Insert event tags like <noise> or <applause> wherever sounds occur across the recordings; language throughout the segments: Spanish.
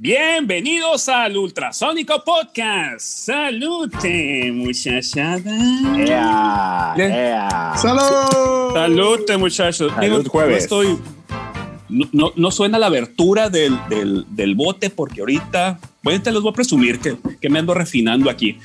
Bienvenidos al Ultrasónico Podcast. Salute, muchachada. ¡Ea! ¡Ea! ¡Salud! Salute, muchachos. Salud, Digo, jueves. No, estoy, no, no- no suena la abertura del, del- del bote porque ahorita, bueno, te los voy a presumir que, que me ando refinando aquí.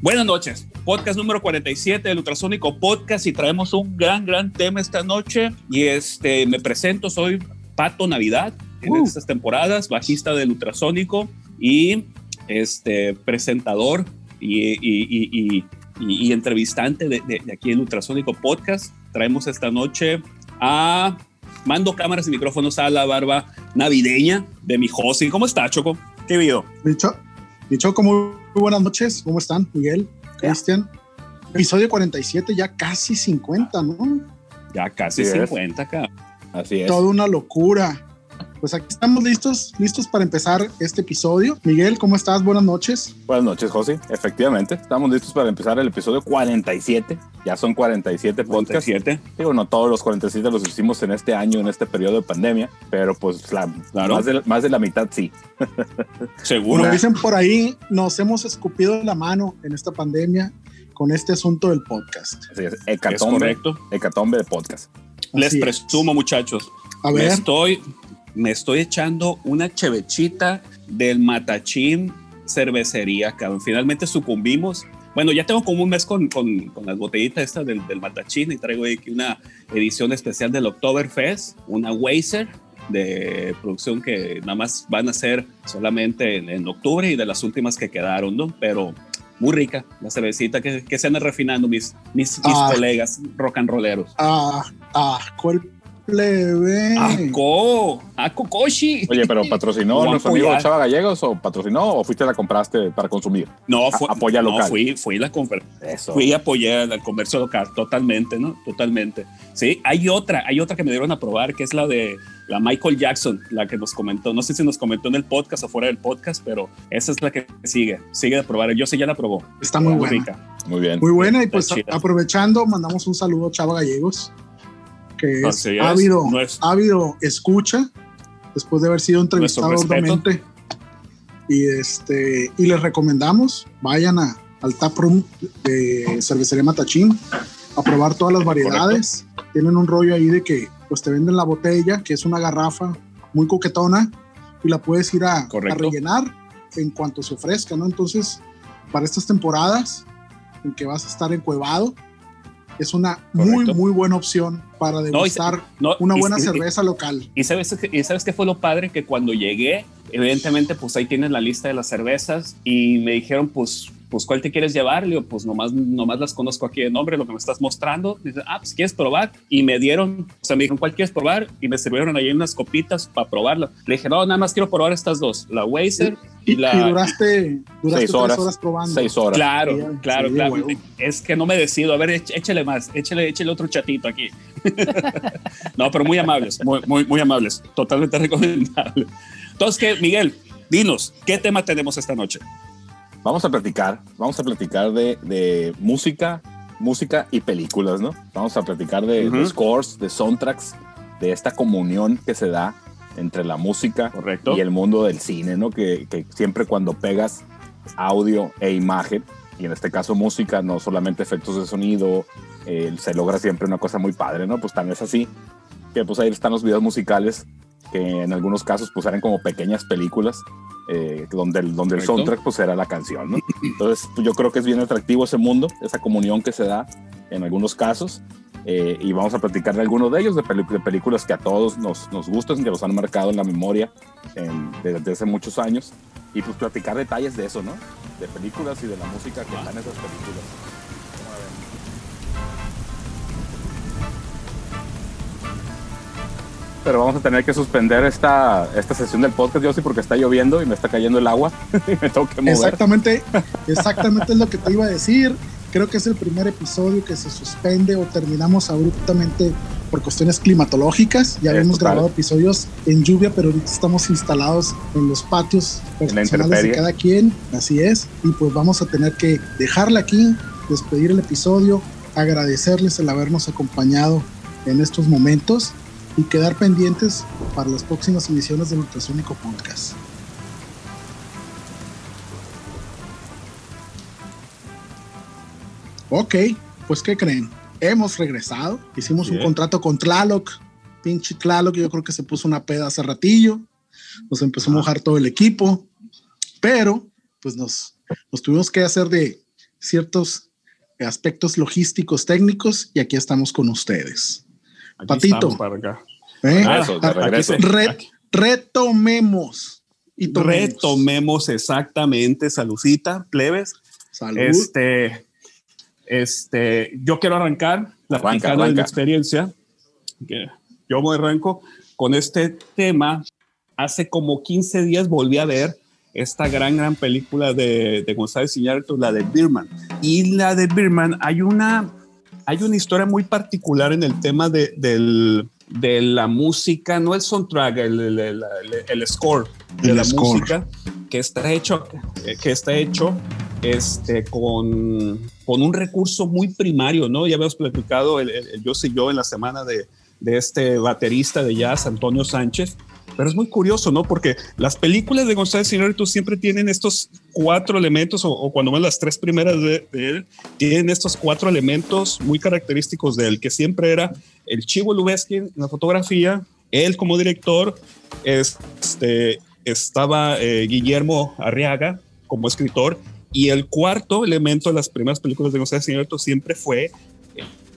Buenas noches. Podcast número 47 del Ultrasónico Podcast y traemos un gran, gran tema esta noche. Y este, me presento, soy Pato Navidad en Uh. estas temporadas, bajista del Ultrasónico y este, presentador y, y- y- y- y- y entrevistante de, de- de aquí el Ultrasónico Podcast. Traemos esta noche a mando cámaras y micrófonos a la barba navideña de mi Josi. ¿Cómo está, Choco? ¿Qué dicho como muy buenas noches. ¿Cómo están, Miguel? Cristian. Episodio 47, ya casi 50, ¿no? Ya casi Así es. 50 acá. Así es. Toda una locura. Pues aquí estamos listos, listos para empezar este episodio. Miguel, ¿cómo estás? Buenas noches. Buenas noches, José. Efectivamente, estamos listos para empezar el episodio 47. Ya son 47 podcasts. 47. Digo, no todos los 47 los hicimos en este año, en este periodo de pandemia, pero pues la- Claro. más, de, la- más de la mitad sí. Seguro. Como dicen por ahí, nos hemos escupido la mano en esta pandemia con este asunto del podcast. Así es. Es Hecatombe, correcto. hecatombe de podcast. Les Así es. presumo, muchachos. A Me ver, estoy, me estoy echando una chevechita del Matachín cervecería, cabrón. Finalmente sucumbimos. Bueno, ya tengo como un mes con, con, con las botellitas estas del, del Matachín y traigo aquí una edición especial del Oktoberfest, una Weiser de producción que nada más van a ser solamente en, en octubre y de las últimas que quedaron, ¿no? Pero muy rica la cervecita que, que se anda refinando mis, mis, mis Ah. colegas rock and rolleros. ah, ah, ¿cuál plebe? ¡Aco! ¡Aco Koshi! Oye, pero ¿patrocinó nuestro amigo. Chava Gallegos o patrocinó o fuiste la compraste para consumir? No, fue, A- apoya no, local. fui, fui la Eso. fui a apoyar al comercio local, totalmente, ¿no? Totalmente. Sí, hay otra, hay otra que me dieron a probar, que es la de la Michael Jackson, la que nos comentó, no sé si nos comentó en el podcast o fuera del podcast, pero esa es la que sigue, sigue de probar. Yo sé, ya la probó. Está muy buena. rica. Muy bien. Muy buena y pues aprovechando, mandamos un saludo a Chava Gallegos, que es es. ávido, Nues- ávido escucha, después de haber sido entrevistado Nuestro arduamente. Y, este, y les recomendamos, vayan a, al taproom de Cervecería Matachín a probar todas las variedades. Tienen un rollo ahí de que pues te venden la botella, que es una garrafa muy coquetona, y la puedes ir a, a Correcto. rellenar en cuanto se ofrezca, ¿no? Entonces, para estas temporadas en que vas a estar encuevado, es una muy, Correcto. muy buena opción para degustar No, una buena y- cerveza local. Y sabes, qué- y sabes qué fue lo padre que cuando llegué, evidentemente, pues ahí tienes la lista de las cervezas y me dijeron, pues, pues ¿cuál te quieres llevar? Le digo, pues nomás, nomás las conozco aquí de nombre, lo que me estás mostrando. Dice, ah, pues quieres probar. Y me dieron, o sea, me dijeron, ¿cuál quieres probar? Y me sirvieron ahí unas copitas para probarla. Le dije, no, nada más quiero probar estas dos, la Weiser y, Y, la... y duraste, duraste Seis tres horas. horas, probando. Seis horas. Claro, Sí, claro, sí, claro. huevo. Es que no me decido. A ver, éch- échale más, échale, échale otro chatito aquí. <laughs> no, pero muy amables, muy, muy, muy amables. Totalmente <laughs> recomendable. Entonces, ¿qué, Miguel? Dinos, ¿qué tema tenemos esta noche? Vamos a platicar, vamos a platicar de, de música, música y películas, ¿no? Vamos a platicar de, Ujú. de scores, de soundtracks, de esta comunión que se da entre la música Correcto. y el mundo del cine, ¿no? Que, que siempre cuando pegas audio e imagen, y en este caso música, no solamente efectos de sonido, eh, se logra siempre una cosa muy padre, ¿no? Pues tan es así que pues ahí están los videos musicales que en algunos casos pues eran como pequeñas películas eh, donde, el, donde el soundtrack pues era la canción, ¿no? Entonces pues, yo creo que es bien atractivo ese mundo, esa comunión que se da en algunos casos eh, y vamos a platicar de algunos de ellos, de, de películas que a todos nos, nos gustan, que nos han marcado en la memoria en- desde hace muchos años y pues platicar detalles de eso, ¿no? De películas y de la música que están en esas películas. Pero vamos a tener que suspender esta, esta sesión del podcast, yo sí, porque está lloviendo y me está cayendo el agua <laughs> y me tengo que mover. Exactamente, exactamente es lo que te iba a decir. Creo que es el primer episodio que se suspende o terminamos abruptamente por cuestiones climatológicas. Ya Es habíamos total. grabado episodios en lluvia, pero ahorita estamos instalados en los patios personales de cada quien. Así es. Y pues vamos a tener que dejarla aquí, despedir el episodio, agradecerles el habernos acompañado en estos momentos y quedar pendientes para las próximas emisiones de del Ultrasonico Podcast. Ok, pues ¿qué creen? Hemos regresado, hicimos un contrato con Tlaloc, pinche Tlaloc, yo creo que se puso una peda hace ratillo, nos empezó a mojar todo el equipo, pero pues nos, nos tuvimos que hacer de ciertos aspectos logísticos técnicos y aquí estamos con ustedes. Aquí Patito. para acá. ¿eh? Ah, Eso, de Re- retomemos y tomemos. Retomemos exactamente, salucita, plebes. Salud. Este, este, yo quiero arrancar platicando de mi arranca. experiencia. yo me arranco con este tema. Hace como 15 días volví a ver esta gran, gran película de, de González Iñárritu, la de Birman. Y la de Birman, hay una, hay una historia muy particular en el tema de, del, de la música, no el soundtrack, el, el, el- el score de El la score. música que está hecho, que está hecho este, con, con un recurso muy primario, ¿no? Ya habíamos platicado el, yo soy yo en la semana de, de este baterista de jazz, Antonio Sánchez, pero es muy curioso, ¿no? Porque las películas de González Iñárritu siempre tienen estos cuatro elementos, o, o cuando ven las tres primeras de, de él, tienen estos cuatro elementos muy característicos de él, que siempre era el Chivo Lubeski en la fotografía, él como director, este, estaba eh, Guillermo Arriaga como escritor, y el cuarto elemento de las primeras películas de González Iñárritu siempre fue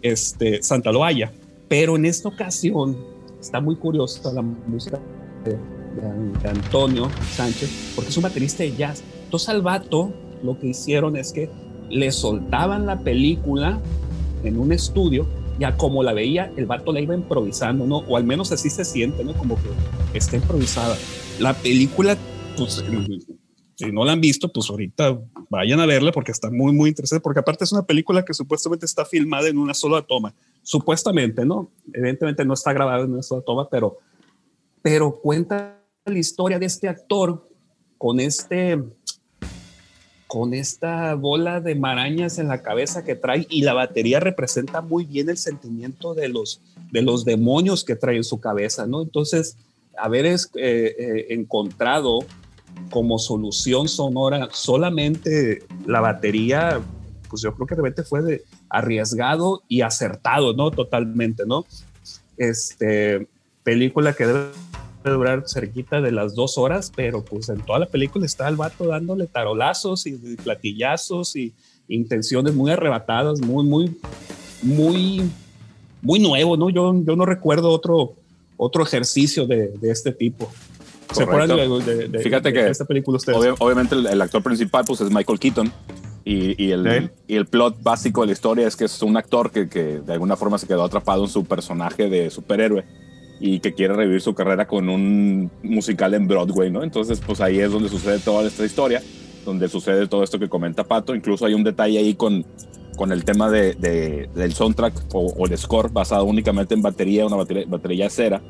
este, Santa Loaya. Pero en esta ocasión está muy curiosa la música de, de- de Antonio Sánchez, porque es un baterista de jazz. Entonces al vato lo que hicieron es que le soltaban la película en un estudio, ya como la veía, el vato la iba improvisando, ¿no? O al menos así se siente, ¿no? Como que está improvisada. La película, pues, si no la han visto, pues ahorita vayan a verla porque está muy, muy interesante, porque aparte es una película que supuestamente está filmada en una sola toma. Supuestamente, ¿no? Evidentemente no está grabada en una sola toma, pero, pero cuenta la historia de este actor con este con esta bola de marañas en la cabeza que trae y la batería representa muy bien el sentimiento de los de los demonios que trae en su cabeza, ¿no? Entonces, haber es- eh, eh, encontrado como solución sonora solamente la batería, pues yo creo que de repente fue de arriesgado y acertado, ¿no? Totalmente, ¿no? Este, película que debe durar cerquita de las dos horas, pero pues en toda la película está el vato dándole tarolazos y platillazos y intenciones muy arrebatadas, muy, muy, muy, muy nuevo, ¿no? Yo, yo no recuerdo otro, otro ejercicio de, de este tipo. ¿Se Correcto. acuerdan de, de- de- Fíjate de que esta película ustedes? Obvia- obviamente el, el actor principal pues es Michael Keaton y, y el, Sí. y el plot básico de la historia es que es un actor que, que de alguna forma se quedó atrapado en su personaje de superhéroe y que quiere revivir su carrera con un musical en Broadway, ¿no? Entonces pues ahí es donde sucede toda esta historia, donde sucede todo esto que comenta Pato, incluso hay un detalle ahí con, con el tema de, de- del soundtrack o, o el score basado únicamente en batería, una batería, batería cera,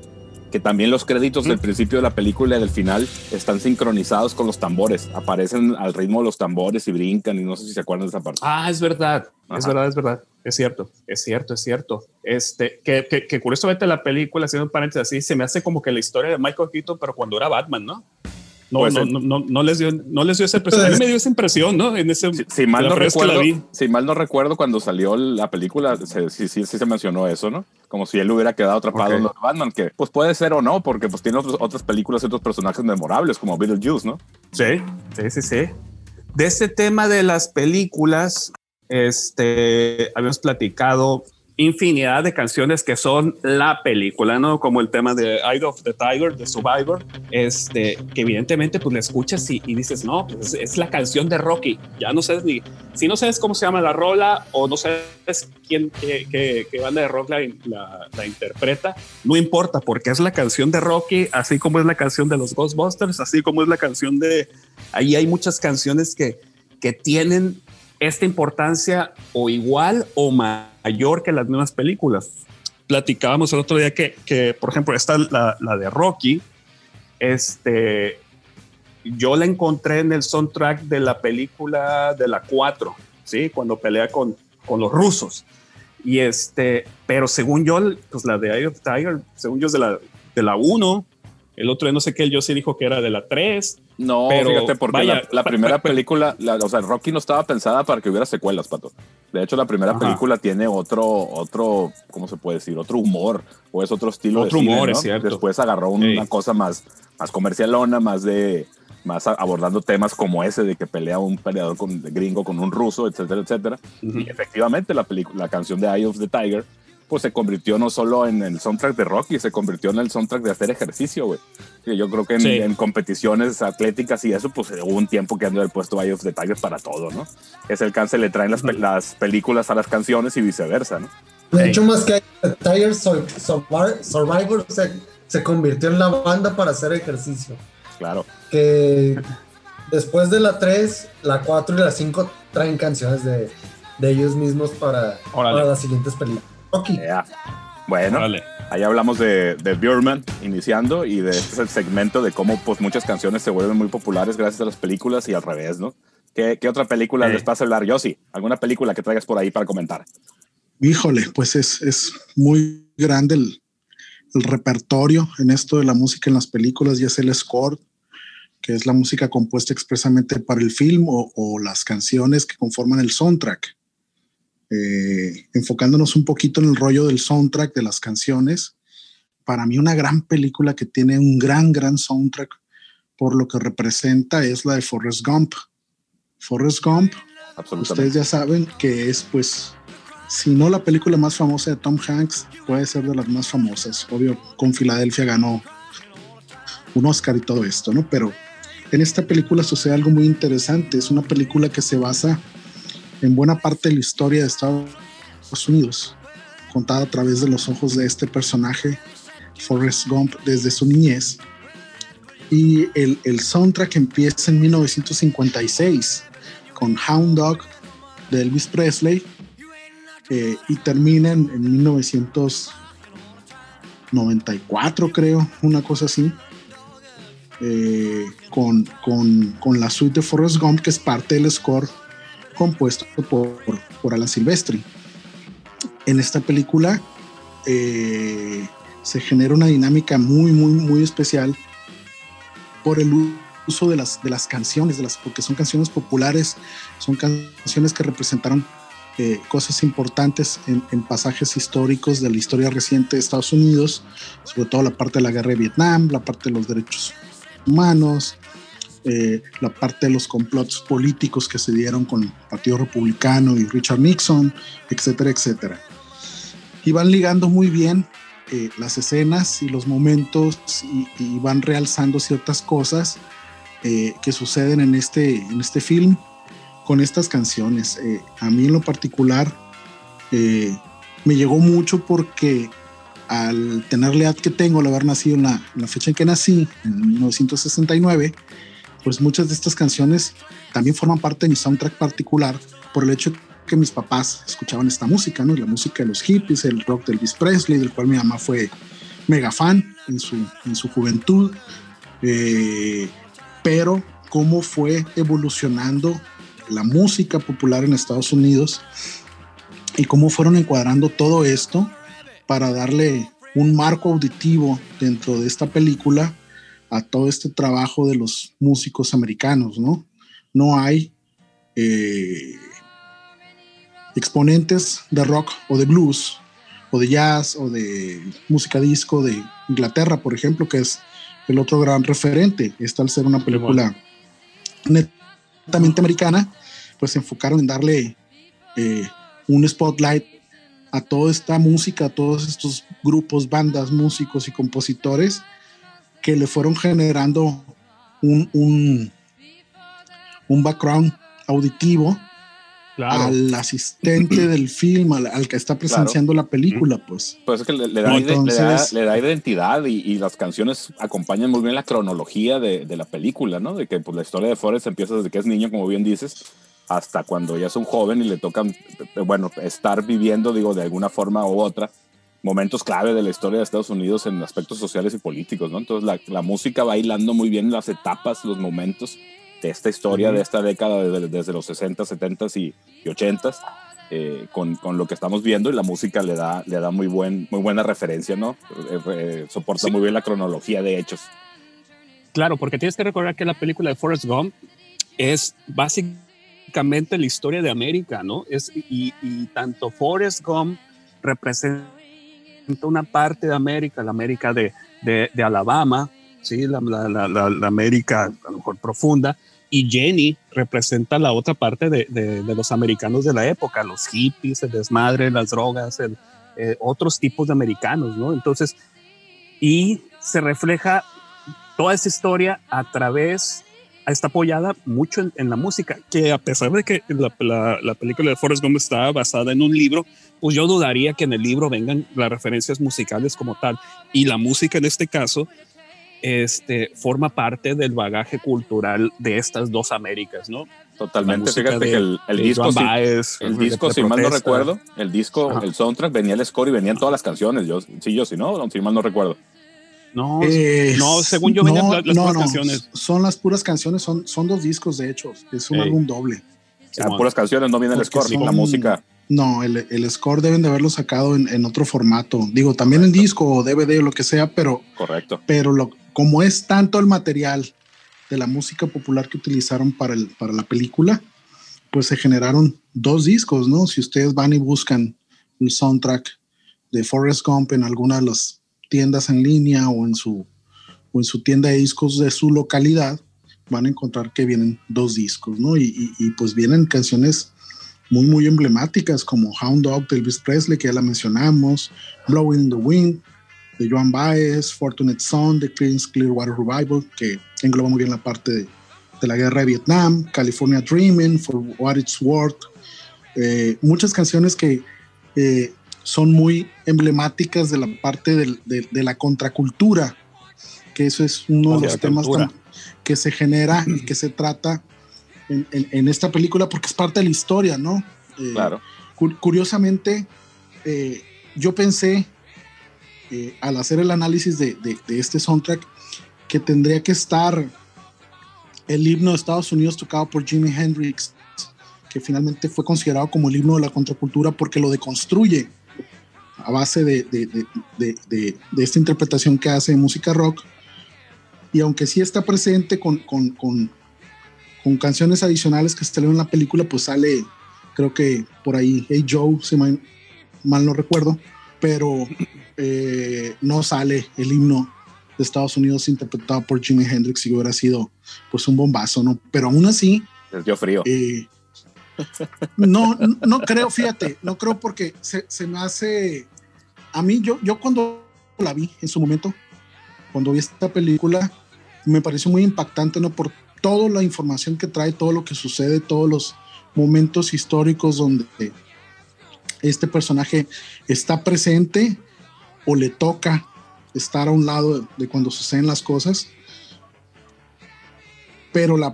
que también los créditos del principio de la película y del final están sincronizados con los tambores, aparecen al ritmo de los tambores y brincan y no sé si se acuerdan de esa parte. Ah, es verdad, es Ajá. verdad, es verdad, es cierto, es cierto, es cierto. Este, que, que, que curiosamente la película, haciendo un paréntesis así, se me hace como que la historia de Michael Keaton, pero cuando era Batman, ¿no? No, Puede no, no, no, no les dio, no les dio esa impresión. A mí me dio esa impresión, ¿no? En ese, Si, si mal no recuerdo, vi. si mal no recuerdo cuando salió la película, se- sí, sí, sí se mencionó eso, ¿no? Como si él hubiera quedado atrapado en los Batman, que pues puede ser o no, porque pues tiene otros- otras películas y otros personajes memorables como Beetlejuice, ¿no? Sí, sí, sí, sí. De este tema de las películas, este, habíamos platicado infinidad de canciones que son la película, ¿no? Como el tema de Eye of the Tiger, de Survivor, este, que evidentemente pues la escuchas y, y dices, no, pues es la canción de Rocky. Ya no sabes ni, si no sabes cómo se llama la rola o no sabes quién, qué, qué- banda de rock la, la- la interpreta, no importa, porque es la canción de Rocky, así como es la canción de los Ghostbusters, así como es la canción de... Ahí hay muchas canciones que, que tienen esta importancia o igual o mayor que las mismas películas. Platicábamos el otro día que, que por ejemplo, esta, la, la de Rocky, este, yo la encontré en el soundtrack de la película de la 4, ¿sí? Cuando pelea con, con los rusos. Y este, pero según yo, pues la de Eye of Tiger, según yo es de la, de la 1, El otro no sé qué, yo sí dijo que era de la 3. No, pero fíjate, porque la, primera película, o sea, Rocky no estaba pensada para que hubiera secuelas, Pato. De hecho, la primera película tiene otro, otro, ¿cómo se puede decir? Otro humor, o es otro estilo otro de humor, es cierto. Después agarró una cosa más, más comercialona, más de, más abordando temas como ese de que pelea un peleador con, gringo con un ruso, etcétera, etcétera. Y efectivamente, la, la canción de Eye of the Tiger pues se convirtió no solo en el soundtrack de Rocky, se convirtió en el soundtrack de hacer ejercicio, güey. Yo creo que en, competiciones atléticas y eso, pues hubo un tiempo que han haber puesto Eye of the Tiger para todo, ¿no? Es el cáncer, le traen las, las, películas a las canciones y viceversa, ¿no? De hecho, más que Tiger Survivor se, se convirtió en la banda para hacer ejercicio. Claro. Que después de la 3, la 4 y la 5 traen canciones de, de ellos mismos para, para las siguientes películas. Bueno, ahí hablamos de, de iniciando y de este es el segmento de cómo pues, muchas canciones se vuelven muy populares gracias a las películas y al revés, ¿no? ¿Qué, qué otra película les pasa a hablar, Yossi? ¿Alguna película que traigas por ahí para comentar? Híjole, pues es, es muy grande el, el, repertorio en esto de la música en las películas, y es el score, que es la música compuesta expresamente para el film o, o las canciones que conforman el soundtrack. Eh, enfocándonos un poquito en el rollo del soundtrack de las canciones. Para mí una gran película que tiene un gran, gran soundtrack por lo que representa es la de Forrest Gump. Forrest Gump, ustedes ya saben que es pues, si no la película más famosa de Tom Hanks, puede ser de las más famosas. Obvio, con Filadelfia ganó un Oscar y todo esto, ¿no? Pero en esta película sucede algo muy interesante. Es una película que se basa en buena parte de la historia de Estados Unidos, contada a través de los ojos de este personaje, Forrest Gump, desde su niñez. Y el, el soundtrack empieza en 1956 con Hound Dog de Elvis Presley eh, y termina en, 1994, creo, una cosa así. Eh, con, con, con, la suite de Forrest Gump, que es parte del score compuesto por, por Alan Silvestri. En esta película eh, se genera una dinámica muy, muy, muy especial por el uso de las, de las canciones, de las, porque son canciones populares, son canciones que representaron eh, cosas importantes en, en, pasajes históricos de la historia reciente de Estados Unidos, sobre todo la parte de la guerra de Vietnam, la parte de los derechos humanos, eh, la parte de los complots políticos que se dieron con el Partido Republicano y Richard Nixon, etcétera, etcétera. Y van ligando muy bien eh, las escenas y los momentos y, van realzando ciertas cosas eh, que suceden en este, en este film con estas canciones. a mí en lo particular me llegó mucho porque al tener la edad que tengo, al haber nacido en la, en la fecha en que nací, en 1969, pues muchas de estas canciones también forman parte de mi soundtrack particular por el hecho que mis papás escuchaban esta música, ¿no? La música de los hippies, el rock de Elvis Presley, del cual mi mamá fue mega fan en su, en su juventud, eh, pero cómo fue evolucionando la música popular en Estados Unidos y cómo fueron encuadrando todo esto para darle un marco auditivo dentro de esta película a todo este trabajo de los músicos americanos, ¿no? No hay eh, exponentes de rock o de blues o de jazz o de música disco de Inglaterra, por ejemplo, que es el otro gran referente. Esta al ser una película netamente americana, pues se enfocaron en darle eh, un spotlight a toda esta música, a todos estos grupos, bandas, músicos y compositores que le fueron generando un, un, un background auditivo al asistente del film, al, que está presenciando la película, pues. Pues es que le, da, le, da, identidad y, y, las canciones acompañan muy bien la cronología de, de, la película, ¿no? De que pues, la historia de Forrest empieza desde que es niño, como bien dices, hasta cuando ya es un joven y le toca, bueno, estar viviendo, digo, de alguna forma u otra, momentos clave de la historia de Estados Unidos en aspectos sociales y políticos, ¿no? Entonces la, la música va hilando muy bien las etapas, los momentos de esta historia, de esta década, desde, los 60, 70 y, y 80 eh, con, con, lo que estamos viendo y la música le da, le da muy, buen, muy buena referencia, ¿no? Eh, eh, soporta muy bien la cronología de hechos. Claro, porque tienes que recordar que la película de Forrest Gump es básicamente la historia de América, ¿no? Es, y, tanto Forrest Gump representa una parte de América, la América de, de, Alabama, ¿sí? La, la, la, América a lo mejor profunda, y Jenny representa la otra parte de, de, los americanos de la época, los hippies, el desmadre, las drogas, el, eh, otros tipos de americanos, ¿no? Entonces, y se refleja toda esa historia a través, está apoyada mucho en, la música, que a pesar de que la, la, película de Forrest Gump está basada en un libro, pues yo dudaría que en el libro vengan las referencias musicales como tal. Y la música en este caso este, forma parte del bagaje cultural de estas dos Américas, ¿no? Totalmente. Fíjate que el, disco, si, el disco, si mal no recuerdo, el disco, el soundtrack venía el score y venían todas las canciones. Yo, sí, yo, si no, si mal no recuerdo. No, no, según yo venían las, puras canciones. Son las puras canciones, son, son dos discos de hecho, es un álbum doble. Ah, puras canciones, no viene el score, la música. No, el, el, score deben de haberlo sacado en, en otro formato. Digo, también en disco o DVD o lo que sea, pero. Correcto. Pero lo, como es tanto el material de la música popular que utilizaron para, el, para la película, pues se generaron dos discos, ¿no? Si ustedes van y buscan el soundtrack de Forrest Gump en alguna de las tiendas en línea o en su, o en su tienda de discos de su localidad, van a encontrar que vienen dos discos, ¿no? Y, y, pues vienen canciones muy, muy emblemáticas como Hound Dog de Elvis Presley, que ya la mencionamos, Blowing in the Wind, de Joan Baez, Fortunate Son de Clear Clearwater Revival, que engloba muy bien la parte de, la guerra de Vietnam, California Dreaming, For What It's Worth, eh, muchas canciones que eh, son muy emblemáticas de la parte de, la contracultura, que eso es uno de los temas que se genera y que <clears throat> se trata en, esta película porque es parte de la historia, ¿no? Eh, claro. curiosamente, yo pensé eh, al hacer el análisis de, este soundtrack que tendría que estar el himno de Estados Unidos tocado por Jimi Hendrix, que finalmente fue considerado como el himno de la contracultura porque lo deconstruye a base de, esta interpretación que hace de música rock. Y aunque sí está presente con, con, canciones adicionales que salen en la película, pues sale, creo que por ahí, Hey Joe, si mal no recuerdo, pero eh, no sale el himno de Estados Unidos interpretado por Jimi Hendrix y hubiera sido pues un bombazo, ¿no? Pero aún así... Les dio frío. Eh, no, no creo, fíjate, no creo porque se, se, me hace... A mí, yo, yo cuando la vi en su momento, cuando vi esta película, me pareció muy impactante, ¿no? Por toda la información que trae, todo lo que sucede, todos los momentos históricos donde este personaje está presente o le toca estar a un lado de, cuando suceden las cosas. Pero la,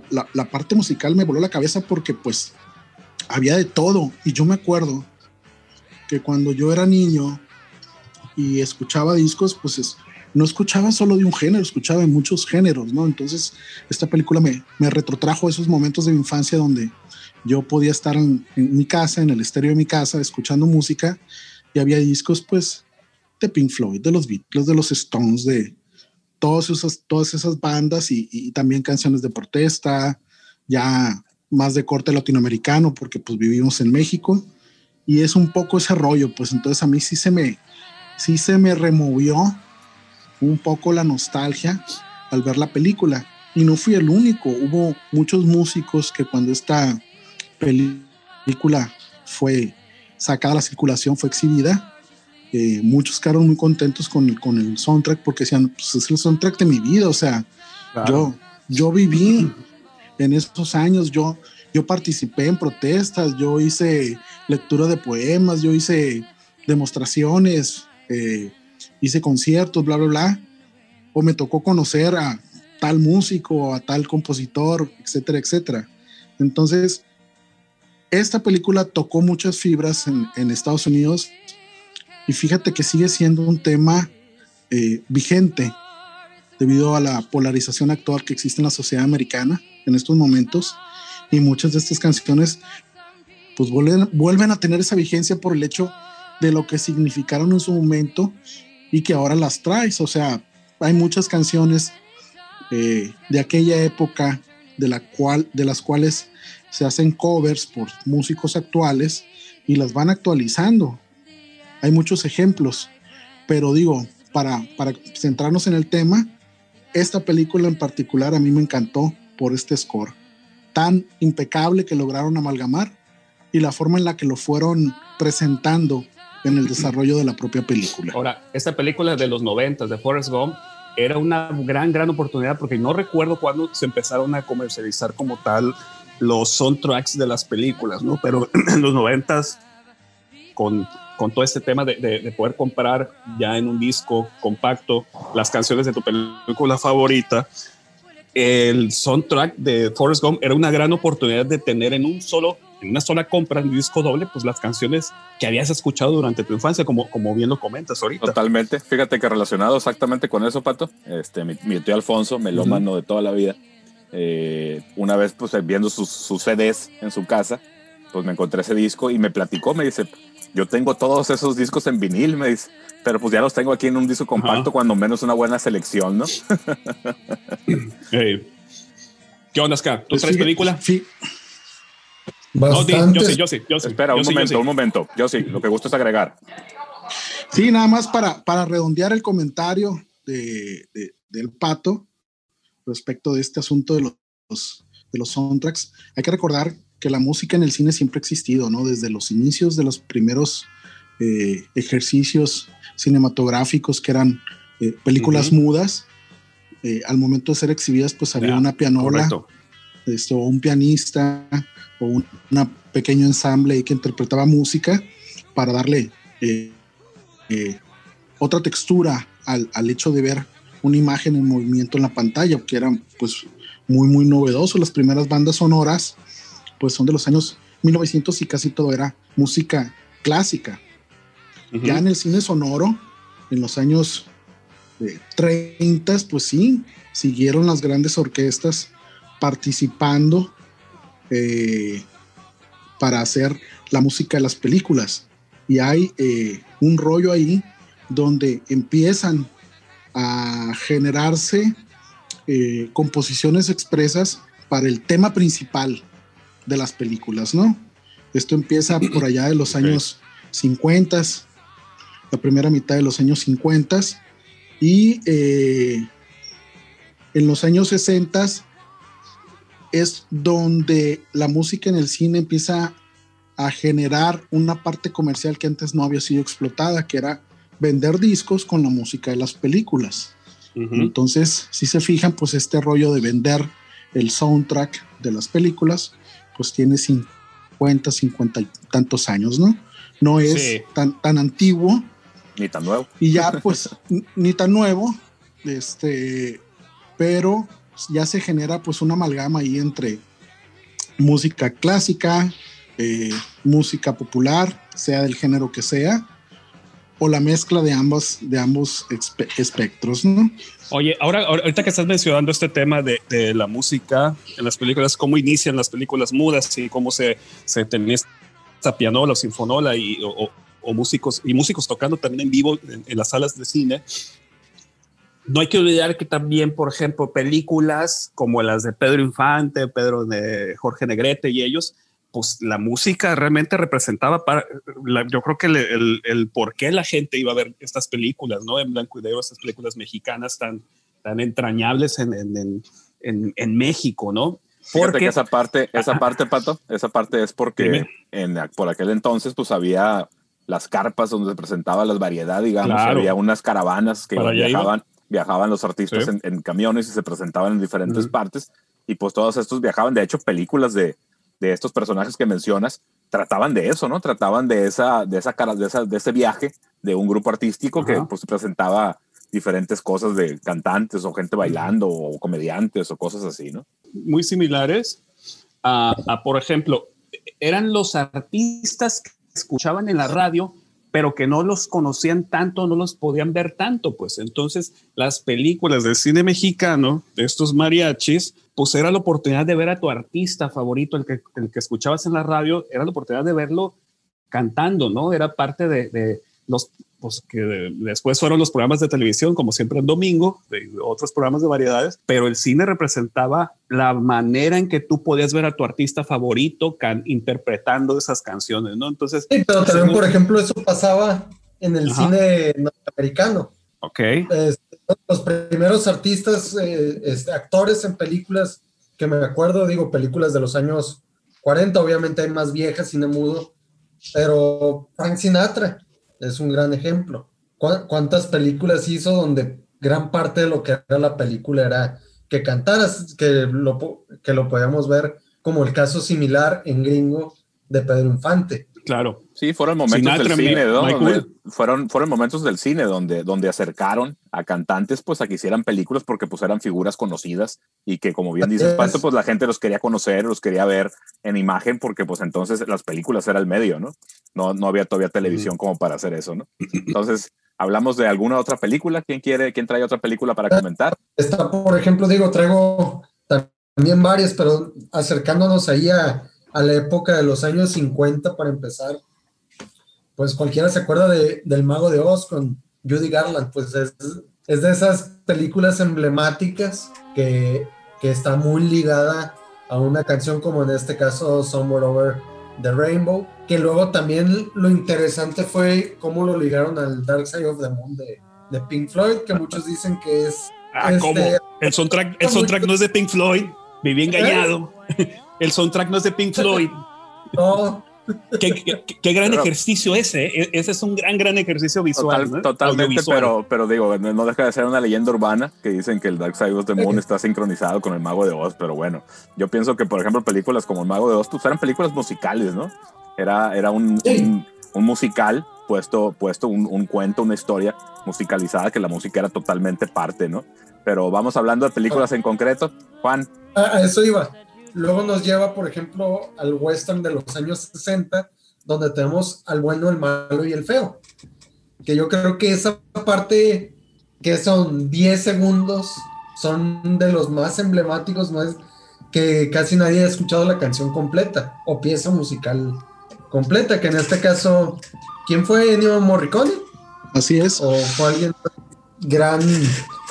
parte musical me voló la cabeza porque pues había de todo. Y yo me acuerdo que cuando yo era niño y escuchaba discos, pues no escuchaba solo de un género, escuchaba de muchos géneros, ¿no? Entonces esta película me, me retrotrajo esos momentos de mi infancia donde yo podía estar en, en, mi casa, en el estéreo de mi casa, escuchando música y había discos pues de Pink Floyd, de los Beatles, de los Stones, de todas esas, todas esas bandas y, también canciones de protesta, ya más de corte latinoamericano, porque pues vivimos en México y es un poco ese rollo, pues entonces a mí sí se me, sí se me removió un poco la nostalgia al ver la película. Y no fui el único, hubo muchos músicos que cuando esta película fue sacada a la circulación, fue exhibida, muchos quedaron muy contentos con, con el soundtrack porque decían, pues es el soundtrack de mi vida, o sea, yo, yo viví en esos años, yo, yo participé en protestas, yo hice lectura de poemas, yo hice demostraciones, eh, hice conciertos, bla, bla, bla, o me tocó conocer a tal músico, a tal compositor, etcétera, etcétera. Entonces, esta película tocó muchas fibras en, Estados Unidos y fíjate que sigue siendo un tema eh, vigente debido a la polarización actual que existe en la sociedad americana en estos momentos. Y muchas de estas canciones pues vuelven, vuelven a tener esa vigencia por el hecho de lo que significaron en su momento y que ahora las traes. O sea, hay muchas canciones eh, de aquella época de, la cual, de las cuales se hacen covers por músicos actuales y las van actualizando. Hay muchos ejemplos, pero digo, para, para centrarnos en el tema, esta película en particular a mí me encantó por este score tan impecable que lograron amalgamar y la forma en la que lo fueron presentando en el desarrollo de la propia película. Ahora, esta película de los 90 de Forrest Gump era una gran, gran oportunidad porque no recuerdo cuándo se empezaron a comercializar como tal los soundtracks de las películas, ¿no? Pero <clears throat> en los 90 con, con todo este tema de, de, poder comprar ya en un disco compacto las canciones de tu película favorita, el soundtrack de Forrest Gump era una gran oportunidad de tener en un solo en una sola compra, en un disco doble, pues las canciones que habías escuchado durante tu infancia, como, como bien lo comentas ahorita. Totalmente. Fíjate que relacionado exactamente con eso, Pato, este, mi, tío Alfonso, melómano de toda la vida, eh, una vez pues viendo sus, sus CDs en su casa, pues me encontré ese disco y me platicó, me dice, yo tengo todos esos discos en vinil, me dice, pero pues ya los tengo aquí en un disco compacto, cuando menos una buena selección, ¿no? <laughs> ¿Qué onda, Ska? ¿Tú pues traes película? Sí. No, yo sí, yo sí, yo sí. Espera, un momento, un momento. Yo sí, lo que gusto es agregar. Sí, nada más para, para redondear el comentario de, del pato respecto de este asunto de los, de los soundtracks. Hay que recordar que la música en el cine siempre ha existido, ¿no? Desde los inicios de los primeros eh, ejercicios cinematográficos que eran eh, películas mudas, eh, al momento de ser exhibidas, pues había una pianola, esto, un pianista o un pequeño ensamble que interpretaba música para darle otra textura al, al hecho de ver una imagen en movimiento en la pantalla, que era pues muy, muy novedoso. Las primeras bandas sonoras pues son de los años 1900 y casi todo era música clásica. Ya en el cine sonoro, en los años 30, pues sí, siguieron las grandes orquestas participando eh, para hacer la música de las películas. Y hay eh, un rollo ahí donde empiezan a generarse eh, composiciones expresas para el tema principal de las películas, ¿no? Esto empieza <clears throat> por allá de los años 50, la primera mitad de los años 50 y eh, en los años 60 es donde la música en el cine empieza a generar una parte comercial que antes no había sido explotada, que era vender discos con la música de las películas. Entonces, si se fijan, pues este rollo de vender el soundtrack de las películas, pues tiene 50, 50 y tantos años, ¿no? No es tan, tan antiguo. Ni tan nuevo. Y ya, pues, <laughs> ni tan nuevo, este, pero ya se genera pues una amalgama ahí entre música clásica, eh, música popular, sea del género que sea, o la mezcla de ambos, de ambos espectros, ¿no? Oye, ahora, ahorita que estás mencionando este tema de, de, la música en las películas, cómo inician las películas mudas y cómo se, se tenía esta pianola o sinfonola y, o, o, músicos, y músicos tocando también en vivo en, las salas de cine. No hay que olvidar que también, por ejemplo, películas como las de Pedro Infante, Pedro de Jorge Negrete y ellos, pues la música realmente representaba para, yo creo que el, el, por qué la gente iba a ver estas películas, ¿no? En blanco y negro, estas películas mexicanas tan, tan entrañables en, en, en, en México, ¿no? Porque esa parte, esa parte, Pato, esa parte es porque en, por aquel entonces pues había las carpas donde se presentaba la variedad, digamos, había unas caravanas que viajaban, viajaban los artistas en, camiones y se presentaban en diferentes partes y pues todos estos viajaban, de hecho películas de, de estos personajes que mencionas trataban de eso, ¿no? Trataban de esa, de esa cara, de, esa, de ese viaje de un grupo artístico que pues presentaba diferentes cosas de cantantes o gente bailando o comediantes o cosas así, ¿no? Muy similares a, a, por ejemplo, eran los artistas que escuchaban en la radio, pero que no los conocían tanto, no los podían ver tanto, pues entonces las películas del cine mexicano, de estos mariachis, pues era la oportunidad de ver a tu artista favorito, el que, el que escuchabas en la radio, era la oportunidad de verlo cantando, ¿no? Era parte de, de los, pues que después fueron los programas de televisión, como siempre el domingo, de otros programas de variedades, pero el cine representaba la manera en que tú podías ver a tu artista favorito interpretando esas canciones, ¿no? Entonces... Sí, pero también, por ejemplo, eso pasaba en el cine norteamericano. Ok. los primeros artistas, eh, este, actores en películas que me acuerdo, digo, películas de los años 40, obviamente hay más viejas, cine mudo, pero Frank Sinatra es un gran ejemplo. ¿Cuántas películas hizo donde gran parte de lo que era la película era que cantaras, que lo, que lo podíamos ver como el caso similar en gringo de Pedro Infante? Claro. Sí, fueron momentos del cine, donde, fueron, fueron momentos del cine donde, donde acercaron a cantantes pues a que hicieran películas porque pues eran figuras conocidas y que como bien dices Pato, pues la gente los quería conocer, los quería ver en imagen porque pues entonces las películas era el medio, ¿no? No, no había todavía televisión como para hacer eso, ¿no? Entonces, hablamos de alguna otra película. ¿Quién quiere, quién trae otra película para comentar? Está, por ejemplo, digo, traigo también varias, pero acercándonos ahí a a la época de los años 50 para empezar. Pues cualquiera se acuerda de, del Mago de Oz con Judy Garland, pues es, es de esas películas emblemáticas que, que, está muy ligada a una canción como en este caso Somewhere Over the Rainbow, que luego también lo interesante fue cómo lo ligaron al Dark Side of the Moon de, de Pink Floyd, que muchos dicen que es... Ah, ¿cómo? Este, el soundtrack, el soundtrack no es de Pink Floyd, viví engañado. <laughs> El soundtrack no es de Pink <laughs> Floyd. No. Qué, gran ejercicio ese, ¿eh? ese es un gran, gran ejercicio visual. Totalmente, pero, pero digo, no deja de ser una leyenda urbana que dicen que el Dark Side of the Moon <laughs> está sincronizado con el Mago de Oz, pero bueno, yo pienso que, por ejemplo, películas como el Mago de Oz, pues eran películas musicales, ¿no? Era, era un, un, musical puesto, puesto un, un, cuento, una historia musicalizada, que la música era totalmente parte, ¿no? Pero vamos hablando de películas en concreto. Juan. a eso iba. Luego nos lleva, por ejemplo, al western de los años 60, donde tenemos al bueno, el malo y el feo. Que yo creo que esa parte, que son 10 segundos, son de los más emblemáticos, más que casi nadie ha escuchado la canción completa o pieza musical completa, que en este caso, ¿quién fue Ennio Morricone? Así es. O fue alguien gran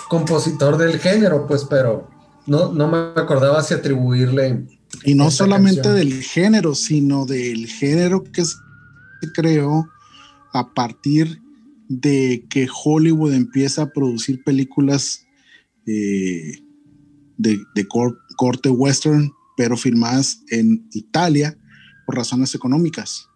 compositor del género, pues, pero no, no me acordaba si atribuirle. Y no solamente del género, sino del género que se creó a partir de que Hollywood empieza a producir películas eh, de, corte western, pero filmadas en Italia por razones económicas.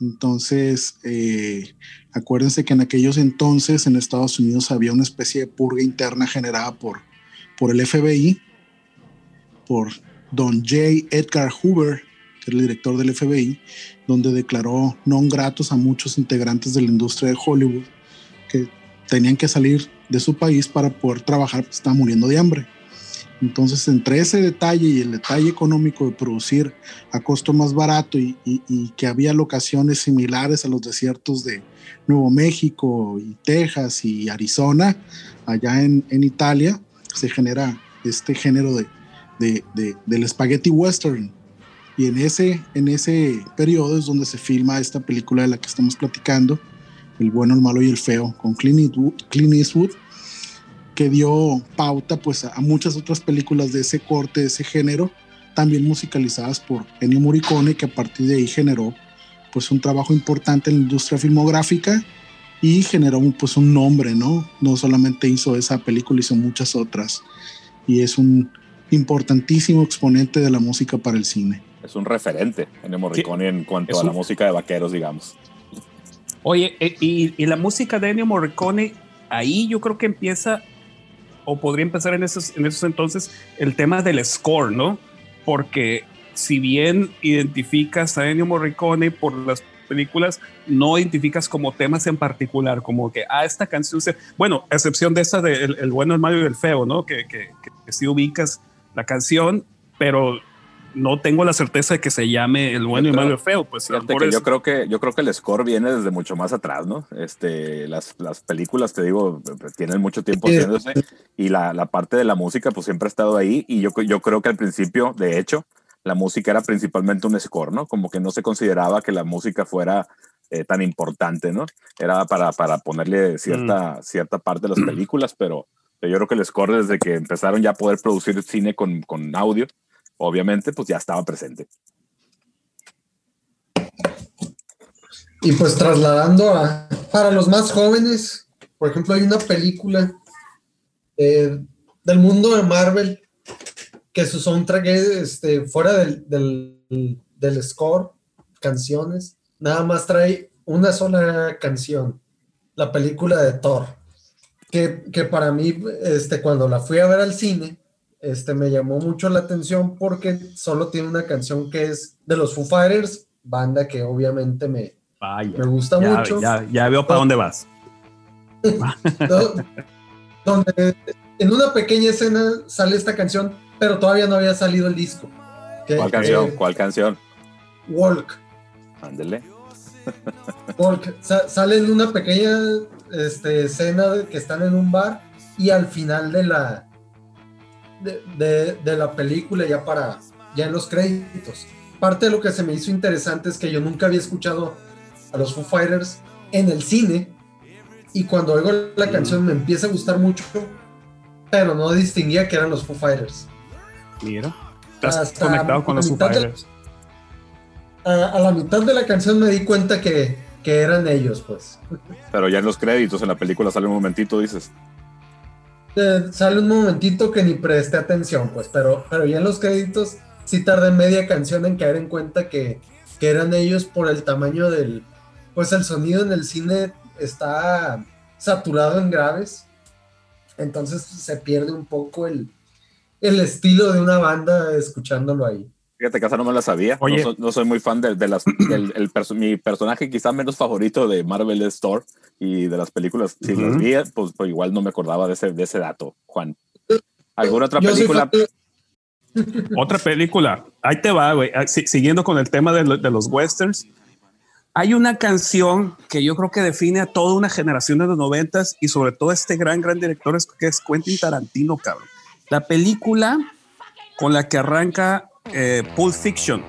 Entonces, eh, acuérdense que en aquellos entonces en Estados Unidos había una especie de purga interna generada por por el FBI, por don J. Edgar Hoover, que era el director del FBI, donde declaró non gratos a muchos integrantes de la industria de Hollywood que tenían que salir de su país para poder trabajar, pues estaban muriendo de hambre. Entonces, entre ese detalle y el detalle económico de producir a costo más barato y, que había locaciones similares a los desiertos de Nuevo México y Texas y Arizona, allá en, en Italia, se genera este género de, de, de, del spaghetti western. Y en ese, en ese periodo es donde se filma esta película de la que estamos platicando, El bueno, el malo y el feo, con Clint Eastwood, que dio pauta pues, a, muchas otras películas de ese corte, de ese género, también musicalizadas por Ennio Morricone, que a partir de ahí generó pues, un trabajo importante en la industria filmográfica y generó un, pues un nombre, ¿no? No solamente hizo esa película, hizo muchas otras y es un importantísimo exponente de la música para el cine. Es un referente en Morricone en cuanto a la música de vaqueros, digamos. Oye, eh, y, y, la música de Ennio Morricone, ahí yo creo que empieza, o podría empezar en esos, en esos entonces, el tema del score, ¿no? Porque si bien identificas a Ennio Morricone por las películas no identificas como temas en particular, como que, ah, esta canción, se... bueno, excepción de esa de el, bueno, el malo y el feo, ¿no? Que, que, que, sí ubicas la canción, pero no tengo la certeza de que se llame el bueno y el malo y el feo, pues que yo creo que yo creo que el score viene desde mucho más atrás, ¿no? Este, las, las películas, te digo, tienen mucho tiempo haciéndose y la, la, parte de la música pues siempre ha estado ahí y yo, yo creo que al principio, de hecho, la música era principalmente un score, ¿no? Como que no se consideraba que la música fuera eh, tan importante, ¿no? Era para, para ponerle cierta, cierta parte de las películas, pero, pero yo creo que el score desde que empezaron ya a poder producir cine con, con audio, obviamente, pues ya estaba presente. Y pues trasladando a, para los más jóvenes, por ejemplo, hay una película eh, del mundo de Marvel que su soundtrack es este, fuera del, del, del, score, canciones, nada más trae una sola canción, la película de Thor, que, que para mí, este, cuando la fui a ver al cine, este, me llamó mucho la atención porque solo tiene una canción que es de los Foo Fighters, banda que obviamente me, me gusta mucho. Ya, ya veo para dónde vas. <laughs> donde en una pequeña escena sale esta canción, pero todavía no había salido el disco. ¿Cuál canción? ¿Cuál canción? Walk. Ándele. Walk. sale en una pequeña este, escena de que están en un bar y al final de la de, de, la película ya para ya en los créditos. Parte de lo que se me hizo interesante es que yo nunca había escuchado a los Foo Fighters en el cine y cuando oigo la canción me empieza a gustar mucho, pero no distinguía que eran los Foo Fighters. Mira, estás conectado con los Fighters. a, la mitad de la canción me di cuenta que, que eran ellos, pues. Pero ya en los créditos, en la película sale un momentito, dices. Eh, sale un momentito que ni presté atención, pues, pero, pero ya en los créditos sí tardé media canción en caer en cuenta que, que eran ellos por el tamaño del, pues el sonido en el cine está saturado en graves, entonces se pierde un poco el, el estilo de una banda escuchándolo ahí. Fíjate que esa no me la sabía. No, soy, muy fan de, las. <clears throat> del, el mi personaje quizá menos favorito de Marvel es Thor y de las películas. Si las vi, pues, pues, igual no me acordaba de ese, de ese dato, Juan. ¿Alguna otra película? Otra película. Ahí te va, güey. Ah, siguiendo con el tema de, de, los westerns. Hay una canción que yo creo que define a toda una generación de los noventas y sobre todo este gran, gran director que es Quentin Tarantino, cabrón. La película con la que arranca eh, Pulp Fiction,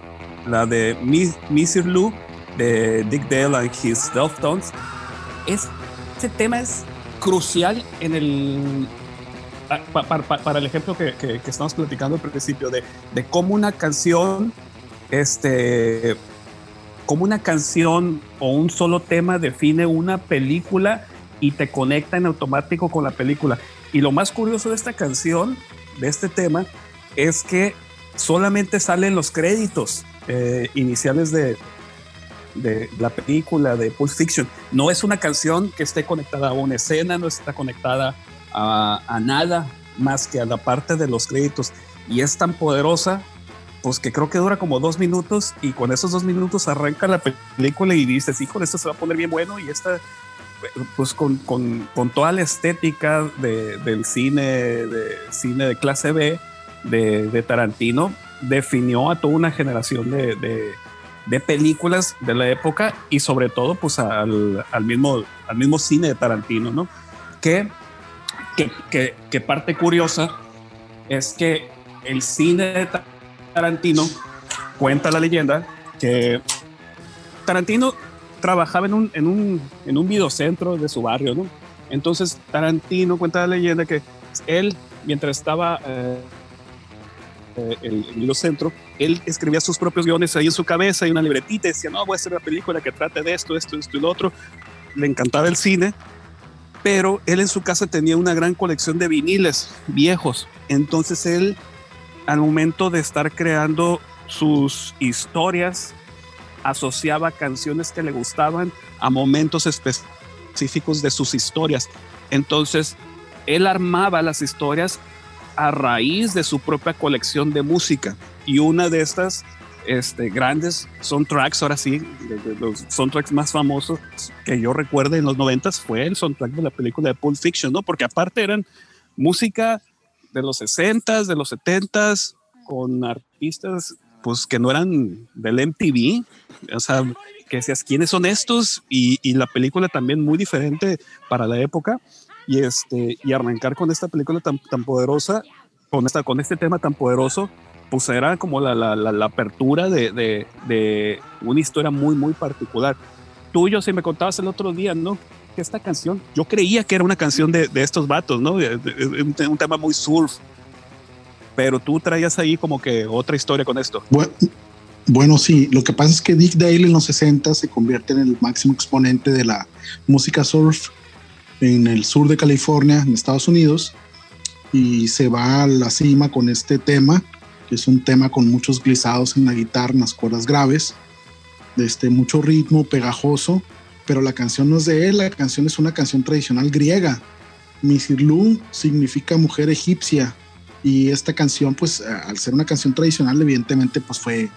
la de Mr. Lou, de Dick Dale and His Tones Este tema es crucial en el para, el ejemplo que, estamos platicando al principio de, de cómo una canción este como una canción o un solo tema define una película y te conecta en automático con la película. Y lo más curioso de esta canción, de este tema, es que solamente salen los créditos eh, iniciales de, de la película de Pulp Fiction. No es una canción que esté conectada a una escena, no está conectada a, a nada más que a la parte de los créditos. Y es tan poderosa pues que creo que dura como dos minutos y con esos dos minutos arranca la película y dices, con esto se va a poner bien bueno y esta pues con, con, con toda la estética de, del cine, de cine de clase B de, Tarantino, definió a toda una generación de, de, películas de la época y sobre todo pues al, al, mismo, al mismo cine de Tarantino, ¿no? Que, que, que, parte curiosa es que el cine de Tarantino cuenta la leyenda que Tarantino trabajaba en un, en un, en un videocentro de su barrio, ¿no? Entonces Tarantino cuenta la leyenda que él, mientras estaba eh, eh, en el videocentro, él escribía sus propios guiones ahí en su cabeza y una libretita y decía, no, voy a hacer una película que trate de esto, esto, esto y lo otro. Le encantaba el cine, pero él en su casa tenía una gran colección de viniles viejos. Entonces él, al momento de estar creando sus historias asociaba canciones que le gustaban a momentos específicos de sus historias. Entonces, él armaba las historias a raíz de su propia colección de música. Y una de estas este, grandes soundtracks, ahora sí, de, los soundtracks más famosos que yo recuerdo en los noventas fue el soundtrack de la película de Pulp Fiction, ¿no? Porque aparte eran música de los 60 de los 70 con artistas pues que no eran del MTV, o sea, que decías, ¿quiénes son estos? Y, y, la película también muy diferente para la época. Y, este, y arrancar con esta película tan, tan poderosa, con, esta, con este tema tan poderoso, pues era como la, la, la, apertura de, de, de, una historia muy, muy particular. tuyo, si me contabas el otro día, ¿no? Que esta canción, yo creía que era una canción de, de estos vatos, ¿no? Un, un, tema muy surf. Pero tú traías ahí como que otra historia con esto. Bueno, bueno, sí, lo que pasa es que Dick Dale en los 60 se convierte en el máximo exponente de la música surf en el sur de California, en Estados Unidos, y se va a la cima con este tema, que es un tema con muchos glisados en la guitarra, en las cuerdas graves, de este, mucho ritmo, pegajoso, pero la canción no es de él, la canción es una canción tradicional griega. Misirlu significa mujer egipcia, y esta canción, pues al ser una canción tradicional, evidentemente, pues fue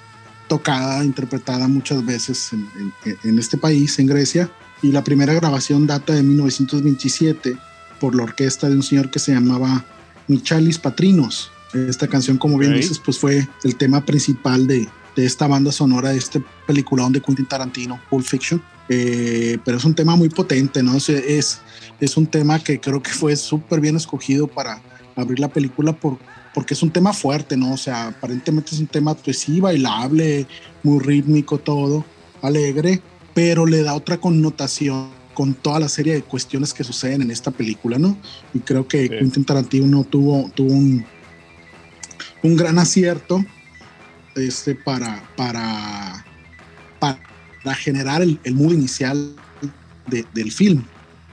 tocada, interpretada muchas veces en, en, en este país, en Grecia, y la primera grabación data de 1927 por la orquesta de un señor que se llamaba Michalis Patrinos. Esta canción, como bien okay. dices, pues fue el tema principal de, de, esta banda sonora, de este peliculón de Quentin Tarantino, Pulp Fiction. Eh, pero es un tema muy potente, ¿no? Es, es, es un tema que creo que fue súper bien escogido para abrir la película por, porque es un tema fuerte, ¿no? O sea, aparentemente es un tema, pues sí, bailable, muy rítmico, todo, alegre, pero le da otra connotación con toda la serie de cuestiones que suceden en esta película, ¿no? Y creo que sí. Quentin Tarantino tuvo, tuvo un, un gran acierto este, para, para, para generar el, el mood inicial de, del film.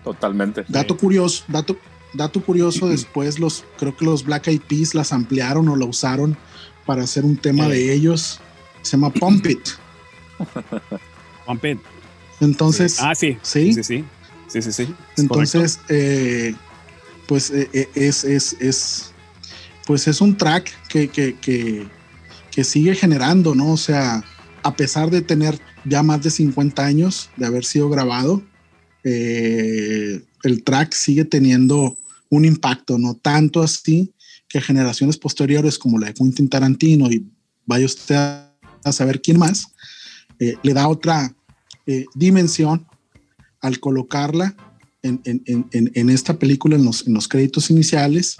Totalmente. Dato sí. curioso, dato, dato curioso, después los, creo que los Black Eyed Peas las ampliaron o la usaron para hacer un tema de ellos. Se llama Pump It. <laughs> Pump It. Entonces. Sí. Ah, sí. Sí, sí, sí. sí, sí, sí. Entonces, eh, pues eh, es, es, es, pues es un track que, que, que, que, sigue generando, ¿no? O sea, a pesar de tener ya más de 50 años de haber sido grabado, eh, el track sigue teniendo un impacto, no tanto así que generaciones posteriores como la de Quentin Tarantino y vaya usted a saber quién más, eh, le da otra eh, dimensión al colocarla en, esta película en los, créditos iniciales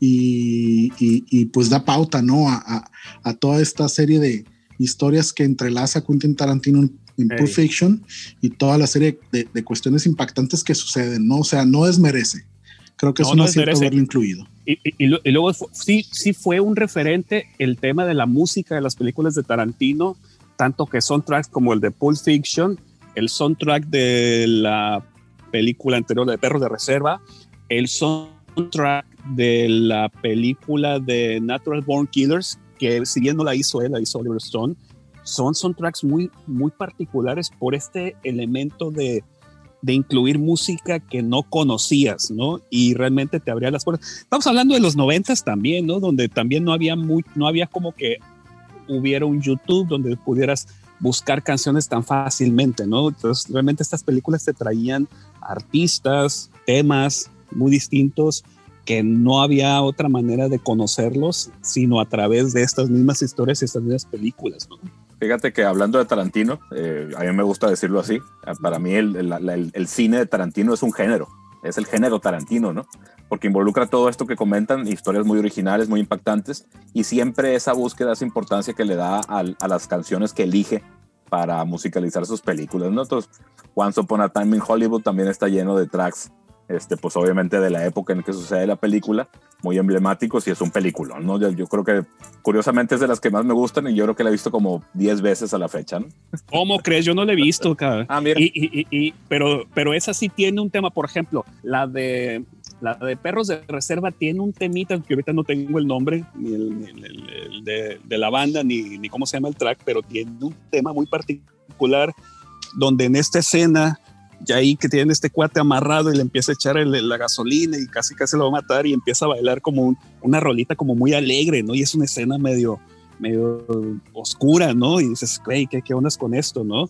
y, y, y, pues da pauta ¿no? A, a, toda esta serie de historias que entrelaza Quentin Tarantino en, hey. Pulp Fiction y toda la serie de, de, cuestiones impactantes que suceden, ¿no? O sea, no desmerece. Creo que no, es un no acierto haberlo incluido. Y, y, y, luego sí, sí fue un referente el tema de la música de las películas de Tarantino, tanto que soundtracks como el de Pulp Fiction, el soundtrack de la película anterior de Perros de Reserva, el soundtrack de la película de Natural Born Killers, que si bien no la hizo él, la hizo Oliver Stone, son soundtracks muy, muy particulares por este elemento de, de incluir música que no conocías, ¿no? Y realmente te abría las puertas. Estamos hablando de los noventas también, ¿no? Donde también no había muy, no había como que hubiera un YouTube donde pudieras buscar canciones tan fácilmente, ¿no? Entonces, realmente estas películas te traían artistas, temas muy distintos que no había otra manera de conocerlos sino a través de estas mismas historias y estas mismas películas, ¿no? Fíjate que hablando de Tarantino, eh, a mí me gusta decirlo así, para mí el, cine de Tarantino es un género, es el género Tarantino, ¿no? Porque involucra todo esto que comentan, historias muy originales, muy impactantes, y siempre esa búsqueda, esa importancia que le da a, a las canciones que elige para musicalizar sus películas, ¿no? Entonces, Once Upon a Time in Hollywood también está lleno de tracks este, pues obviamente de la época en que sucede la película, muy emblemáticos y es un película, ¿no? Yo, yo, creo que curiosamente es de las que más me gustan y yo creo que la he visto como 10 veces a la fecha, ¿no? ¿Cómo crees? Yo no la he visto, <laughs> cara. ah, mira. Y, y, y, pero, pero esa sí tiene un tema, por ejemplo, la de la de Perros de Reserva tiene un temita que ahorita no tengo el nombre ni el, ni el, el de, de, la banda ni, ni cómo se llama el track, pero tiene un tema muy particular donde en esta escena ya ahí que tienen este cuate amarrado y le empieza a echar la gasolina y casi casi lo va a matar y empieza a bailar como un, una rolita como muy alegre, ¿no? Y es una escena medio, medio oscura, ¿no? Y dices, hey, ¿qué, qué ondas con esto, no?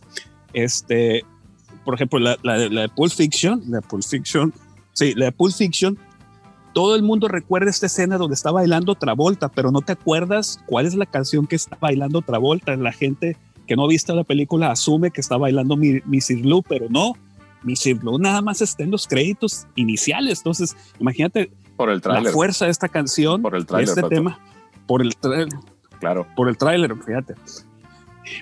Este, por ejemplo, la, la, de Pulp Fiction, la de Pulp Fiction, sí, la de Pulp Fiction, todo el mundo recuerda esta escena donde está bailando Travolta, pero no te acuerdas cuál es la canción que está bailando Travolta. La gente que no ha visto la película asume que está bailando Missy Blue, pero no, Blue nada más está en los créditos iniciales. Entonces, imagínate por el la fuerza de esta canción, por el trailer, este tema, por el trailer. Claro. Por el tráiler, fíjate.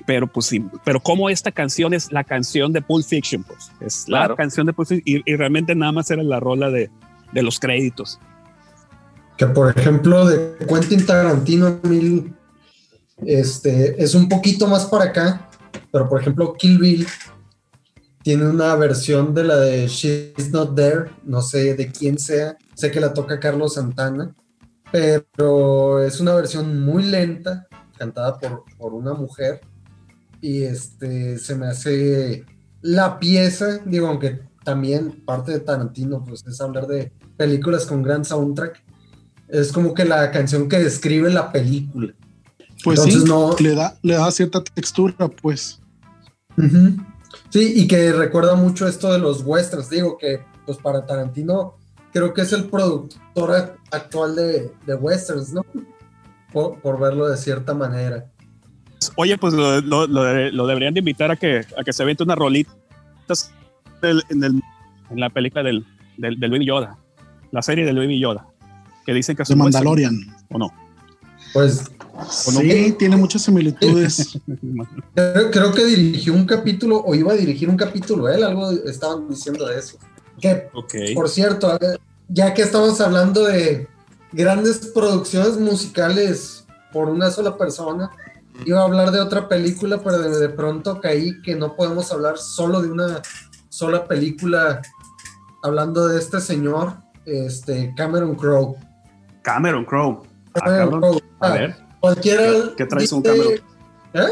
Pero pues sí, pero como esta canción es la canción de Pulp Fiction, pues es la canción de Pulp Fiction y, realmente nada más era la rola de, de, los créditos. Que por ejemplo de Quentin Tarantino mil, este, es un poquito más para acá, pero por ejemplo Kill Bill tiene una versión de la de She's Not There, no sé de quién sea, sé que la toca Carlos Santana, pero es una versión muy lenta, cantada por, por una mujer, y este se me hace la pieza, digo, aunque también parte de Tarantino, pues es hablar de películas con gran soundtrack, es como que la canción que describe la película. Pues sí, no, le, da, le da cierta textura, pues. Sí, y que recuerda mucho esto de los westerns. Digo que, pues para Tarantino, creo que es el productor actual de, de westerns, ¿no? Por, verlo de cierta manera. Oye, pues lo, lo, deberían de invitar a que, a que se vente una rolita en, el, en, la película del, del, Baby Yoda, la serie del Baby Yoda, que dicen que es de Mandalorian. ¿O no? Pues sí, tiene muchas similitudes. <laughs> creo, que dirigió un capítulo o iba a dirigir un capítulo, él algo estaban diciendo de eso. Que, por cierto, ya que estamos hablando de grandes producciones musicales por una sola persona, iba a hablar de otra película, pero de, pronto caí que no podemos hablar solo de una sola película, hablando de este señor, este Cameron Crowe. Cameron Crowe. Cameron Crowe. A ah, ver. Cualquiera. ¿Qué, traes con Cameron? ¿Eh?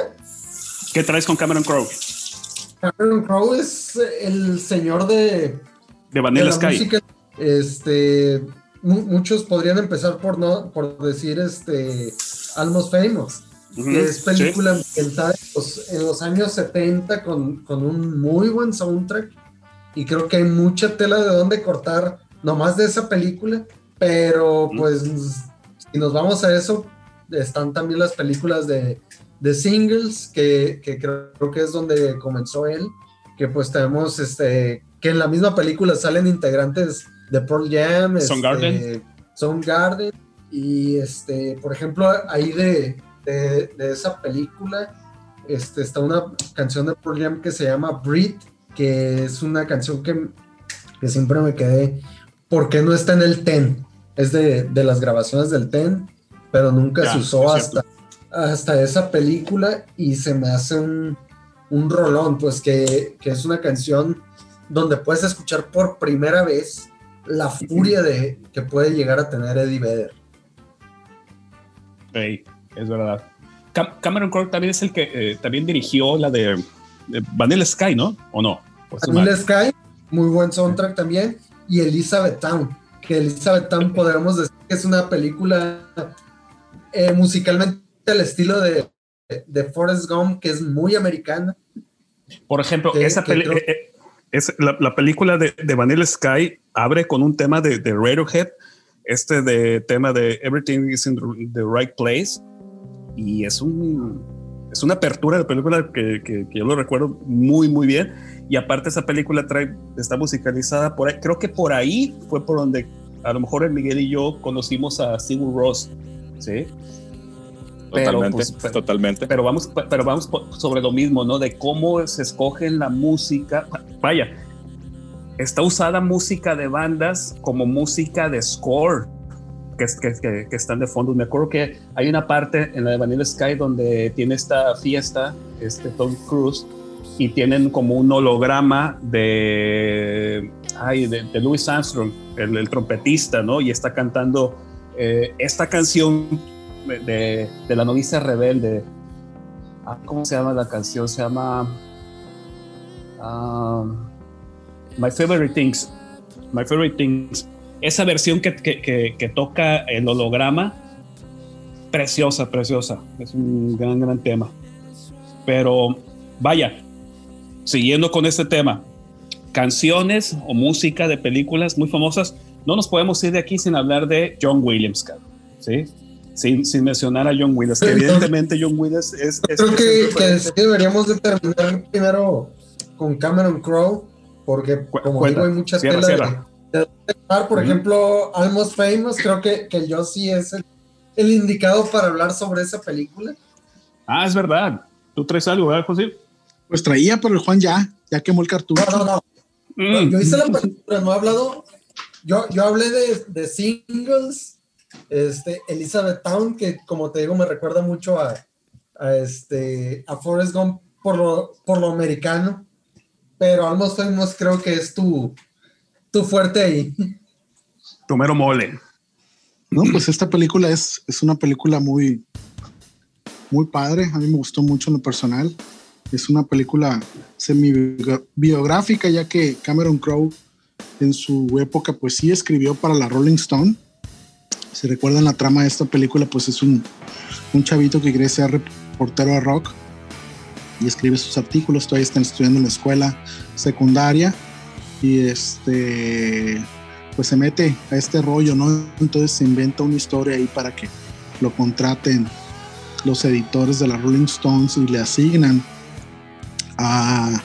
¿Qué traes con Cameron Crowe? Cameron Crowe es el señor de. De Vanilla Sky. Este. Muchos podrían empezar por no por decir este Almost Famous, que es película ambientada en los, años 70 con, con un muy buen soundtrack y creo que hay mucha tela de dónde cortar nomás de esa película, pero pues si nos vamos a eso, están también las películas de, de singles, que, que, creo que es donde comenzó él, que pues tenemos este, que en la misma película salen integrantes de Pearl Jam, Soundgarden, este, Garden. y este, por ejemplo, ahí de, de, de, esa película este, está una canción de Pearl Jam que se llama Breathe, que es una canción que, que siempre me quedé, porque no está en el TEN? Es de, de las grabaciones del TEN pero nunca se usó hasta, hasta esa película y se me hace un, un rolón, pues que, que, es una canción donde puedes escuchar por primera vez la furia de, que puede llegar a tener Eddie Vedder. Sí, es verdad. Cameron Crowe también es el que eh, también dirigió la de, Vanilla Sky, ¿no? ¿O no? Vanilla Sky, muy buen soundtrack también. Y Elizabeth Town, que Elizabeth Town podríamos decir que es una película eh, musicalmente al estilo de, de Forrest Gump, que es muy americana. Por ejemplo, esa eh, eh, es la, película de, de, Vanilla Sky abre con un tema de, de Radiohead, este de tema de Everything is in the right place, y es un es una apertura de película que, que, yo lo recuerdo muy muy bien y aparte esa película trae está musicalizada por ahí, creo que por ahí fue por donde a lo mejor el Miguel y yo conocimos a Steve Ross ¿sí? Totalmente, pues, totalmente. Pero vamos, pero vamos sobre lo mismo, ¿no? De cómo se escoge la música. Vaya, está usada música de bandas como música de score, que, que, que, están de fondo. Me acuerdo que hay una parte en la de Vanilla Sky donde tiene esta fiesta, este Tom Cruise, y tienen como un holograma de, ay, de, Louis Armstrong, el, trompetista, ¿no? Y está cantando eh, esta canción de, la novicia rebelde, ah, ¿cómo se llama la canción? Se llama ah, My Favorite Things. My Favorite Things. Esa versión que, toca el holograma, preciosa, preciosa. Es un gran, gran tema. Pero vaya, siguiendo con este tema, canciones o música de películas muy famosas no nos podemos ir de aquí sin hablar de John Williams, ¿sí? Sin, sin mencionar a John Williams, que evidentemente John Williams es... creo que, que, deberíamos de terminar primero con Cameron Crowe, porque como digo, hay muchas cierra, De, por ejemplo, Almost Famous, creo que, que yo sí es el, el indicado para hablar sobre esa película. Ah, es verdad. ¿Tú traes algo, verdad, José? Pues traía, pero el Juan ya, ya quemó el cartucho. No, no, no. Mm. Yo hice la película, no he hablado. Yo, yo hablé de, de singles, este, Elizabeth Town, que como te digo, me recuerda mucho a, a este, a Forrest Gump por lo, por lo americano. Pero Almost Famous creo que es tu, tu fuerte ahí. Tu mero mole. No, pues esta película es, es una película muy, muy padre. A mí me gustó mucho en lo personal. Es una película semi-biográfica, ya que Cameron Crowe en su época, pues sí escribió para la Rolling Stone. Si recuerdan la trama de esta película, pues es un, un chavito que quiere ser reportero de rock y escribe sus artículos. Todavía están estudiando en la escuela secundaria y este pues se mete a este rollo, ¿no? Entonces se inventa una historia ahí para que lo contraten los editores de la Rolling Stones y le asignan a,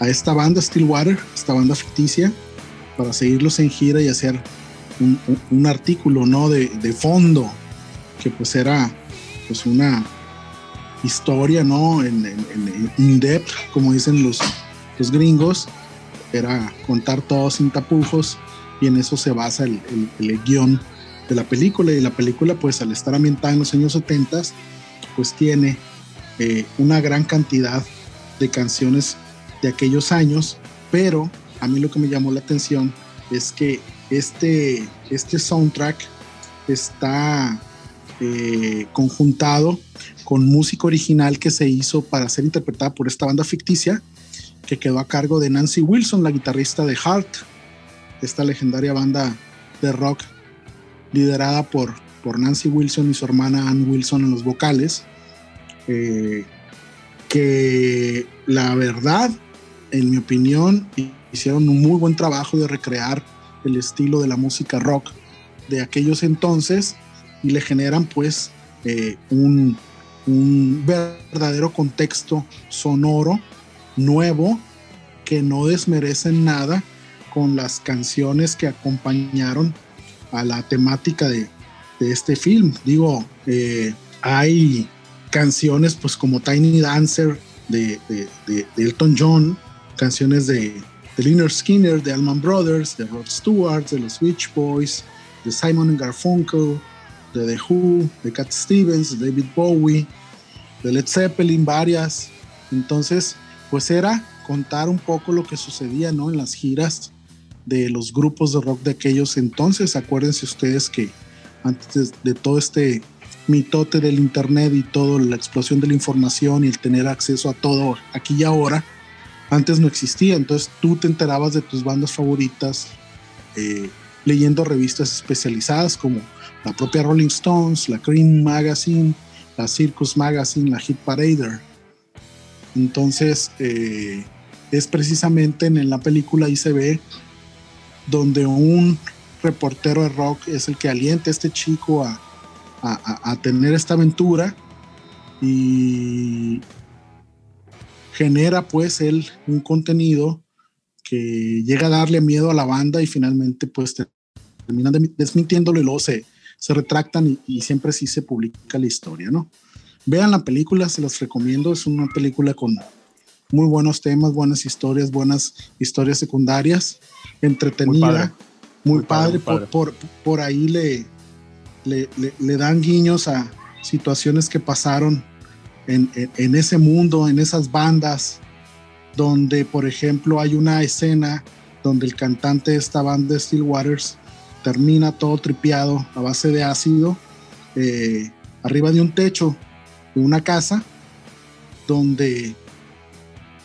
esta banda Stillwater, esta banda ficticia, para seguirlos en gira y hacer un, artículo, ¿no? De, fondo, que pues era pues una historia, ¿no? En, en- en- in depth, como dicen los, los gringos, era contar todo sin tapujos y en eso se basa el, el- el guion de la película y la película pues al estar ambientada en los años 70 pues tiene eh, una gran cantidad de canciones de aquellos años pero a mí lo que me llamó la atención es que este, este soundtrack está eh, conjuntado con música original que se hizo para ser interpretada por esta banda ficticia que quedó a cargo de Nancy Wilson, la guitarrista de Heart, esta legendaria banda de rock liderada por, por Nancy Wilson y su hermana Ann Wilson en los vocales, eh, que la verdad, en mi opinión, hicieron un muy buen trabajo de recrear el estilo de la música rock de aquellos entonces y le generan pues eh, un, un verdadero contexto sonoro nuevo que no desmerecen nada con las canciones que acompañaron a la temática de, este film. Digo, eh, hay canciones pues como Tiny Dancer de, de- de- Elton John, canciones de, Lynyrd Skinner, de Allman Brothers, de Rod Stewart, de los Beach Boys, de Simon Garfunkel, de The Who, de Cat Stevens, de David Bowie, de Led Zeppelin, varias. Entonces, pues era contar un poco lo que sucedía, ¿no? En las giras de los grupos de rock de aquellos entonces. Acuérdense ustedes que antes de todo este mitote del internet y toda la explosión de la información y el tener acceso a todo aquí y ahora, antes no existía. Entonces tú te enterabas de tus bandas favoritas eh, leyendo revistas especializadas como la propia Rolling Stones, la Cream Magazine, la Circus Magazine, la Hit Parader. Entonces, eh, es precisamente en, la película ahí se donde un reportero de rock es el que alienta a este chico a, a- a- a tener esta aventura y genera pues él un contenido que llega a darle miedo a la banda y finalmente pues te- terminan de- desmintiéndolo y luego se, se retractan y, y siempre sí se publica la historia, ¿no? Vean la película, se las recomiendo, es una película con muy buenos temas, buenas historias, buenas historias secundarias, entretenida, Muy padre. muy, Muy padre, por, por ahí le, le, le- le dan guiños a situaciones que pasaron en, en- en ese mundo, en esas bandas, donde por ejemplo hay una escena donde el cantante de esta banda Steel Waters termina todo tripeado a base de ácido eh, arriba de un techo de una casa donde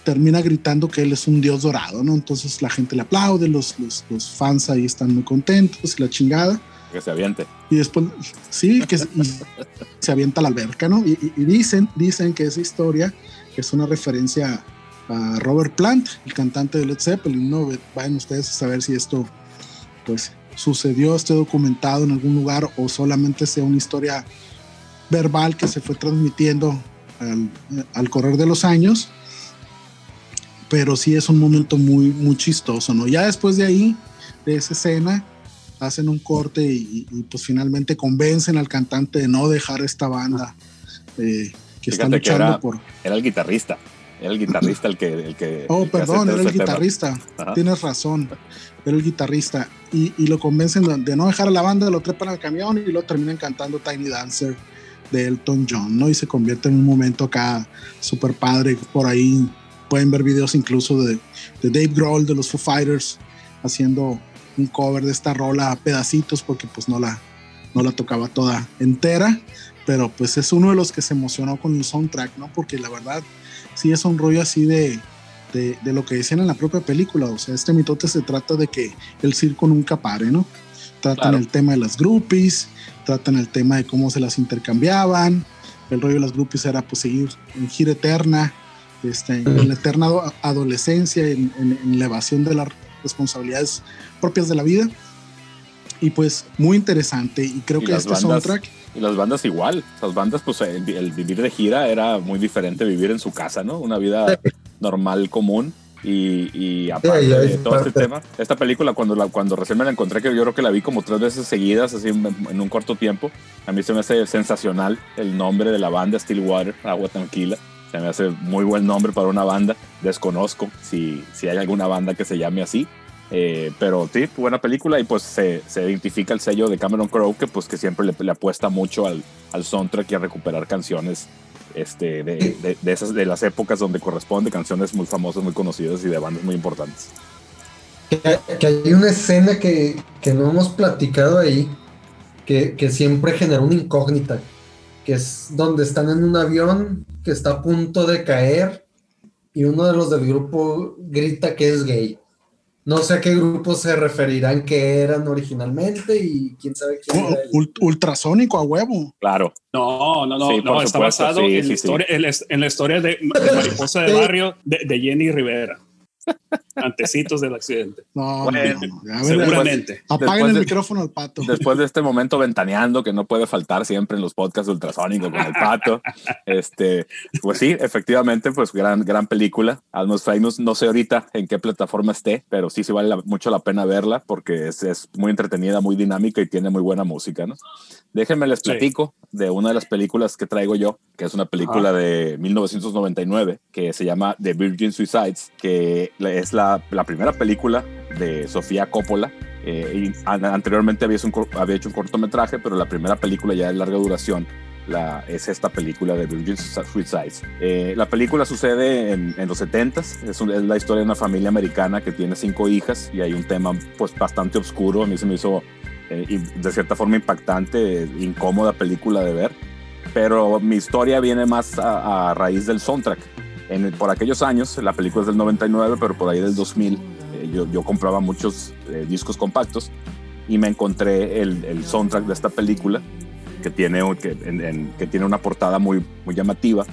termina gritando que él es un dios dorado, ¿no? Entonces la gente le aplaude, los, los, los fans ahí están muy contentos y la chingada. Que se aviente. Y después, sí, que se- avienta a la alberca, ¿no? Y- y dicen, dicen que esa historia es una referencia a Robert Plant, el cantante de Led Zeppelin, ¿no? Vayan ustedes a saber si esto, pues, sucedió, esté documentado en algún lugar o solamente sea una historia verbal que se fue transmitiendo al, al correr de los años. Pero sí es un momento muy, muy chistoso, ¿no? Ya después de ahí, de esa escena, hacen un corte y, y, pues finalmente convencen al cantante de no dejar esta banda, eh, que Fíjate que luchando era- por... Era el guitarrista. Era el guitarrista el que. El que Oh, el perdón, era el guitarrista. Ajá. Tienes razón. Era el guitarrista. Y, y lo convencen de, de no dejar a la banda, lo trepan al camión y lo terminan cantando Tiny Dancer de Elton John, ¿no? Y se convierte en un momento acá súper padre. Por ahí pueden ver videos incluso de, de Dave Grohl, de los Foo Fighters, haciendo un cover de esta rola a pedacitos porque pues no la, no la tocaba toda entera. Pero pues es uno de los que se emocionó con el soundtrack, ¿no? Porque la verdad sí es un rollo así de, de, de lo que decían en la propia película. O sea, este mitote se trata de que el circo nunca pare, ¿no? Tratan Claro. el tema de las groupies, tratan el tema de cómo se las intercambiaban. El rollo de las groupies era pues seguir en gira eterna, este, en la eterna ado- adolescencia, en, en- en la evasión de las responsabilidades propias de la vida. Y pues muy interesante. Y creo Y que este bandas- soundtrack Y las bandas igual. Las bandas, pues el, el vivir de gira era muy diferente a vivir en su casa, ¿no? Una vida normal, común. Y, y aparte Sí, de todo este parte. tema, esta película, cuando, la, cuando recién me la encontré, que yo creo que la vi como tres veces seguidas, así en, en un corto tiempo, a mí se me hace sensacional el nombre de la banda Stillwater, Agua Tranquila. Se me hace muy buen nombre para una banda. Desconozco si, si hay alguna banda que se llame así. Eh, pero sí, buena película y pues se, se identifica el sello de Cameron Crowe que pues que siempre le, le apuesta mucho al, al soundtrack y a recuperar canciones este, de, de, de esas, de las épocas donde corresponde, canciones muy famosas, muy conocidas y de bandas muy importantes. Que, hay una escena que, que no hemos platicado ahí, que, que siempre genera una incógnita, que es donde están en un avión que está a punto de caer y uno de los del grupo grita que es gay. No sé a qué grupo se referirán que eran originalmente y quién sabe quién era el- ul- ultrasónico a huevo. Claro, No, no, no, Sí, no, está supuesto, basado sí, en, sí, la historia, en, la, historia de, de <laughs> Mariposa de. Barrio de, de Jenny Rivera. Antecitos del accidente. No, Bueno, no, Seguramente. apaguen Después el de- micrófono al pato. después de este momento ventaneando que no puede faltar siempre en los podcasts de ultrasónico con el pato, este, pues sí, efectivamente, pues gran, gran película. Almost Famous, no sé ahorita en qué plataforma esté, pero sí, sí vale la- mucho la pena verla porque es, es muy entretenida, muy dinámica y tiene muy buena música, ¿no? Déjenme les Sí. platico de una de las películas que traigo yo, que es una película de 1999 que se llama The Virgin Suicides, que es la, la primera película de Sofía Coppola. Eh, y an- anteriormente había hecho, un, había hecho un cortometraje, pero la primera película ya de larga duración la, es esta película de Virgin Suicides. Eh, la película sucede en, en los 70s, es, es la historia de una familia americana que tiene cinco hijas y hay un tema pues bastante oscuro, a mí se me hizo eh, de cierta forma impactante, incómoda película de ver, pero mi historia viene más a, a raíz del soundtrack. En por aquellos años, la película es del 99, pero por ahí del 2000, eh, yo, yo compraba muchos eh, discos compactos y me encontré el, el soundtrack de esta película que tiene, que, en- en- que tiene una portada muy, muy llamativa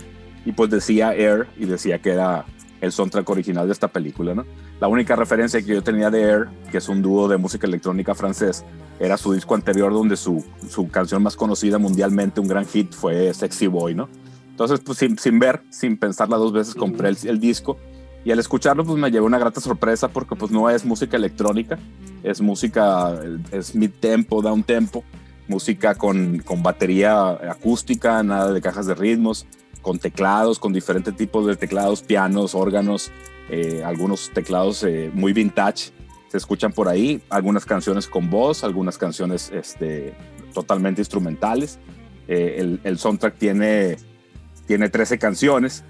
y pues decía Air y decía que era el soundtrack original de esta película, ¿no? La única referencia que yo tenía de Air, que es un dúo de música electrónica francés, era su disco anterior donde su, su canción más conocida mundialmente, un gran hit, fue Sexy Boy, ¿no? Entonces, pues sin, sin ver, sin pensarla dos veces, compré el, el disco y al escucharlo, pues me llevó una grata sorpresa porque pues no es música electrónica, es música, es mid tempo, down tempo, música con, con batería acústica, nada de cajas de ritmos, con teclados, con diferentes tipos de teclados, pianos, órganos, eh, algunos teclados eh, muy vintage se escuchan por ahí, algunas canciones con voz, algunas canciones este, totalmente instrumentales. Eh, el, el, soundtrack tiene, tiene 13 canciones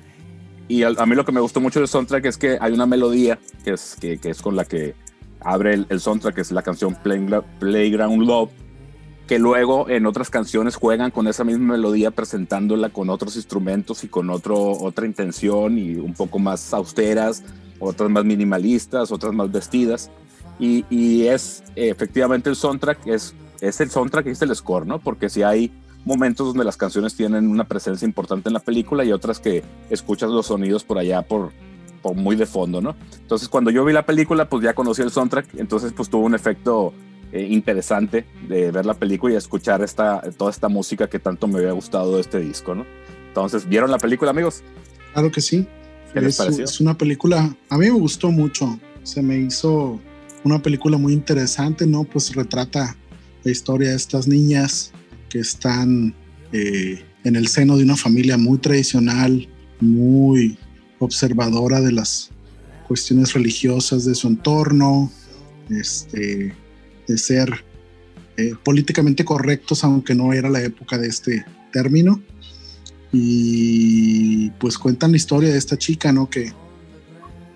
y a, mí lo que me gustó mucho del soundtrack es que hay una melodía que es, que, es con la que abre el, el, soundtrack, que es la canción Playground Love, que luego en otras canciones juegan con esa misma melodía presentándola con otros instrumentos y con otro, otra intención y un poco más austeras, otras más minimalistas, otras más vestidas. Y, es efectivamente el soundtrack, es, es el soundtrack es el score, ¿no? Porque si hay momentos donde las canciones tienen una presencia importante en la película y otras que escuchas los sonidos por allá por, por muy de fondo, ¿no? Entonces cuando yo vi la película, pues ya conocí el soundtrack, entonces pues tuvo un efecto eh, interesante de ver la película y escuchar esta, toda esta música que tanto me había gustado de este disco, ¿no? Entonces, ¿vieron la película, amigos? Claro que sí. ¿Qué les es, pareció? es una película, a mí me gustó mucho, se me hizo una película muy interesante, ¿no? Pues retrata la historia de estas niñas que están eh, en el seno de una familia muy tradicional, muy observadora de las cuestiones religiosas de su entorno, este, de ser eh, políticamente correctos, aunque no era la época de este término. Y pues cuentan la historia de esta chica, ¿no? Que,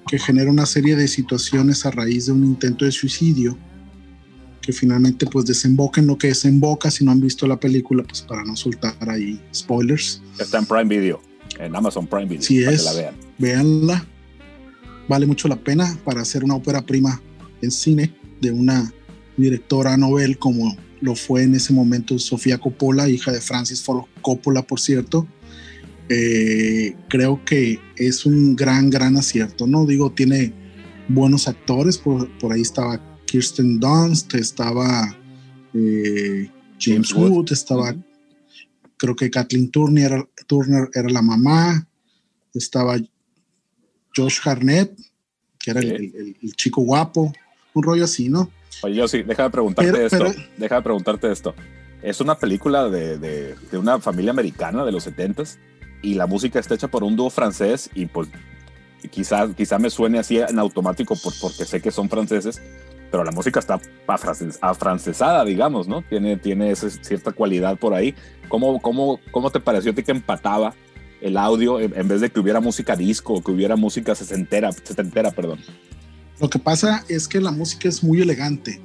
que genera una serie de situaciones a raíz de un intento de suicidio que finalmente pues desemboca en lo que desemboca si no han visto la película pues para no soltar ahí spoilers. Está en Prime Video en Amazon Prime Video sí es. la véanla. Vale mucho la pena para hacer una ópera prima en cine de una directora novel como lo fue en ese momento Sofía Coppola hija de Francis Ford Coppola por cierto. Eh, creo que es un gran gran acierto no digo tiene buenos actores por, por ahí estaba Kirsten Dunst, estaba eh, James Wood, estaba, creo que Kathleen Turner, Turner era la mamá, estaba Josh Harnett, que era el, chico guapo, un rollo así, ¿no? Oye, yo sí, déjame preguntarte esto, déjame preguntarte esto. Es una película de, de, de, una familia americana de los 70 y la música está hecha por un dúo francés y pues quizá, quizá me suene así en automático por, porque sé que son franceses, pero la música está afrancesada, digamos, ¿no? Tiene, tiene esa cierta cualidad por ahí. ¿Cómo, cómo, cómo te pareció a ti que empataba el audio en, vez de que hubiera música disco o que hubiera música sesentera, setentera, perdón? Lo que pasa es que la música es muy elegante.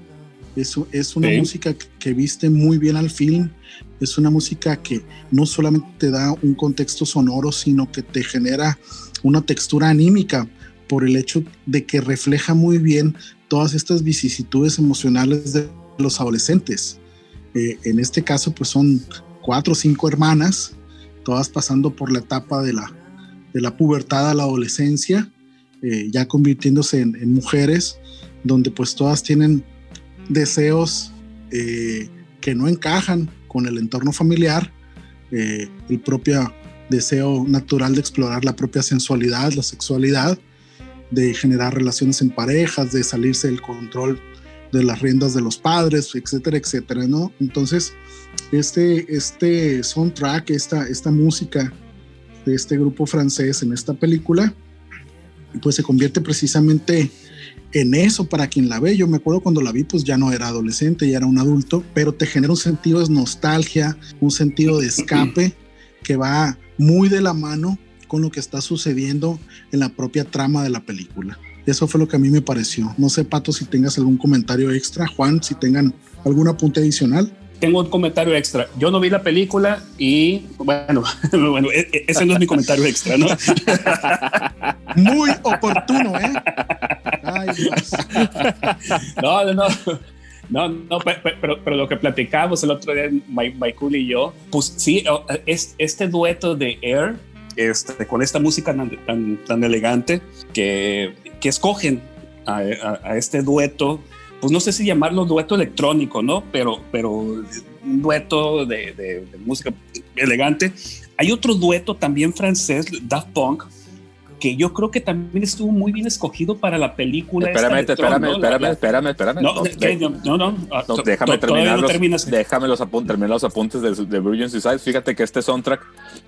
Es, es una música que viste muy bien al film. Es una música que no solamente te da un contexto sonoro, sino que te genera una textura anímica por el hecho de que refleja muy bien todas estas vicisitudes emocionales de los adolescentes. Eh, en este caso, pues son cuatro o cinco hermanas, todas pasando por la etapa de la, de la pubertad a la adolescencia, eh, ya convirtiéndose en, mujeres, donde pues todas tienen deseos eh, que no encajan con el entorno familiar, el propio deseo natural de explorar la propia sensualidad, la sexualidad, de generar relaciones en parejas, de salirse del control de las riendas de los padres, etcétera, etcétera, ¿no? Entonces, este, este soundtrack, esta, esta música de este grupo francés en esta película, pues se convierte precisamente en eso para quien la ve. Yo me acuerdo cuando la vi, pues ya no era adolescente, ya era un adulto, pero te genera un sentido de nostalgia, un sentido de escape que va muy de la mano con lo que está sucediendo en la propia trama de la película. Eso fue lo que a mí me pareció. No sé, Pato, si tengas algún comentario extra. Juan, si tengan algún apunte adicional. Tengo un comentario extra. Yo no vi la película y, bueno, <laughs> bueno e, e, ese no es mi comentario extra, ¿no? <laughs> Muy oportuno, ¿eh? Ay, Dios. <laughs> No, no, no. No, no, pero, pero, lo que platicamos el otro día, Michael y yo, pues sí, es, este dueto de Air este, con esta música tan, elegante que, que escogen a, este dueto, pues no sé si llamarlo dueto electrónico, ¿no? Pero, pero un dueto de, de música elegante. Hay otro dueto también francés, Daft Punk, que yo creo que también estuvo muy bien escogido para la película. Espérame, espérame, espérame, espérame, espérame, No, no, ah, no, déjame terminar los, déjame los apuntes, terminar los apuntes de, de Virgin Suicide. Fíjate que este soundtrack,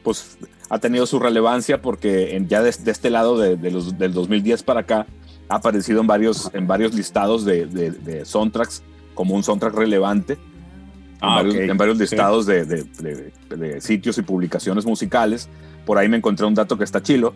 pues, ha tenido su relevancia porque en, ya de, este lado de, los, del 2010 para acá ha aparecido en varios, en varios listados de, de soundtracks como un soundtrack relevante. Ah, en, varios, listados de, de, sitios y publicaciones musicales. Por ahí me encontré un dato que está chilo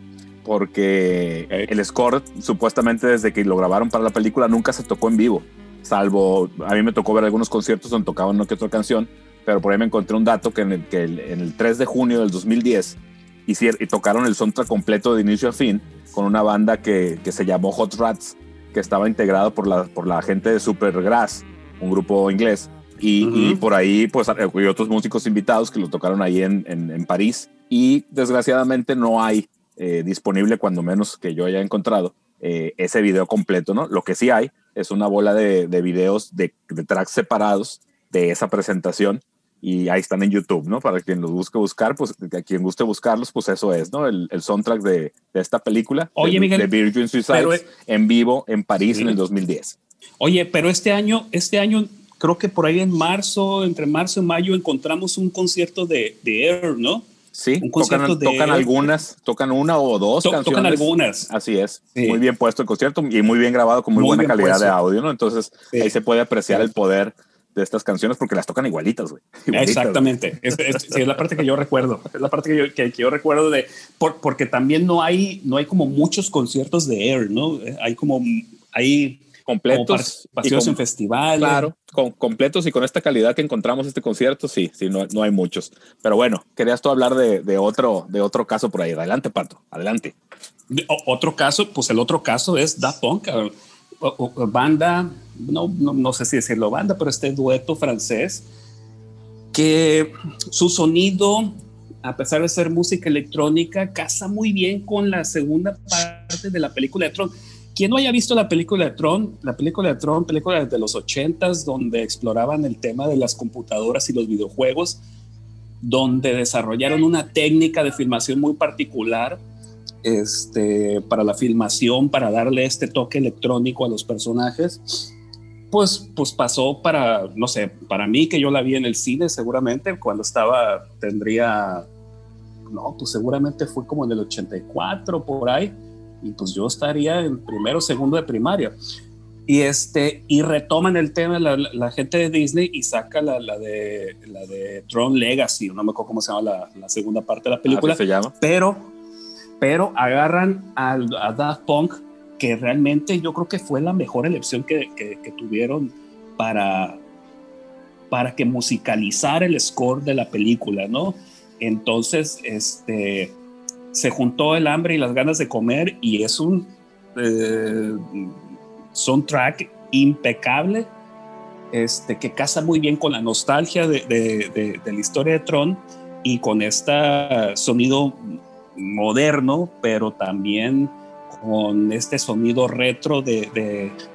porque el score supuestamente desde que lo grabaron para la película nunca se tocó en vivo, salvo a mí me tocó ver algunos conciertos donde tocaban una que otra canción, pero por ahí me encontré un dato que en el, que en el 3 de junio del 2010 hicieron, y tocaron el soundtrack completo de inicio a fin con una banda que, que se llamó Hot Rats, que estaba integrado por la, por la gente de Supergrass, un grupo inglés. Y, y, por ahí, pues, hay otros músicos invitados que lo tocaron ahí en, en, en París. Y desgraciadamente no hay eh, disponible, cuando menos que yo haya encontrado, eh, ese video completo, ¿no? Lo que sí hay es una bola de, de videos de, de, tracks separados de esa presentación y ahí están en YouTube, ¿no? Para quien los busque buscar, pues a quien guste buscarlos, pues eso es, ¿no? El, el soundtrack de, de, esta película, Oye, de, Miguel, Virgin Suicide, en vivo en París en el 2010. Oye, pero este año, este año creo que por ahí en marzo, entre marzo y mayo, encontramos un concierto de, de Air, ¿no? Sí, tocan, tocan algunas, tocan una o dos canciones. Tocan algunas. Así es. Muy bien puesto el concierto y muy bien grabado con muy, buena calidad de audio, ¿no? Entonces ahí se puede apreciar el poder de estas canciones porque las tocan igualitas, güey. <laughs> Exactamente. Es, <laughs> es, la parte que yo recuerdo. Es la parte que yo, que, yo recuerdo de. Por, porque también no hay, no hay como muchos conciertos de Air, ¿no? Hay como. Hay completos. Paseos en festivales. Claro, con, completos y con esta calidad que encontramos este concierto, sí, sí, no, no hay muchos. Pero bueno, querías tú hablar de, de, otro, de otro caso por ahí. Adelante, Pato, adelante. otro caso, pues el otro caso es Da Punk, banda, no, no, no sé si decirlo banda, pero este dueto francés, que su sonido a pesar de ser música electrónica, casa muy bien con la segunda parte de la película de Tron. Quien no haya visto la película de Tron, la película de Tron, película de los ochentas, donde exploraban el tema de las computadoras y los videojuegos, donde desarrollaron una técnica de filmación muy particular este, para la filmación, para darle este toque electrónico a los personajes, pues, pues pasó para, no sé, para mí que yo la vi en el cine seguramente, cuando estaba, tendría, no, pues seguramente fue como en el 84 por ahí y pues yo estaría en primero, segundo de primaria. Y, este, y retoman el tema la, la gente de Disney y saca la, la, de, la de Tron Legacy, no me acuerdo cómo se llama la, la segunda parte de la película, se llama. pero pero agarran a, a, Daft Punk, que realmente yo creo que fue la mejor elección que, que, que, tuvieron para, para que musicalizar el score de la película, ¿no? Entonces, este, se juntó el hambre y las ganas de comer y es un eh, soundtrack impecable este, que casa muy bien con la nostalgia de, de, de, la historia de Tron y con este sonido moderno, pero también con este sonido retro de,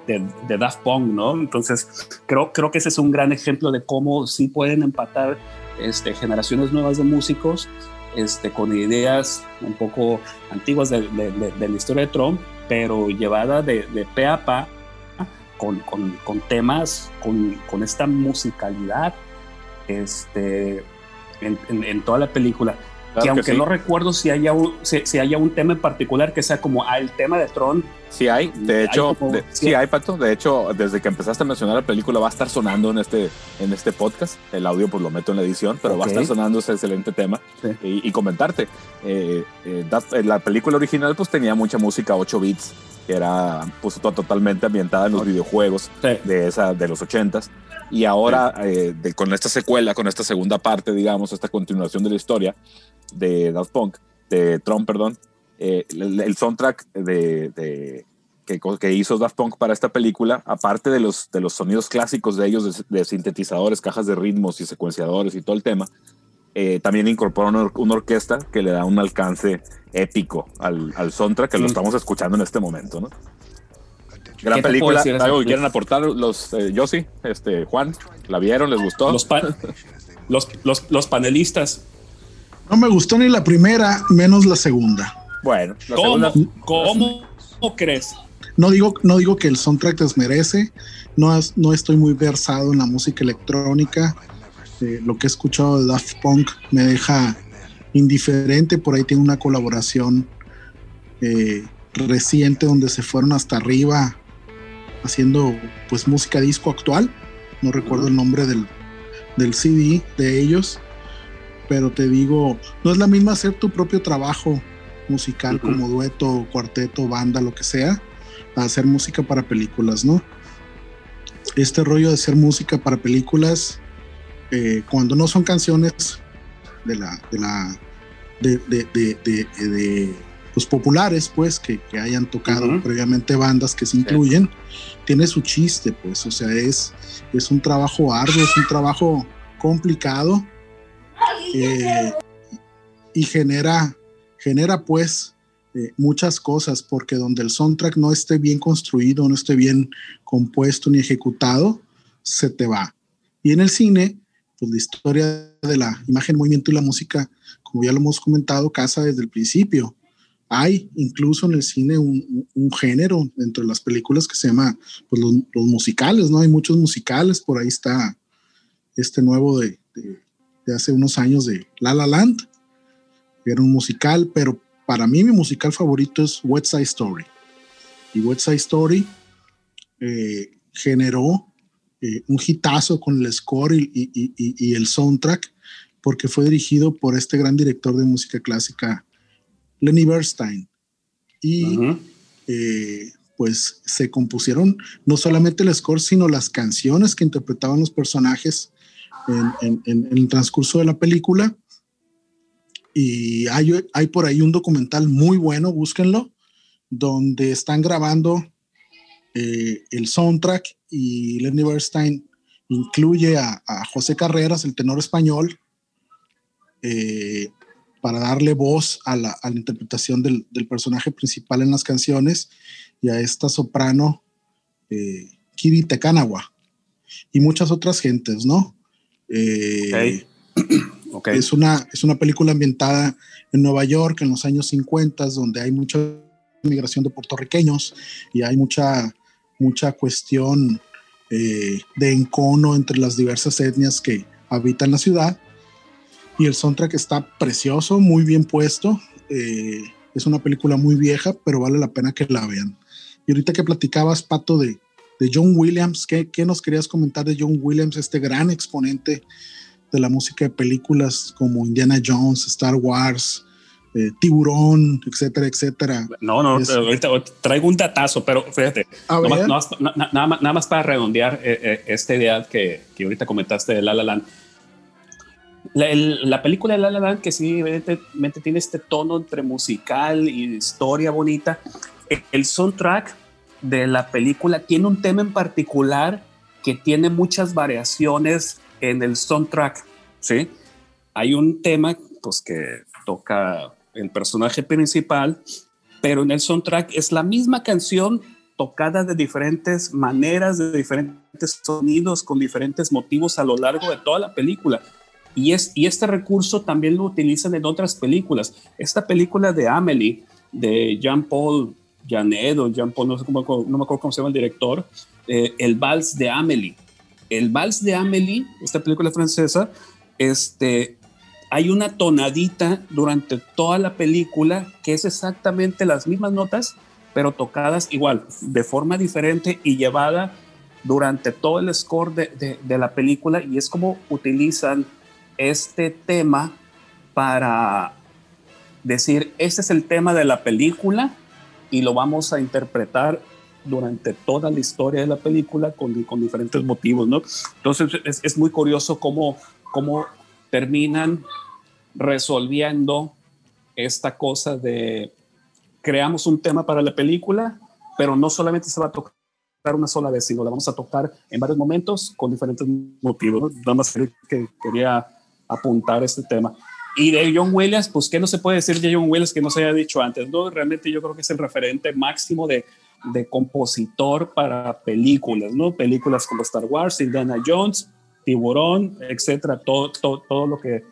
de, Daft Punk, ¿no? Entonces, creo, creo que ese es un gran ejemplo de cómo sí pueden empatar este, generaciones nuevas de músicos este, con ideas un poco antiguas de, la historia de Trump, pero llevada de, pe a pa con, temas, con, esta musicalidad este, en, toda la película. Que aunque no recuerdo si haya, un, si, haya un tema en particular que sea como ah, el tema de Tron. Sí hay, de hecho, sí, hay, Pato. De hecho, desde que empezaste a mencionar la película va a estar sonando en este, en este podcast. El audio pues lo meto en la edición, pero va a estar sonando ese excelente tema. Y, comentarte, eh, eh, la película original pues tenía mucha música 8 bits, que era pues totalmente ambientada en los videojuegos de, esa, de los 80s. Y ahora, eh, con esta secuela, con esta segunda parte, digamos, esta continuación de la historia, de Daft Punk, de Trump, perdón, eh, el, soundtrack de, que, que, hizo Daft Punk para esta película, aparte de los, de los sonidos clásicos de ellos, de, sintetizadores, cajas de ritmos y secuenciadores y todo el tema, eh, también incorpora una, orquesta que le da un alcance épico al, al soundtrack que lo estamos escuchando en este momento, ¿no? Gran película. ¿Algo que quieren aportar los eh, sí este, Juan? ¿La vieron? ¿Les gustó? Los, los, los, los panelistas. No me gustó ni la primera, menos la segunda. Bueno, ¿Cómo, ¿cómo, crees? No digo, no digo que el soundtrack desmerece, no, no estoy muy versado en la música electrónica. Eh, lo que he escuchado de Daft Punk me deja indiferente. Por ahí tiene una colaboración eh, reciente donde se fueron hasta arriba haciendo pues música disco actual. No recuerdo el nombre del, del CD de ellos pero te digo, no es la misma hacer tu propio trabajo musical como dueto, cuarteto, banda, lo que sea, a hacer música para películas, ¿no? Este rollo de hacer música para películas, eh, cuando no son canciones de la, de la, de, de, de, de pues populares, pues, que, que hayan tocado previamente bandas que se incluyen, tiene su chiste, pues, o sea, es, es un trabajo arduo, es un trabajo complicado, eh, y genera, genera pues eh, muchas cosas, porque donde el soundtrack no esté bien construido, no esté bien compuesto ni ejecutado, se te va. Y en el cine, pues la historia de la imagen, movimiento y la música, como ya lo hemos comentado, casa desde el principio. Hay incluso en el cine un, género dentro de las películas que se llama pues, los, musicales, ¿no? Hay muchos musicales, por ahí está este nuevo de, hace unos años de La La Land, era un musical, pero para mí mi musical favorito es West Side Story. Y West Side Story eh, generó eh, un hitazo con el score y, el soundtrack porque fue dirigido por este gran director de música clásica Lenny Bernstein. Y eh, pues se compusieron no solamente el score, sino las canciones que interpretaban los personajes en, el transcurso de la película. Y hay, hay, por ahí un documental muy bueno, búsquenlo, donde están grabando eh, el soundtrack y Lenny Bernstein incluye a, José Carreras, el tenor español, eh, para darle voz a la, interpretación del, personaje principal en las canciones y a esta soprano eh, Kiri Tekanawa y muchas otras gentes, ¿no? Eh, <clears throat> es, una, es una película ambientada en Nueva York en los años 50, donde hay mucha migración de puertorriqueños y hay mucha, mucha cuestión eh, de encono entre las diversas etnias que habitan la ciudad y el soundtrack está precioso, muy bien puesto. Eh, es una película muy vieja, pero vale la pena que la vean. Y ahorita que platicabas, Pato, de, de John Williams, ¿qué, ¿qué, nos querías comentar de John Williams, este gran exponente de la música de películas como Indiana Jones, Star Wars, eh, Tiburón, etcétera, etcétera? No, no, ahorita traigo un datazo, pero fíjate, nada, más, nada, más, para redondear eh, esta idea que, que ahorita comentaste de La La Land la, película de La La Land, que sí, evidentemente tiene este tono entre musical y historia bonita. El soundtrack de la película tiene un tema en particular que tiene muchas variaciones en el soundtrack, ¿sí? Hay un tema, pues, que toca el personaje principal, pero en el soundtrack es la misma canción tocada de diferentes maneras, de diferentes sonidos, con diferentes motivos a lo largo de toda la película. Y, es, y este recurso también lo utilizan en otras películas. Esta película de Amelie, de Jean-Paul Janet o Jean-Paul, no, sé no me acuerdo cómo se llama el director, eh, El Vals de Amelie. El Vals de Amelie, esta película francesa, este, hay una tonadita durante toda la película que es exactamente las mismas notas, pero tocadas igual, de forma diferente y llevada durante todo el score de, de, de la película y es como utilizan este tema para decir, este es el tema de la película y lo vamos a interpretar durante toda la historia de la película con, con diferentes motivos, ¿no? Entonces es, muy curioso cómo, cómo terminan resolviendo esta cosa de creamos un tema para la película, pero no solamente se va a tocar una sola vez, sino la vamos a tocar en varios momentos con diferentes motivos. Nada más que quería apuntar este tema. Y de John Williams, pues, ¿qué no se puede decir de John Williams que no se haya dicho antes? No, realmente yo creo que es el referente máximo de, de compositor para películas, ¿no? Películas como Star Wars, Indiana Jones, Tiburón, etcétera, todo, todo, todo, lo que,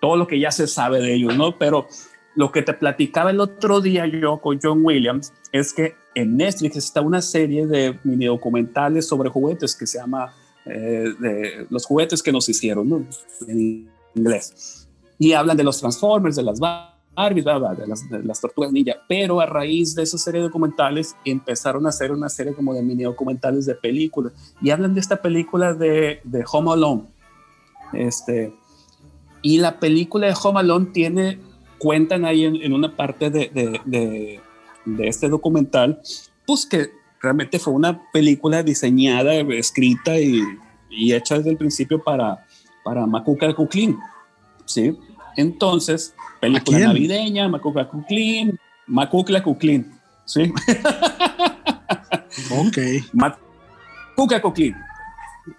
todo lo que ya se sabe de ellos, ¿no? Pero lo que te platicaba el otro día yo con John Williams es que en Netflix está una serie de mini documentales sobre juguetes que se llama eh, de los juguetes que nos hicieron ¿no? en inglés. Y hablan de los Transformers, de las Barbies, de, las, de las tortugas ninja. Pero a raíz de esa serie de documentales empezaron a hacer una serie como de mini documentales de películas. Y hablan de esta película de, de Home Alone. Este, y la película de Home Alone tiene, cuentan ahí en, en una parte de, de, de, este documental, pues que realmente fue una película diseñada, escrita y, y hecha desde el principio para, para Macuca Cuclin. ¿sí? Entonces, película navideña, Macuca Cuclin, Macuca Cuclin. ¿sí? <laughs> ok. Macuca Cuclin.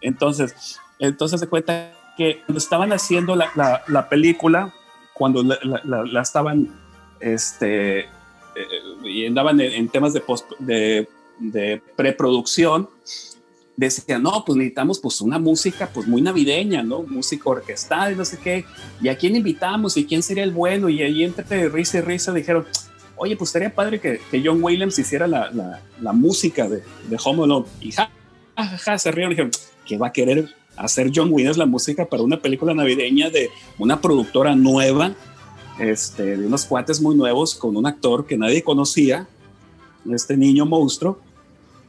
Entonces, entonces se cuenta que cuando estaban haciendo la, la, la película, cuando la, la, estaban, este, eh, y andaban en, temas de, post, de de preproducción, decían, no, pues necesitamos pues una música pues muy navideña, ¿no? Música orquestal y no sé qué. ¿Y a quién invitamos? ¿Y quién sería el bueno? Y ahí entre risa y risa dijeron, oye, pues estaría padre que, que John Williams hiciera la, la, la música de, de, Home Alone. Y ja, ja, ja, se rieron y dijeron, ¿qué va a querer hacer John Williams la música para una película navideña de una productora nueva, este, de unos cuates muy nuevos, con un actor que nadie conocía, este niño monstruo?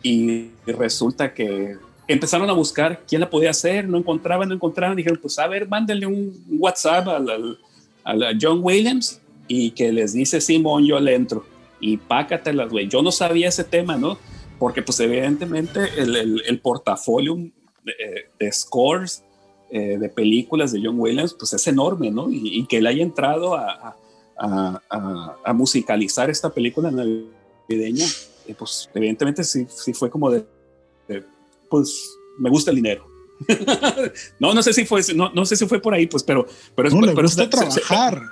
Y resulta que empezaron a buscar quién la podía hacer, no encontraban, no encontraban, dijeron, pues a ver, mándenle un WhatsApp al, al, John Williams y que les dice, Simón, yo le entro y pácatelas, güey. Yo no sabía ese tema, ¿no? Porque pues evidentemente el, el, el portafolio de, de scores eh, de películas de John Williams pues es enorme, ¿no? Y, y que él haya entrado a, a, a, a musicalizar esta película navideña, eh, pues evidentemente sí, sí fue como de, de pues me gusta el dinero. <laughs> no, no sé si fue, no, no, sé si fue por ahí, pues, pero, pero, no, pero, le gusta pero, trabajar.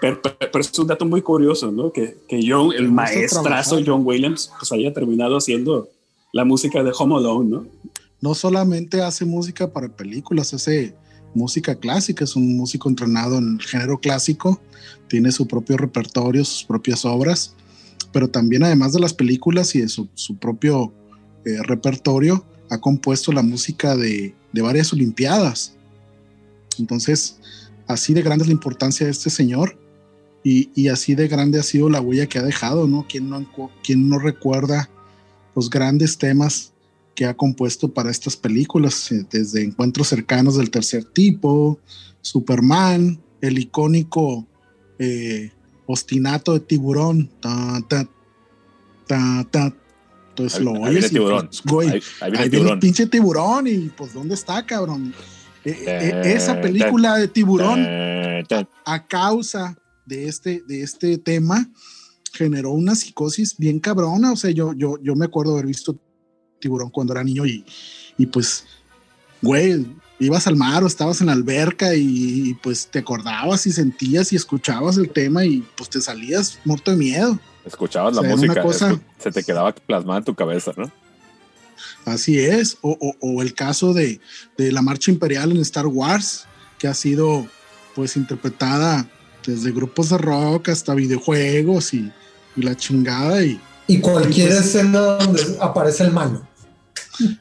Pero, pero, pero, es un dato muy curioso, ¿no? Que, que John, el maestrazo John Williams, pues haya terminado haciendo la música de Home Alone, ¿no? No solamente hace música para películas, hace música clásica, es un músico entrenado en el género clásico, tiene su propio repertorio, sus propias obras, pero también además de las películas y de su, propio eh, repertorio, ha compuesto la música de, de varias Olimpiadas. Entonces, así de grande es la importancia de este señor y, y, así de grande ha sido la huella que ha dejado, ¿no? ¿Quién no, quién no recuerda los grandes temas que ha compuesto para estas películas, eh, desde Encuentros cercanos del tercer tipo, Superman, el icónico eh, ostinato de tiburón, ta, ta, ta, ta, entonces lo oyes. Ahí tiburón. Pues, güey, ahí, ahí, viene, ahí viene el pinche tiburón y pues ¿dónde está, cabrón? Eh, eh, esa película de tiburón, a, a, causa de este, de este tema, generó una psicosis bien cabrona. O sea, yo, yo, yo me acuerdo haber visto tiburón cuando era niño y, y pues, güey, ibas al mar o estabas en la alberca y, y, pues te acordabas y sentías y escuchabas el tema y pues te salías muerto de miedo. Escuchabas o sea, la música, cosa, se te quedaba plasmada en tu cabeza, ¿no? Así es, o, o, o, el caso de, de la marcha imperial en Star Wars, que ha sido pues interpretada desde grupos de rock hasta videojuegos y, y la chingada y, y cualquier y pues, escena donde aparece el malo.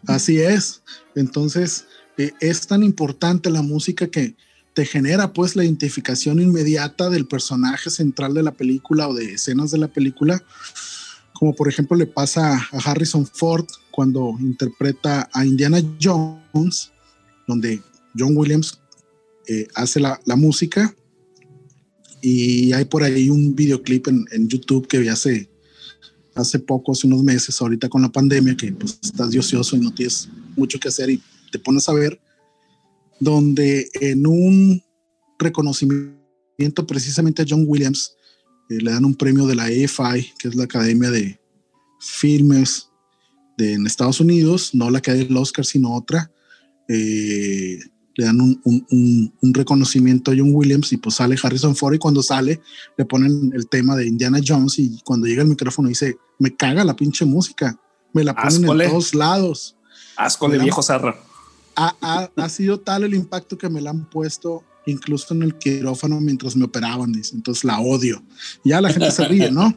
Así es. Entonces, eh, es tan importante la música que te genera pues la identificación inmediata del personaje central de la película o de escenas de la película, como por ejemplo le pasa a Harrison Ford cuando interpreta a Indiana Jones, donde John Williams eh, hace la, la, música. Y hay por ahí un videoclip en, en YouTube que vi hace hace poco, hace unos meses, ahorita con la pandemia, que pues estás ocioso y no tienes mucho que hacer y te pones a ver, donde en un reconocimiento precisamente a John Williams eh, le dan un premio de la EFI, que es la Academia de Filmes de, en Estados Unidos, no la que hay del Oscar, sino otra. Eh, le dan un, un, un, reconocimiento a John Williams y pues sale Harrison Ford y cuando sale le ponen el tema de Indiana Jones y cuando llega el micrófono dice, me caga la pinche música, me la ponen Ascole. en todos lados. Asco de viejo zarra. Ha, ha, ha, sido tal el impacto que me la han puesto incluso en el quirófano mientras me operaban, dice. entonces la odio. Ya la gente se ríe, ¿no?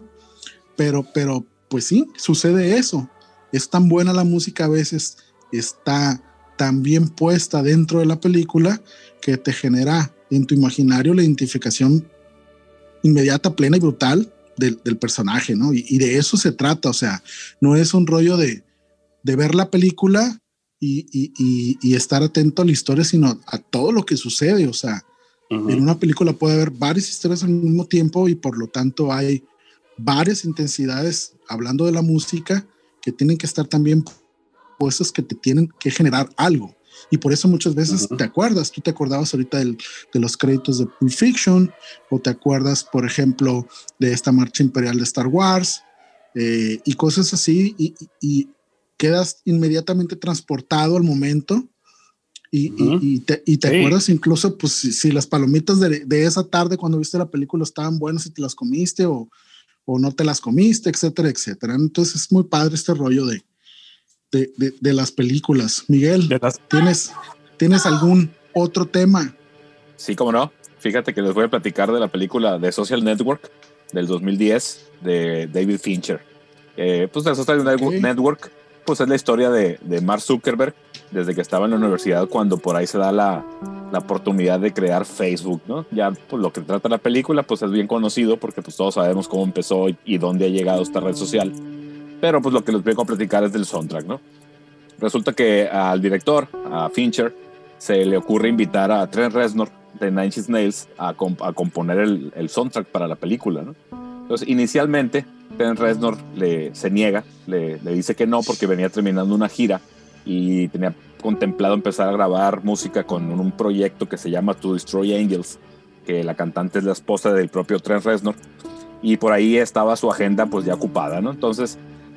Pero, pero, pues sí, sucede eso. Es tan buena la música a veces, está tan bien puesta dentro de la película que te genera en tu imaginario la identificación inmediata, plena y brutal del, del personaje, ¿no? Y, y, de eso se trata, o sea, no es un rollo de, de ver la película y, y, y, estar atento a la historia, sino a todo lo que sucede, o sea, uh -huh. en una película puede haber varias historias al mismo tiempo y por lo tanto hay varias intensidades hablando de la música que tienen que estar también puestos que te tienen que generar algo. Y por eso muchas veces uh -huh. te acuerdas, tú te acordabas ahorita del, de los créditos de Pulp Fiction, o te acuerdas, por ejemplo, de esta marcha imperial de Star Wars, eh, y cosas así, y, y, quedas inmediatamente transportado al momento. Y, uh -huh. y te, y te sí. acuerdas incluso, pues, si, si las palomitas de, de, esa tarde cuando viste la película estaban buenas y te las comiste o, o no te las comiste, etcétera, etcétera. Entonces es muy padre este rollo de, de, de, de las películas. Miguel, las... ¿tienes, ¿tienes algún otro tema? Sí, cómo no. Fíjate que les voy a platicar de la película de Social Network, del 2010 de David Fincher. Eh, pues el Social Network pues es la historia de, de, Mark Zuckerberg desde que estaba en la universidad cuando por ahí se da la, la oportunidad de crear Facebook, ¿no? Ya pues lo que trata la película pues es bien conocido porque pues todos sabemos cómo empezó y, dónde ha llegado esta red social. Pero pues lo que les vengo a platicar es del soundtrack, ¿no? Resulta que al director, a Fincher, se le ocurre invitar a Trent Reznor de Nine Inch Nails a, a componer el, el, soundtrack para la película, ¿no? Entonces, inicialmente Trent Reznor le, se niega, le, le, dice que no porque venía terminando una gira y tenía contemplado empezar a grabar música con un, proyecto que se llama To Destroy Angels, que la cantante es la esposa del propio Trent Reznor y por ahí estaba su agenda pues ya ocupada, ¿no? Entonces,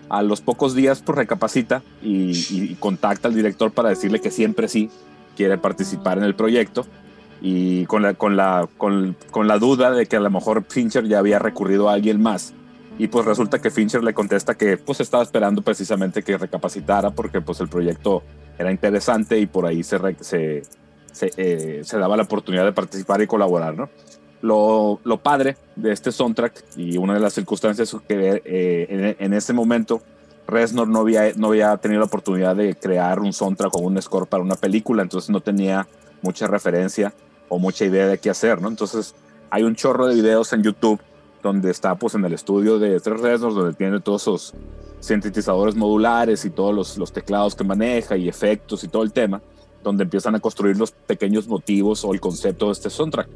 a los pocos días pues recapacita y, y contacta al director para decirle que siempre sí quiere participar en el proyecto y con la, con, la, con, con, la duda de que a lo mejor Fincher ya había recurrido a alguien más y pues resulta que Fincher le contesta que pues estaba esperando precisamente que recapacitara porque pues el proyecto era interesante y por ahí se, se, eh, se, daba la oportunidad de participar y colaborar, ¿no? Lo, lo, padre de este soundtrack y una de las circunstancias que eh, en, en, ese momento Reznor no había, no había tenido la oportunidad de crear un soundtrack o un score para una película, entonces no tenía mucha referencia o mucha idea de qué hacer, ¿no? Entonces hay un chorro de videos en YouTube donde está pues en el estudio de Tres Reznor, donde tiene todos esos sintetizadores modulares y todos los, teclados que maneja y efectos y todo el tema, donde empiezan a construir los pequeños motivos o el concepto de este soundtrack.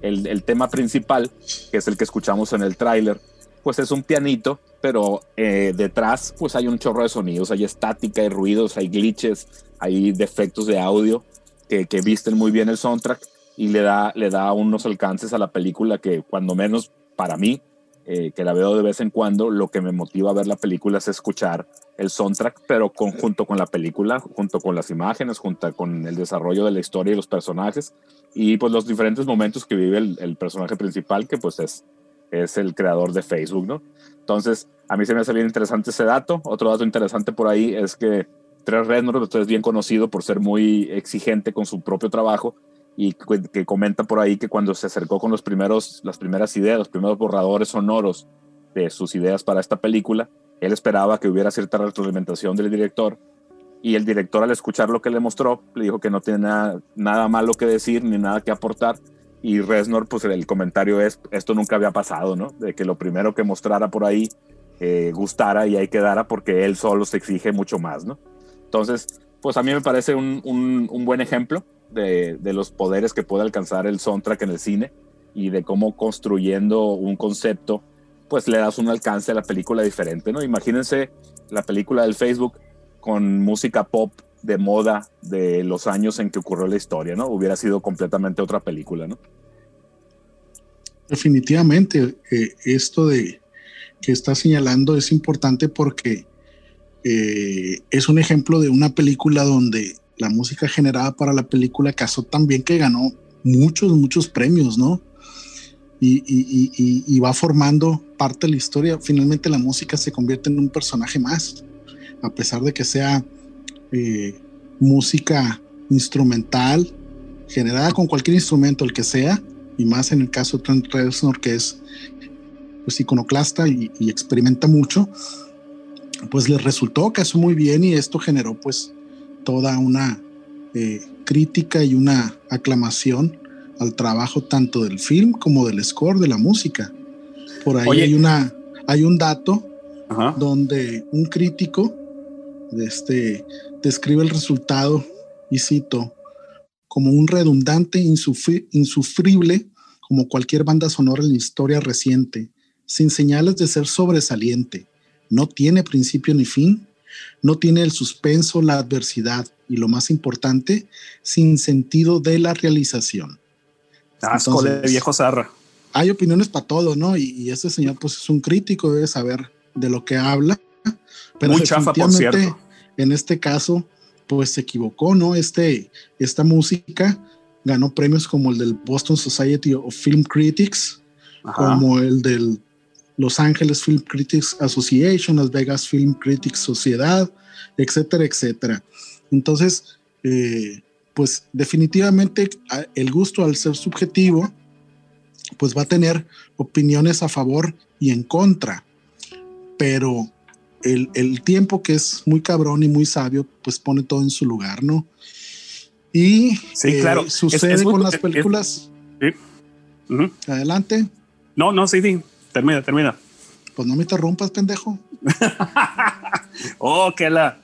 El, el tema principal, que es el que escuchamos en el tráiler, pues es un pianito, pero eh, detrás pues hay un chorro de sonidos, hay estática, hay ruidos, hay glitches, hay defectos de audio que, que visten muy bien el soundtrack y le da, le da unos alcances a la película que cuando menos para mí, eh, que la veo de vez en cuando, lo que me motiva a ver la película es escuchar el soundtrack, pero junto con la película, junto con las imágenes, junto con el desarrollo de la historia y los personajes, y pues los diferentes momentos que vive el, personaje principal, que pues es, es el creador de Facebook, ¿no? Entonces, a mí se me hace bien interesante ese dato. Otro dato interesante por ahí es que Tres Reznor es bien conocido por ser muy exigente con su propio trabajo y que comenta por ahí que cuando se acercó con los primeros, las primeras ideas, los primeros borradores sonoros de sus ideas para esta película, él esperaba que hubiera cierta retroalimentación del director y el director al escuchar lo que le mostró le dijo que no tenía nada, malo que decir ni nada que aportar y Reznor pues el comentario es esto nunca había pasado, ¿no? De que lo primero que mostrara por ahí eh, gustara y ahí quedara porque él solo se exige mucho más, ¿no? Entonces, pues a mí me parece un, un, un buen ejemplo de, los poderes que puede alcanzar el soundtrack en el cine y de cómo construyendo un concepto, pues le das un alcance a la película diferente, ¿no? Imagínense la película del Facebook con música pop de moda de los años en que ocurrió la historia, ¿no? Hubiera sido completamente otra película, ¿no? Definitivamente, eh, esto de que está señalando es importante porque eh, es un ejemplo de una película donde la música generada para la película casó también que ganó muchos, muchos premios, ¿no? Y, va formando parte de la historia. Finalmente la música se convierte en un personaje más, a pesar de que sea eh, música instrumental, generada con cualquier instrumento, el que sea, y más en el caso de Trent Reznor, que es pues, iconoclasta y, experimenta mucho, pues le resultó, casó muy bien y esto generó pues toda una eh, crítica y una aclamación al trabajo tanto del film como del score de la música. Por ahí hay una hay un dato donde un crítico este, describe el resultado y cito como un redundante insufrible como cualquier banda sonora en la historia reciente, sin señales de ser sobresaliente. No tiene principio ni fin, no tiene el suspenso, la adversidad y lo más importante, sin sentido de la realización. Asco de viejo zarra. Hay opiniones para todo, ¿no? Y, este señor, pues es un crítico, debe saber de lo que habla. Pero Muy chafa, por cierto. En este caso, pues se equivocó, ¿no? Este, esta música ganó premios como el del Boston Society of Film Critics, como el del los Ángeles Film Critics Association, Las Vegas Film Critics Sociedad, etcétera, etcétera. Entonces, eh, pues definitivamente el gusto al ser subjetivo, pues va a tener opiniones a favor y en contra, pero el, el tiempo que es muy cabrón y muy sabio, pues pone todo en su lugar, ¿no? Y Sí, eh, claro. Sucede es con las es- películas. Sí. Adelante. No, no, sí, sí. Termina, termina. Pues no me interrumpas, pendejo. <laughs> Oh, que la.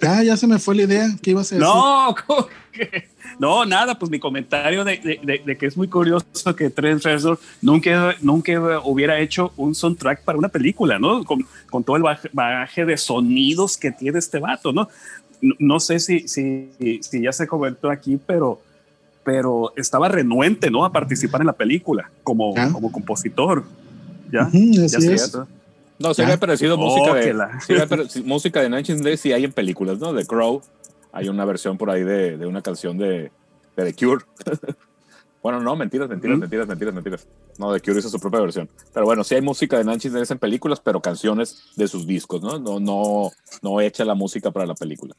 Ya, ya se me fue la idea. ¿Qué ibas a decir? No, ¿cómo que? No, nada, pues mi comentario de, de- de- de que es muy curioso que Trent Reznor nunca, nunca hubiera hecho un soundtrack para una película, ¿no? Con, con todo el bagaje de sonidos que tiene este vato, ¿no? No, no sé si, si, si ya se comentó aquí, pero, pero estaba renuente, ¿no? A participar en la película como, Ah. como compositor. ¿Ya? Ujú, ya así es. No, se Ya. había parecido Oh, música de, la- sí había música de Nine Inch Nails sí hay en películas, ¿no? De Crow. Hay una versión por ahí de, de una canción de, de The Cure. <laughs> bueno, no, mentiras, mentiras, ¿Mm? mentiras, mentiras, mentiras. No, The Cure hizo su propia versión. Pero bueno, sí hay música de Nine Inch Nails en películas, pero canciones de sus discos, ¿no? No, no, no hecha la música para la película.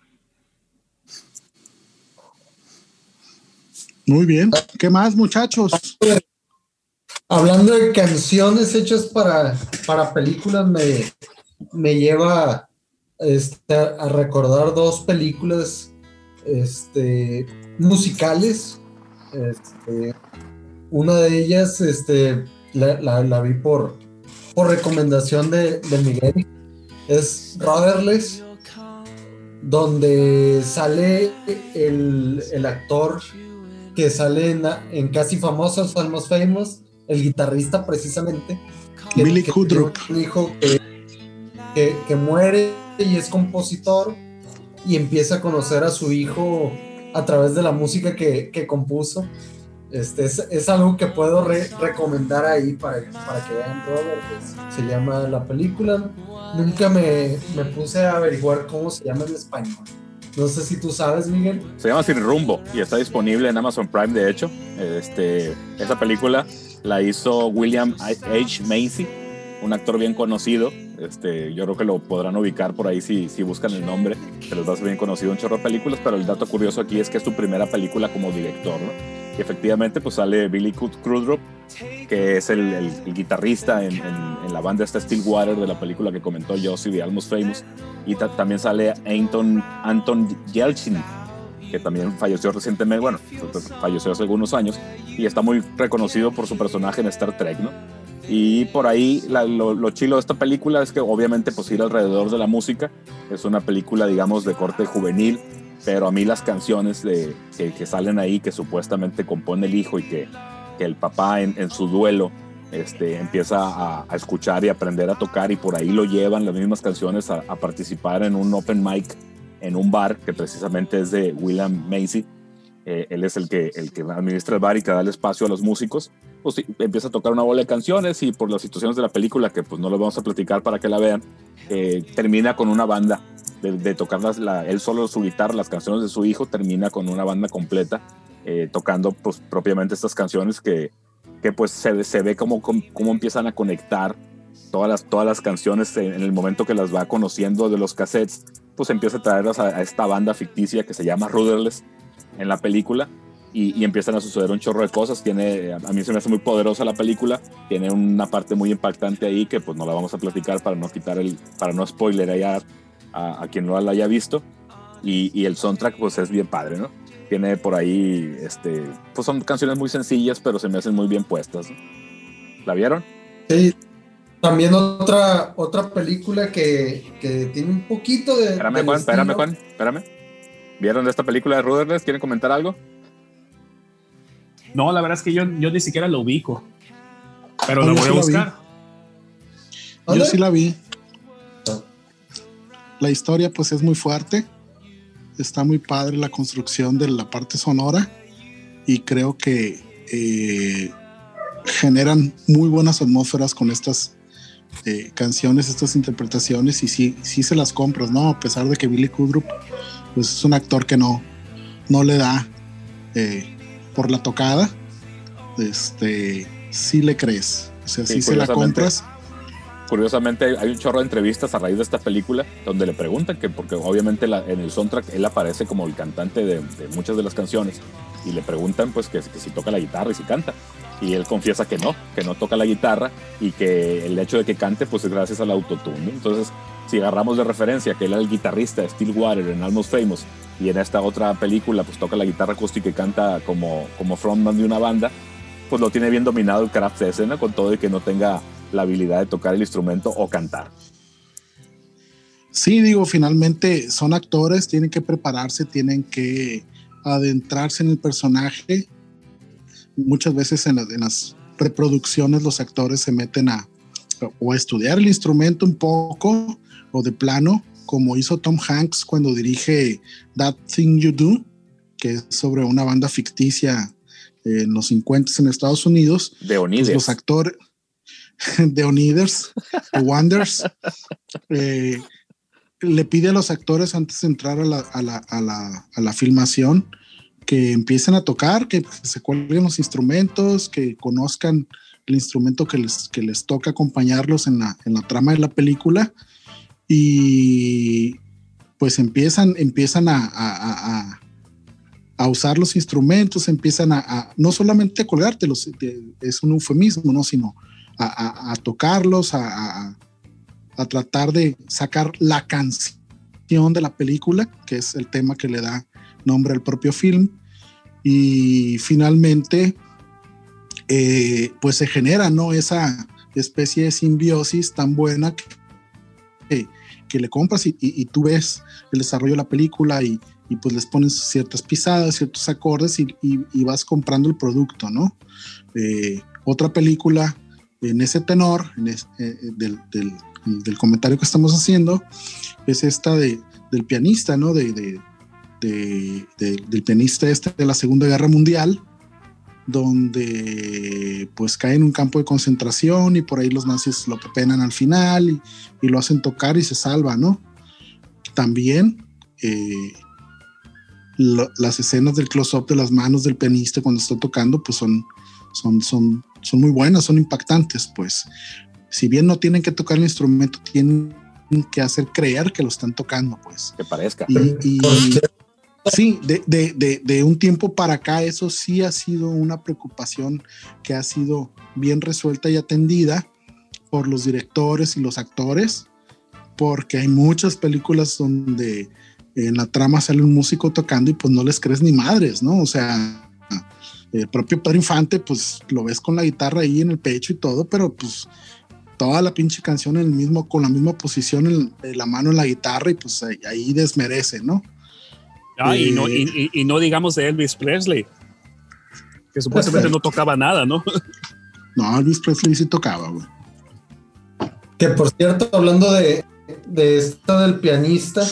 Muy bien. ¿Qué más, muchachos? Hablando de canciones hechas para, para películas, me, me lleva este, a recordar dos películas este, musicales. Este, una de ellas este, la, la- vi por, por recomendación de, de Miguel. Es Rudderless, donde sale el, el actor que sale en, en Casi Famosos, Almost Famous, el guitarrista precisamente. que- Billy que Kudrup. hijo que, que- que muere y es compositor y empieza a conocer a su hijo a través de la música que, que compuso. Este, es, es algo que puedo re- recomendar ahí para, para que vean Robert. pues, se llama la película. Nunca me, me puse a averiguar cómo se llama en español. No sé si tú sabes, Miguel. Se llama Sin Rumbo y está disponible en Amazon Prime, de hecho. Este, esa película la hizo William H. Macy, un actor bien conocido. Este, yo creo que lo podrán ubicar por ahí si, si buscan el nombre. Se a ser bien conocido un chorro de películas, pero el dato curioso aquí es que es su primera película como director, ¿no? Y efectivamente, pues sale Billy Kudrup, que es el, guitarrista en, la banda esta Stillwater de la película que comentó Josie de Almost Famous. Y ta- también sale Anton, Anton Yelchin, que también falleció recientemente, bueno, falleció hace algunos años, y está muy reconocido por su personaje en Star Trek, ¿no? Y por ahí la- lo, lo chilo de esta película es que obviamente pues ir alrededor de la música, es una película digamos de corte juvenil, pero a mí las canciones de, que, que salen ahí, que supuestamente compone el hijo y que, que el papá en, en su duelo este, empieza a, a escuchar y aprender a tocar y por ahí lo llevan las mismas canciones a, a participar en un open mic en un bar que precisamente es de William Macy. Eh, él es el que, el que administra el bar y que da el espacio a los músicos. Pues sí, empieza a tocar una bola de canciones y por las situaciones de la película, que pues no lo vamos a platicar para que la vean, eh, termina con una banda de, de tocar las, la, él solo su guitarra, las canciones de su hijo, termina con una banda completa eh, tocando pues propiamente estas canciones que, que pues se, se ve como, como empiezan a conectar todas las, todas las canciones en, en el momento que las va conociendo de los cassettes, pues empieza a traerlas a, esta banda ficticia que se llama Rudderless en la película y, y, empiezan a suceder un chorro de cosas. Tiene, a mí se me hace muy poderosa la película, tiene una parte muy impactante ahí que pues no la vamos a platicar para no quitar el, para no spoilerear a, quien no la haya visto. Y, el soundtrack pues es bien padre, ¿no? Tiene por ahí, este, pues son canciones muy sencillas, pero se me hacen muy bien puestas. ¿La vieron? Sí. También otra, otra película que, que tiene un poquito de... Espérame, Juan, espérame, Juan, espérame. ¿Vieron de esta película de Rudderless? ¿Quieren comentar algo? No, la verdad es que yo, yo ni siquiera lo ubico. Pero lo voy a buscar. Yo sí la vi. La historia pues es muy fuerte. Está muy padre la construcción de la parte sonora. Y creo que eh, generan muy buenas atmósferas con estas eh, canciones, estas interpretaciones. Y sí, sí se las compras, ¿no? A pesar de que Billy Kudrup pues, es un actor que no, no le da eh, por la tocada. Este, sí le crees. O sea, sí, sí se la compras curiosamente hay un chorro de entrevistas a raíz de esta película donde le preguntan que porque obviamente la, en el soundtrack él aparece como el cantante de, de, muchas de las canciones y le preguntan pues que, que, si toca la guitarra y si canta y él confiesa que no, que no toca la guitarra y que el hecho de que cante pues es gracias al autotune. Entonces, si agarramos de referencia que él era el guitarrista de Stillwater en Almost Famous y en esta otra película pues toca la guitarra acústica y canta como, como frontman de una banda, pues lo tiene bien dominado el craft de escena con todo y que no tenga la habilidad de tocar el instrumento o cantar. Sí, digo, finalmente son actores, tienen que prepararse, tienen que adentrarse en el personaje. Muchas veces en, en las reproducciones los actores se meten a o a estudiar el instrumento un poco o de plano, como hizo Tom Hanks cuando dirige That Thing You Do, que es sobre una banda ficticia en los 50 en Estados Unidos. De Onides. Pues los actores <laughs> de Oniders, The Wonders, <laughs> eh, le pide a los actores antes de entrar a la, a la, a la, a la filmación que empiecen a tocar, que se cuelguen los instrumentos, que conozcan el instrumento que les, que les toca acompañarlos en la, en la trama de la película y pues empiezan, empiezan a, a, a, a usar los instrumentos, empiezan a, no solamente a colgártelos, es un eufemismo, ¿no? sino a, tocarlos, a, tratar de sacar la canción de la película, que es el tema que le da nombre al propio film. Y finalmente, eh, pues se genera, ¿no? Esa especie de simbiosis tan buena que, que le compras y, y, tú ves el desarrollo de la película y, y pues les pones ciertas pisadas, ciertos acordes y, vas comprando el producto, ¿no? Eh, otra película en ese tenor en eh, del, del, del, comentario que estamos haciendo es esta de, del pianista, ¿no? De, de, del pianista este de la Segunda Guerra Mundial, donde pues cae en un campo de concentración y por ahí los nazis lo pepenan al final y, y lo hacen tocar y se salva, ¿no? También eh, lo, las escenas del close-up de las manos del pianista cuando está tocando pues son, son, son, son muy buenas, son impactantes, pues si bien no tienen que tocar el instrumento, tienen que hacer creer que lo están tocando, pues. Que parezca. Y, y, Sí, de, de, de, de, un tiempo para acá eso sí ha sido una preocupación que ha sido bien resuelta y atendida por los directores y los actores, porque hay muchas películas donde en la trama sale un músico tocando y pues no les crees ni madres, ¿no? O sea, el propio Pedro Infante pues lo ves con la guitarra ahí en el pecho y todo, pero pues toda la pinche canción en el mismo, con la misma posición en, la mano en la guitarra y pues ahí, ahí desmerece, ¿no? Ah, y, no, y, y, no digamos de Elvis Presley, que supuestamente no tocaba nada, ¿no? <laughs> No, Elvis Presley sí tocaba, güey. Que por cierto, hablando de, de esto del pianista,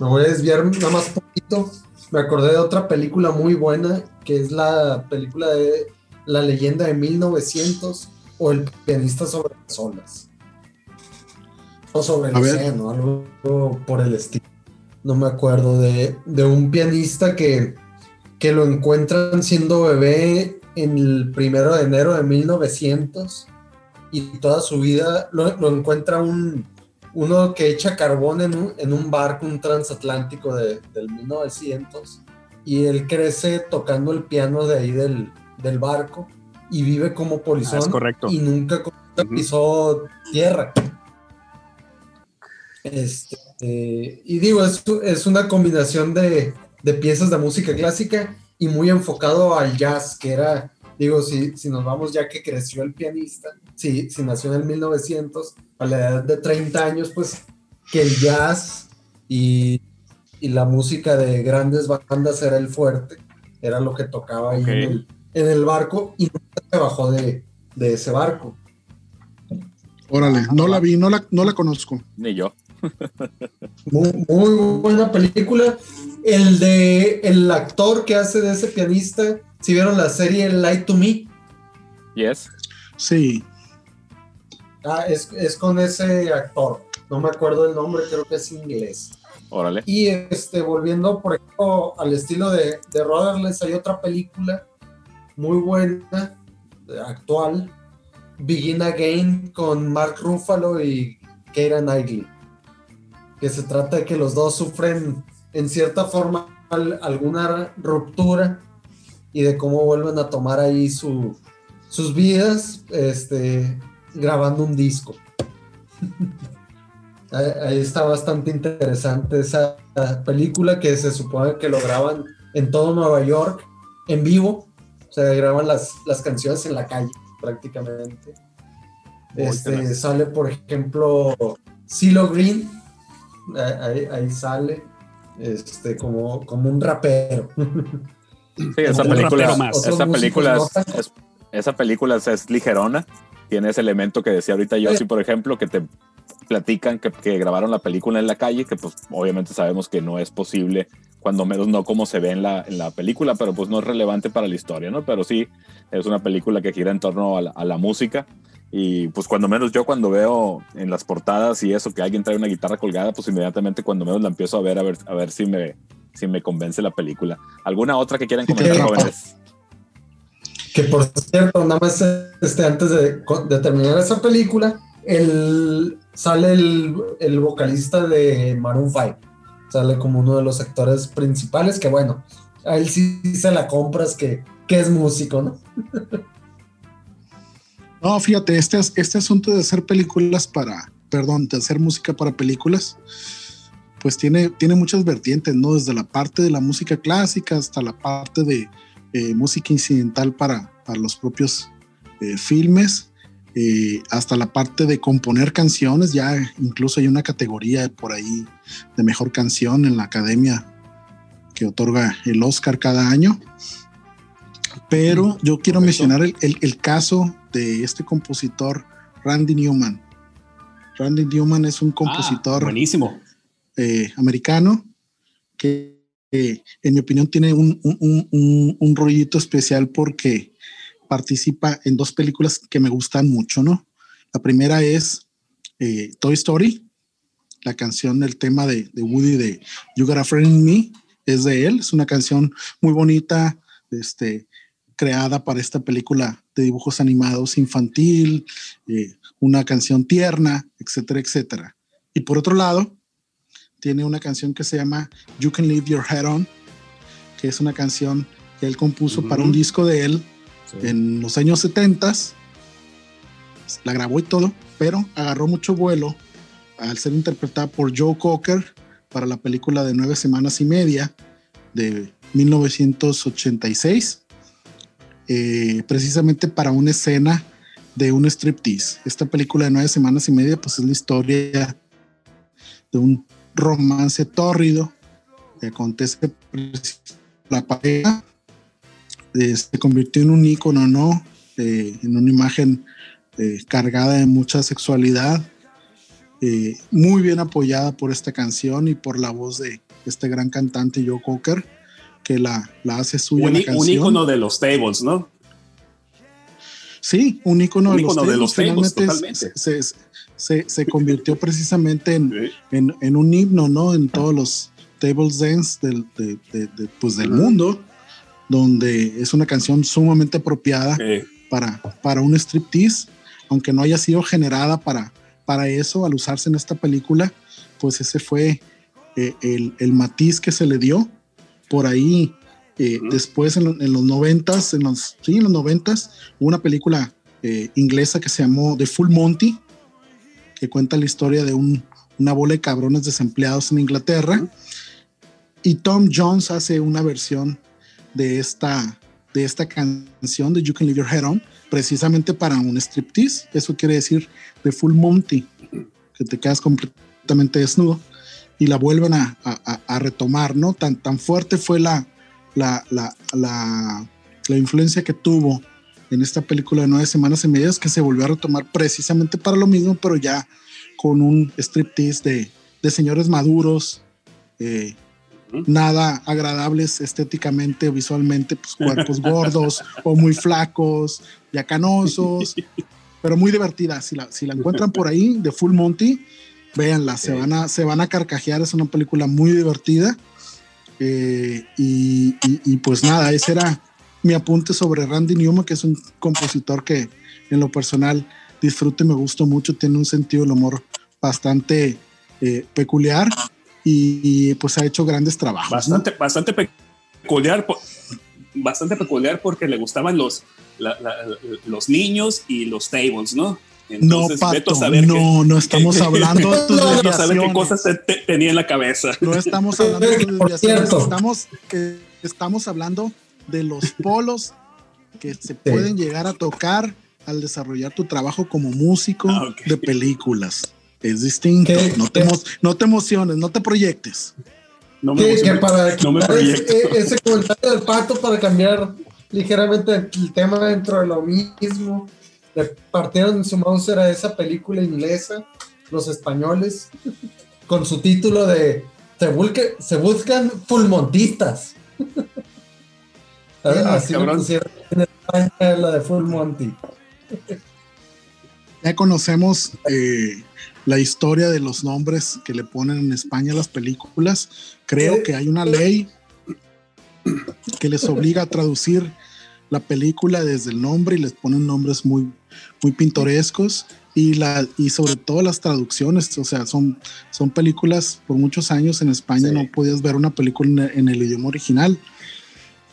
me voy a desviar nada más poquito. Me acordé de otra película muy buena, que es la película de La leyenda de 1900 o El pianista sobre las olas. O sobre el océano, algo por el estilo no me acuerdo, de, de un pianista que, que, lo encuentran siendo bebé en el primero de enero de 1900 y toda su vida lo, lo encuentra un, uno que echa carbón en un, en un barco, un transatlántico de, del 1900 y él crece tocando el piano de ahí del, del barco y vive como polizón ah, correcto. y nunca pisó uh -huh. tierra. Este, eh, y digo, es, es una combinación de, de, piezas de música clásica y muy enfocado al jazz, que era, digo, si, si nos vamos ya que creció el pianista, si, si nació en el 1900, a la edad de 30 años, pues que el jazz y, y la música de grandes bandas era el fuerte, era lo que tocaba ahí okay. en, el, en, el, barco y nunca se bajó de, de ese barco. Órale, no la vi, no la, no la conozco. Ni yo. Muy, muy, buena película. El de el actor que hace de ese pianista, si vieron la serie Light to Me. Yes. Sí. Ah, es, es, con ese actor. No me acuerdo el nombre, creo que es inglés. Órale. Y este, volviendo, por ejemplo, al estilo de, de hay otra película muy buena, actual, Begin Again, con Mark Ruffalo y Keira Knightley que se trata de que los dos sufren en cierta forma alguna ruptura y de cómo vuelven a tomar ahí su, sus vidas este, grabando un disco. <laughs> ahí, está bastante interesante esa película que se supone que lo graban en todo Nueva York en vivo. O sea, graban las, las canciones en la calle prácticamente. Este, sale, por ejemplo, CeeLo Green, ahí, sale, este, como, como un rapero. Sí, esa película, esa película, es, esa película es, ligerona, tiene ese elemento que decía ahorita yo, sí, por ejemplo, que te platican que, que, grabaron la película en la calle, que pues obviamente sabemos que no es posible, cuando menos no como se ve en la, en la película, pero pues no es relevante para la historia, ¿no? Pero sí, es una película que gira en torno a la, a la música y pues cuando menos yo cuando veo en las portadas y eso que alguien trae una guitarra colgada, pues inmediatamente cuando menos la empiezo a ver a ver, a ver si me si me convence la película. ¿Alguna otra que quieran comentar, jóvenes? Que por cierto, nada más este, antes de, terminar esa película, el, sale el, el, vocalista de Maroon 5. Sale como uno de los actores principales, que bueno, a él sí se la compras que, que es músico, ¿no? <laughs> No, fíjate, este, este asunto de hacer películas para, perdón, de hacer música para películas, pues tiene, tiene muchas vertientes, ¿no? Desde la parte de la música clásica hasta la parte de eh, música incidental para, para los propios eh, filmes, eh, hasta la parte de componer canciones, ya incluso hay una categoría por ahí de mejor canción en la academia que otorga el Oscar cada año. Pero yo quiero mencionar el, el, caso de este compositor, Randy Newman. Randy Newman es un ah, compositor buenísimo. Eh, americano que en mi opinión tiene un, un, un, rollito especial porque participa en dos películas que me gustan mucho, ¿no? La primera es eh, Toy Story, la canción, el tema de, de, Woody de You Got a Friend in Me, es de él, es una canción muy bonita, este, creada para esta película de dibujos animados infantil, eh, una canción tierna, etcétera, etcétera. Y por otro lado, tiene una canción que se llama You Can Leave Your Head On, que es una canción que él compuso para un disco de él en los años 70. La grabó y todo, pero agarró mucho vuelo al ser interpretada por Joe Cocker para la película de nueve semanas y media de 1986 eh, precisamente para una escena de un striptease. Esta película de nueve semanas y media, pues es la historia de un romance tórrido que acontece la pareja. Eh, se convirtió en un ícono, ¿no? Eh, en una imagen cargada de mucha sexualidad, muy bien apoyada por esta canción y por la voz de este gran cantante Joe Cocker que la, la hace suya. Un, la canción. un ícono de los tables, ¿no? Sí, un ícono, de, los tables, totalmente. Se, se, se, convirtió precisamente en, en, en, un himno, ¿no? En todos los tables dance del, de, de, pues del mundo, donde es una canción sumamente apropiada para, para un striptease, aunque no haya sido generada para, para eso al usarse en esta película, pues ese fue eh, el, el matiz que se le dio por ahí eh, después en, los noventas, en los, sí, en los noventas, hubo una película eh, inglesa que se llamó The Full Monty, que cuenta la historia de un, una bola de cabrones desempleados en Inglaterra. Y Tom Jones hace una versión de esta, de esta canción de You Can Leave Your Head On, precisamente para un striptease. Eso quiere decir The Full Monty, que te quedas completamente desnudo y la vuelven a, a, retomar, ¿no? Tan, tan fuerte fue la, la, la, la, influencia que tuvo en esta película de nueve semanas y medias que se volvió a retomar precisamente para lo mismo, pero ya con un striptease de, de señores maduros, eh, nada agradables estéticamente o visualmente, pues cuerpos <laughs> gordos o muy flacos, ya canosos, <laughs> pero muy divertida. Si la, si la encuentran por ahí, de Full Monty, Véanla, se, van a, se van a carcajear, es una película muy divertida. Eh, y, pues nada, ese era mi apunte sobre Randy Newman, que es un compositor que en lo personal disfruto y me gustó mucho, tiene un sentido del humor bastante eh, peculiar y, pues ha hecho grandes trabajos. Bastante, bastante peculiar. bastante peculiar porque le gustaban los, los niños y los tables, ¿no? Entonces, no, Pato, <laughs> no, no estamos hablando de tus no, qué cosas tenía en la cabeza. No estamos hablando de <laughs> tus desviaciones, estamos, estamos hablando de los polos que se pueden llegar a tocar al desarrollar tu trabajo como músico ah, de películas. Es distinto. No te, no te emociones, no te proyectes. No me, que, para no me proyecto. Ese, ese comentario del pato para cambiar ligeramente el tema dentro de lo mismo le partieron su mouse a esa película inglesa, los españoles, con su título de Se, se buscan fulmontistas. Así lo pusieron en España la de Full Monty. Ya conocemos eh, la historia de los nombres que le ponen en España a las películas. Creo que hay una ley que les obliga a traducir la película desde el nombre y les ponen nombres muy, muy pintorescos y, la, y sobre todo las traducciones, o sea, son, son películas por muchos años en España no podías ver una película en, el idioma original,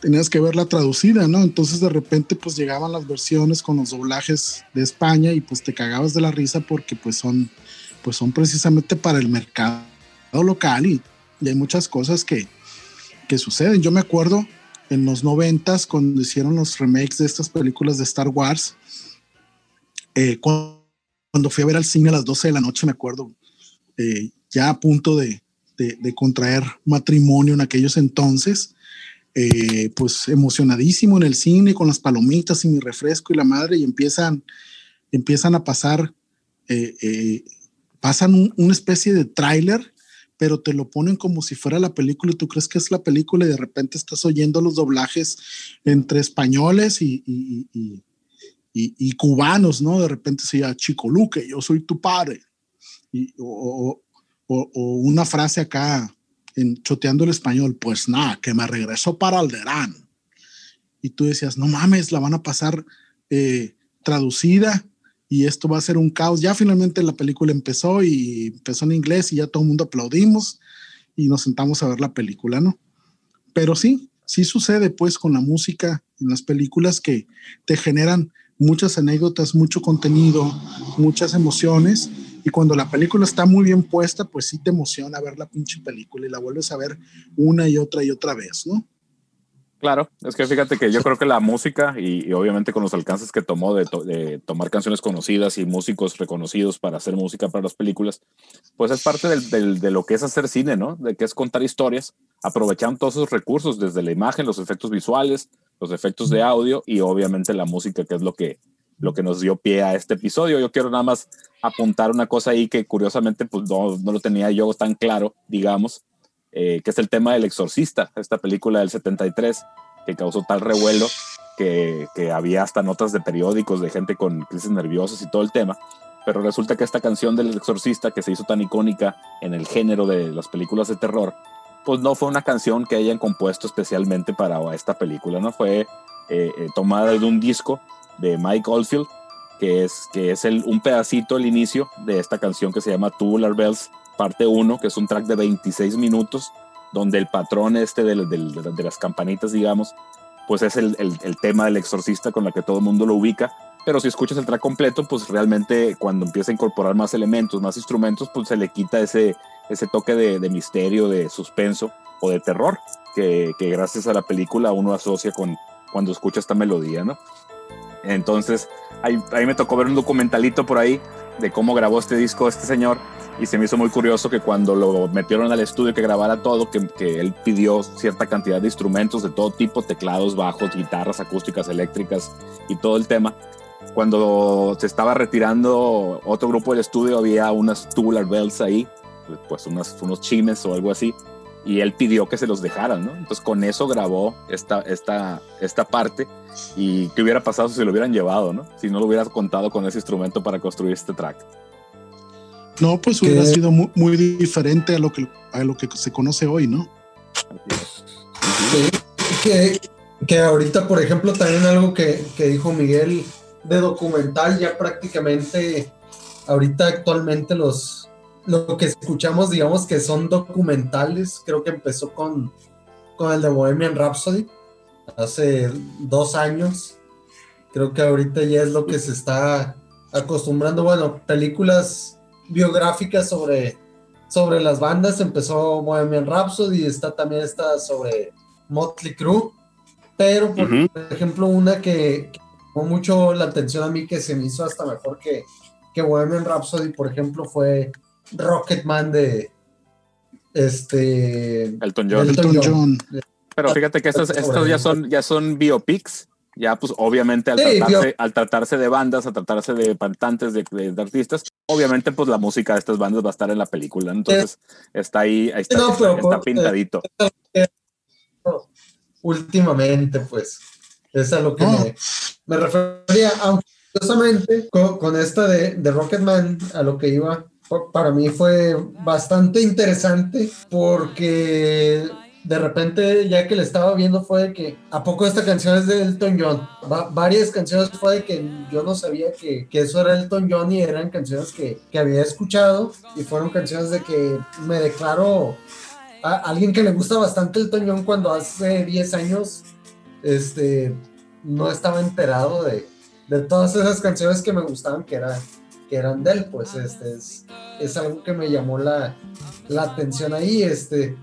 tenías que verla traducida, ¿no? Entonces de repente pues llegaban las versiones con los doblajes de España y pues te cagabas de la risa porque pues son, pues son precisamente para el mercado local y, y hay muchas cosas que, que suceden. Yo me acuerdo en los noventas cuando hicieron los remakes de estas películas de Star Wars. Eh, cuando, fui a ver al cine a las 12 de la noche, me acuerdo, eh, ya a punto de, de, contraer matrimonio en aquellos entonces, eh, pues emocionadísimo en el cine con las palomitas y mi refresco y la madre y empiezan, empiezan a pasar, pasan una especie de tráiler pero te lo ponen como si fuera la película y tú crees que es la película y de repente estás oyendo los doblajes entre españoles y, y, y, y cubanos, ¿no? De repente se llama Chico Luque, yo soy tu padre. O, o, una frase acá en choteando el español, pues nada, que me regreso para Alderán. Y tú decías, no mames, la van a pasar eh, traducida y esto va a ser un caos. Ya finalmente la película empezó y empezó en inglés y ya todo el mundo aplaudimos y nos sentamos a ver la película, ¿no? Pero sí, sí sucede pues con la música en las películas que te generan muchas anécdotas, mucho contenido, muchas emociones y cuando la película está muy bien puesta, pues sí te emociona ver la pinche película y la vuelves a ver una y otra y otra vez, ¿no? Claro, es que fíjate que yo creo que la música y, obviamente con los alcances que tomó de, tomar canciones conocidas y músicos reconocidos para hacer música para las películas, pues es parte de lo que es hacer cine, ¿no? De que es contar historias, aprovechando todos esos recursos, desde la imagen, los efectos visuales, los efectos de audio y obviamente la música, que es lo que, nos dio pie a este episodio. Yo quiero nada más apuntar una cosa ahí que curiosamente pues no lo tenía yo tan claro, digamos, eh, que es el tema del exorcista, esta película del 73, que causó tal revuelo que, había hasta notas de periódicos de gente con crisis nerviosas y todo el tema. Pero resulta que esta canción del exorcista, que se hizo tan icónica en el género de las películas de terror, pues no fue una canción que hayan compuesto especialmente para esta película, ¿no? Fue eh, eh, tomada de un disco de Mike Oldfield, que es, que es el, un pedacito, el inicio de esta canción que se llama Tubular Bells, parte 1, que es un track de 26 minutos, donde el patrón este de, de, las campanitas, digamos, pues es el, el, tema del exorcista con la que todo el mundo lo ubica. Pero si escuchas el track completo, pues realmente cuando empieza a incorporar más elementos, más instrumentos, pues se le quita ese, ese toque de, de misterio, de suspenso o de terror que, que, gracias a la película uno asocia con cuando escucha esta melodía, ¿no? Entonces, ahí, ahí me tocó ver un documentalito por ahí de cómo grabó este disco este señor y se me hizo muy curioso que cuando lo metieron al estudio que grabara todo, que, que, él pidió cierta cantidad de instrumentos de todo tipo, teclados, bajos, guitarras acústicas, eléctricas y todo el tema. Cuando se estaba retirando otro grupo del estudio, había unas tubular bells ahí, pues unas, unos chimes o algo así, y él pidió que se los dejaran, ¿no? Entonces con eso grabó esta, esta, esta parte y qué hubiera pasado si lo hubieran llevado, ¿no? Si no lo hubiera contado con ese instrumento para construir este track. No, pues hubiera sido muy, diferente a lo, que, a lo que se conoce hoy, ¿no? que, que, ahorita, por ejemplo, también algo que, que dijo Miguel de documental, ya prácticamente, ahorita actualmente los, lo que escuchamos, digamos que son documentales, creo que empezó con, con el de Bohemian Rhapsody, hace dos años. Creo que ahorita ya es lo que se está acostumbrando. Bueno, películas biográficas sobre, sobre las bandas. Empezó Bohemian Rhapsody y está también está sobre Motley Crue. Pero, por ejemplo, una que, que llamó mucho la atención a mí, que se me hizo hasta mejor que, que Bohemian Rhapsody, por ejemplo, fue Rocketman de este Elton John. Elton John. Pero fíjate que estos, estos ya son ya son biopics. Ya, pues obviamente al, Sí, tratarse, al tratarse de bandas, al tratarse de cantantes, de, de- de artistas, obviamente pues la música de estas bandas va a estar en la película. Entonces está ahí, ahí está, No, está- pero está por- pintadito. últimamente, pues. Es a lo que No. me, me refería. Aunque curiosamente, con, con esta de, de Rocketman, a lo que iba, pa- para mí fue bastante interesante porque de repente, ya que le estaba viendo, fue de que ¿a poco esta canción es de Elton John? Va- varias canciones fue de que yo no sabía que, que eso era Elton John y eran canciones que, que había escuchado y fueron canciones de que me declaro a alguien que le gusta bastante el John cuando hace 10 años este, no estaba enterado de, de todas esas canciones que me gustaban que, era, que eran de él, pues este, es, es algo que me llamó la, la atención ahí. Este,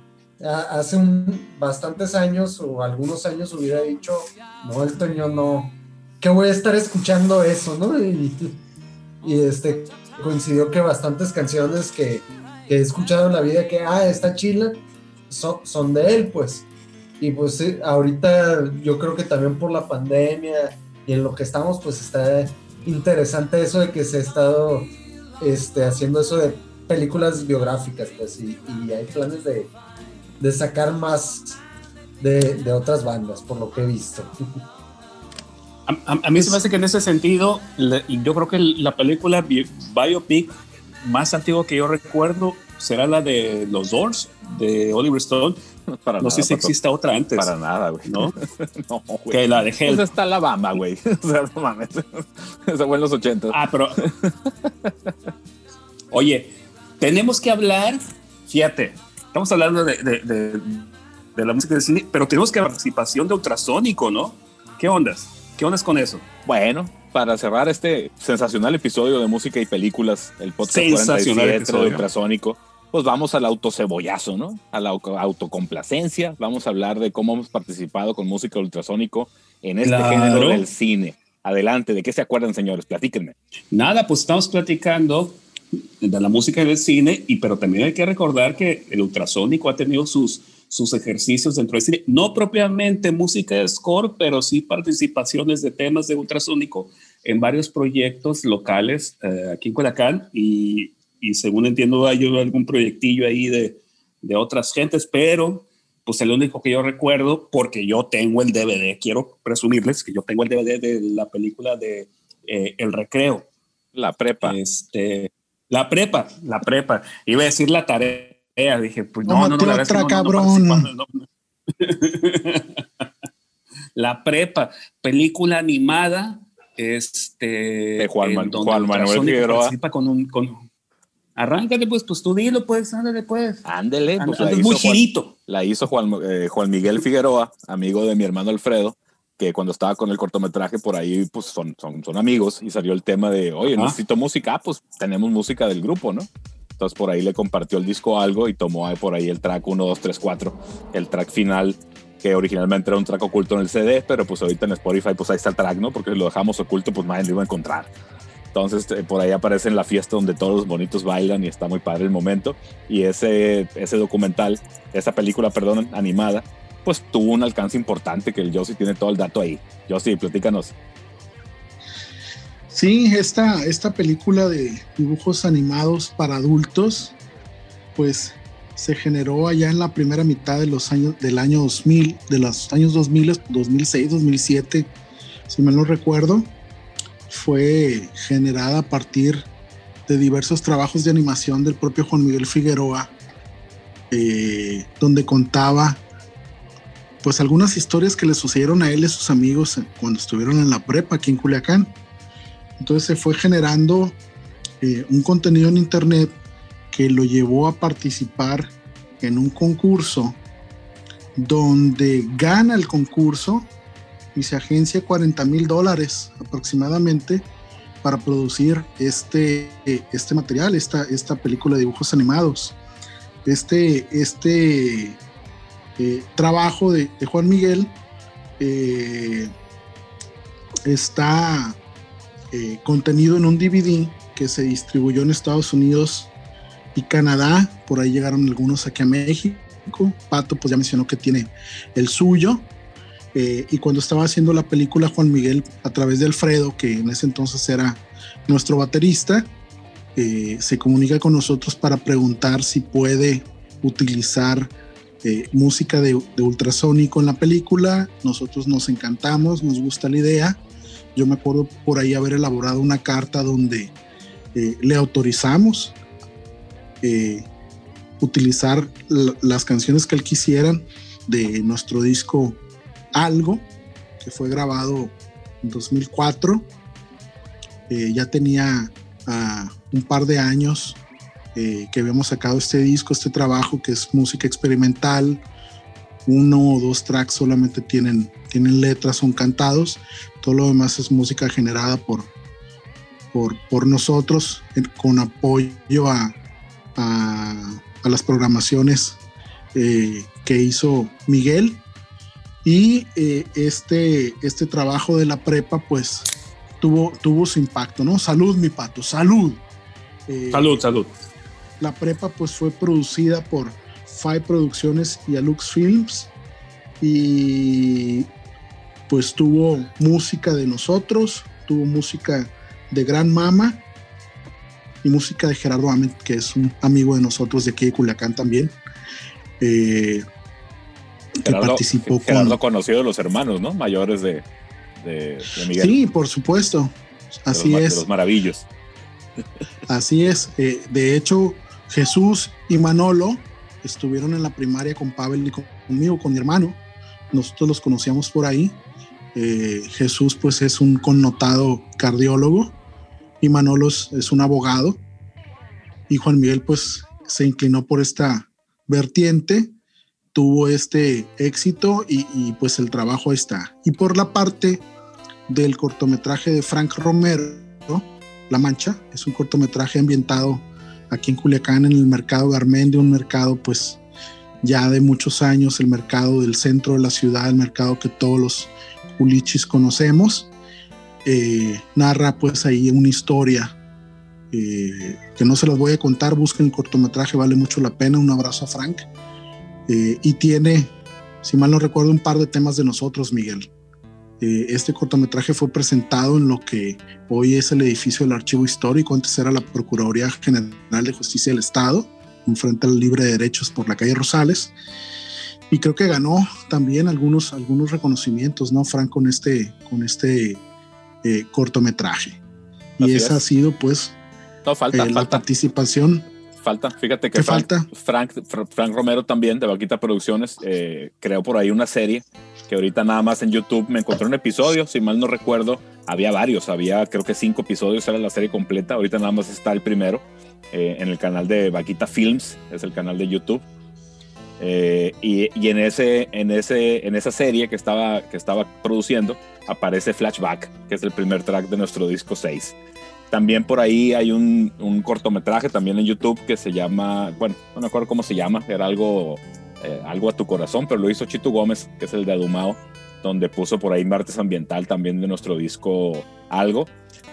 hace un, bastantes años o algunos años hubiera dicho, no, el John no, que voy a estar escuchando eso, ¿no? <laughs> Y, y este, coincidió que bastantes canciones que, que he escuchado en la vida que, ah, está chila, son, son de él, pues. Y pues ahorita yo creo que también por la pandemia y en lo que estamos, pues está interesante eso de que se ha estado este, haciendo eso de películas biográficas, pues, y hay planes de, de sacar más de, de otras bandas, por lo que he visto. A, a- a mí se me hace que en ese sentido, le- yo creo que la película bi- biopic más antigua que yo recuerdo será la de Los Doors, de Oliver Stone. <laughs> Para No sé nada, si Paco. existe otra antes, Para nada, güey. ¿no? <laughs> no, güey. Que la de Pues Hell. está Alabama, güey. <laughs> O sea, no mames. Esa fue en los 80. Ah, pero. Oye, tenemos que hablar. Fíjate, estamos hablando de, de- de- de la música del cine, pero tenemos que participación de ultrasónico, ¿no? ¿Qué ondas? ¿Qué ondas con eso? Bueno, para cerrar este sensacional episodio de música y películas, el podcast Sensacional 47 episodio. de Ultrasónico, pues vamos al autocebollazo, ¿no? A la au- autocomplacencia. Vamos a hablar de cómo hemos participado con música ultrasónico en este Claro. género del cine. Adelante, ¿de qué se acuerdan, señores? Platíquenme. Nada, pues estamos platicando de la música y del cine, y, pero también hay que recordar que el ultrasónico ha tenido sus, sus ejercicios dentro del cine, no propiamente música de score, pero sí participaciones de temas de ultrasónico en varios proyectos locales eh, aquí en Culiacán, y, y según entiendo hay algún proyectillo ahí de, de otras gentes, pero pues el único que yo recuerdo, porque yo tengo el DVD, quiero presumirles que yo tengo el DVD de la película de eh, El Recreo, La prepa. este, la prepa, la prepa. Iba a decir la tarea. Dije, pues no, no, no, la otra, no, no, no cabrón. <laughs> La prepa, película animada, este. De Juan Man- Juan Manuel Figueroa. con un. Con, arráncate, pues, pues tú dilo, pues, ándale, pues. Ándele, pues la hizo, muy Juan, girito. la hizo Juan, eh, Juan Miguel Figueroa, amigo de mi hermano Alfredo, que cuando estaba con el cortometraje por ahí, pues son, son, son amigos y salió el tema de, oye, necesito música, ah, pues tenemos música del grupo, ¿no? Entonces por ahí le compartió el disco algo y tomó por ahí el track 1, 2, 3, 4, el track final, que originalmente era un track oculto en el CD, pero pues ahorita en Spotify pues ahí está el track, ¿no? Porque si lo dejamos oculto, pues nadie lo iba a encontrar. Entonces eh, por ahí aparece en la fiesta donde todos los bonitos bailan y está muy padre el momento. Y ese, ese documental, esa película, perdón, animada, pues tuvo un alcance importante que el Josie tiene todo el dato ahí. Josie, platícanos. Sí, esta, esta película de dibujos animados para adultos, pues se generó allá en la primera mitad de los años del año 2000, de los años 2000, 2006, 2007, si mal no recuerdo, fue generada a partir de diversos trabajos de animación del propio Juan Miguel Figueroa, eh, donde contaba pues algunas historias que le sucedieron a él y a sus amigos cuando estuvieron en la prepa aquí en Culiacán. Entonces se fue generando eh, un contenido en internet que lo llevó a participar en un concurso donde gana el concurso y se agencia 40 mil dólares aproximadamente para producir este, este material, esta, esta película de dibujos animados. Este, este eh, trabajo de, Juan Miguel eh, está eh, contenido en un DVD que se distribuyó en Estados Unidos y Canadá. Por ahí llegaron algunos aquí a México. Pato, pues ya mencionó que tiene el suyo. y cuando estaba haciendo la película, Juan Miguel, a través de Alfredo, que en ese entonces era nuestro baterista, se comunica con nosotros para preguntar si puede utilizar eh, música de, ultrasónico en la película. Nosotros nos encantamos, nos gusta la idea. Yo me acuerdo por ahí haber elaborado una carta donde eh, le autorizamos eh, utilizar las canciones que él quisieran de nuestro disco Algo, que fue grabado en 2004. ya tenía ah, un par de años eh, que habíamos sacado este disco, este trabajo que es música experimental. Uno o dos tracks solamente tienen, tienen letras, son cantados. Todo lo demás es música generada por, por, por nosotros, con apoyo a, a, las programaciones eh, que hizo Miguel. Y eh, este, este trabajo de la prepa, pues tuvo, tuvo su impacto, ¿no? Salud, mi pato, salud. salud, salud. La prepa pues fue producida por Five Producciones y Alux Films y pues tuvo música de nosotros, tuvo música de Gran Mama y música de Gerardo Amen, que es un amigo de nosotros de aquí de Culiacán también. Eh, que participó Gerardo conocido de los hermanos, ¿no? Mayores de, Miguel. Sí, por supuesto. Así es. De los maravillos. Así es. Eh, de hecho, Jesús y Manolo estuvieron en la primaria con Pavel y conmigo, con mi hermano. Nosotros los conocíamos por ahí. Eh, Jesús pues es un connotado cardiólogo y Manolo es un abogado. Y Juan Miguel pues se inclinó por esta vertiente, tuvo este éxito y pues el trabajo está. Y por la parte del cortometraje de Frank Romero, La Mancha, es un cortometraje ambientado aquí en Culiacán, en el mercado Garmendia, un mercado pues ya de muchos años, el mercado del centro de la ciudad, el mercado que todos los culichis conocemos. Eh, narra pues ahí una historia eh, que no se las voy a contar, busquen el cortometraje, vale mucho la pena, un abrazo a Frank. Eh, y tiene, si mal no recuerdo, un par de temas de nosotros, Miguel. Eh, este cortometraje fue presentado en lo que hoy es el edificio del Archivo Histórico, antes era la Procuraduría General de Justicia del Estado, enfrente al Libre de Derechos por la calle Rosales. Y creo que ganó también algunos, algunos reconocimientos, ¿no, Frank, con este, con este eh, cortometraje? y esa ha sido, pues, falta, eh, la participación falta. Fíjate que Frank, falta? Frank, Frank, Romero también, de Vaquita Producciones, creó por ahí una serie que ahorita nada más en YouTube me encontré un episodio, si mal no recuerdo, había varios, había creo que cinco episodios, era la serie completa, ahorita nada más está el primero eh, en el canal de Vaquita Films, es el canal de YouTube. Eh, y, y, en, ese, en, ese, en esa serie que estaba, que estaba produciendo aparece Flashback, que es el primer track de nuestro disco 6. También por ahí hay un, un cortometraje también en YouTube que se llama, bueno, no me acuerdo cómo se llama, era algo eh, algo a tu corazón, pero lo hizo Chito Gómez, que es el de Adumao, donde puso por ahí Martes Ambiental también de nuestro disco Algo,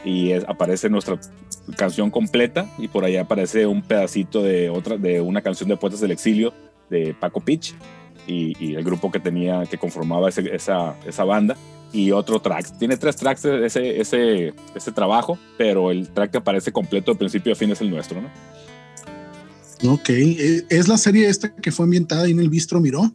y aparece nuestra canción completa, y por ahí aparece un pedacito de, otra, de una canción de Poetas del Exilio de Paco Pitch, y, el grupo que tenía, que conformaba esa, esa banda, y otro track. Tiene tres tracks ese, ese, ese trabajo, pero el track que aparece completo de principio a fin es el nuestro, ¿no? Ok, eh, ¿es la serie esta que fue ambientada en el Bistro Miró?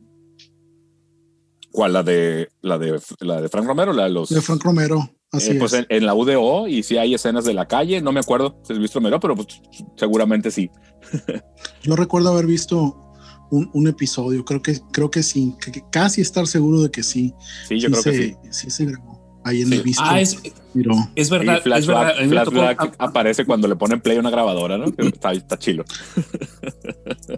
¿Cuál? ¿La de, la de, la de Frank Romero? La de, los, de Frank Romero, así eh, pues En, la UDO, y si hay escenas de la calle, no me acuerdo si es Bistro Miró, pero pues, seguramente sí. <laughs> Yo recuerdo haber visto un, episodio, creo que, creo que sí, casi estar seguro de que sí. Sí, yo creo que sí. Sí se grabó. ahí en el visto. Ah, es, es verdad. Y es verdad. Flashback aparece cuando le ponen play a una grabadora, ¿no? está, está chilo. <laughs>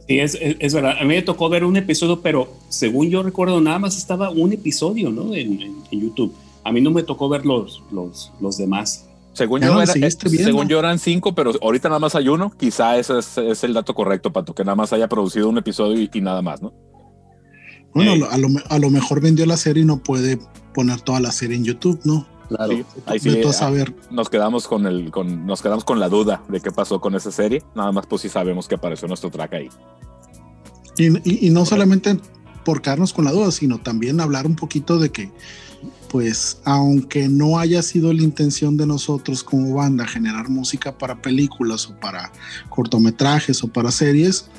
Sí, es, es, verdad. A mí me tocó ver un episodio, pero según yo recuerdo, nada más estaba un episodio, ¿no? En, en, YouTube. A mí no me tocó ver los, los, los demás. Según, yo, era, según yo eran cinco, pero ahorita nada más hay uno. Quizá ese es, es, el dato correcto, Pato, que nada más haya producido un episodio y, y nada más, ¿no? Bueno, eh. a, lo, a lo mejor vendió la serie y no puede poner toda la serie en YouTube, ¿no? Claro, sí, ahí sí, saber. nos quedamos con el, con, nos quedamos con la duda de qué pasó con esa serie. Nada más, pues sí sabemos que apareció nuestro track ahí. Y, y, y no solamente por quedarnos con la duda, sino también hablar un poquito de que, pues, aunque no haya sido la intención de nosotros como banda generar música para películas o para cortometrajes o para series,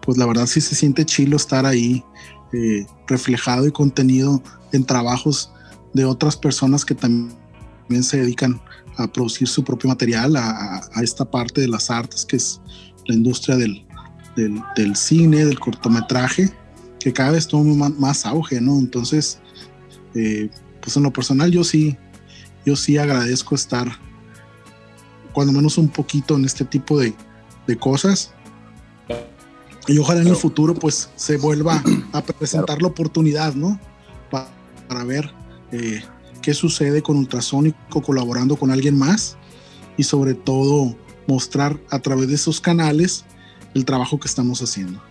pues la verdad sí se siente chilo estar ahí eh, reflejado y contenido en trabajos de otras personas que también se dedican a producir su propio material, a, esta parte de las artes que es la industria del, del, del cine, del cortometraje, que cada vez toma más auge, ¿no? Entonces, eh, pues en lo personal yo sí, yo sí agradezco estar cuando menos un poquito en este tipo de, de cosas. Y ojalá en el futuro pues se vuelva a <clears throat> presentar la oportunidad, ¿no? Para, para ver eh, qué sucede con Ultrasónico colaborando con alguien más y sobre todo mostrar a través de esos canales el trabajo que estamos haciendo.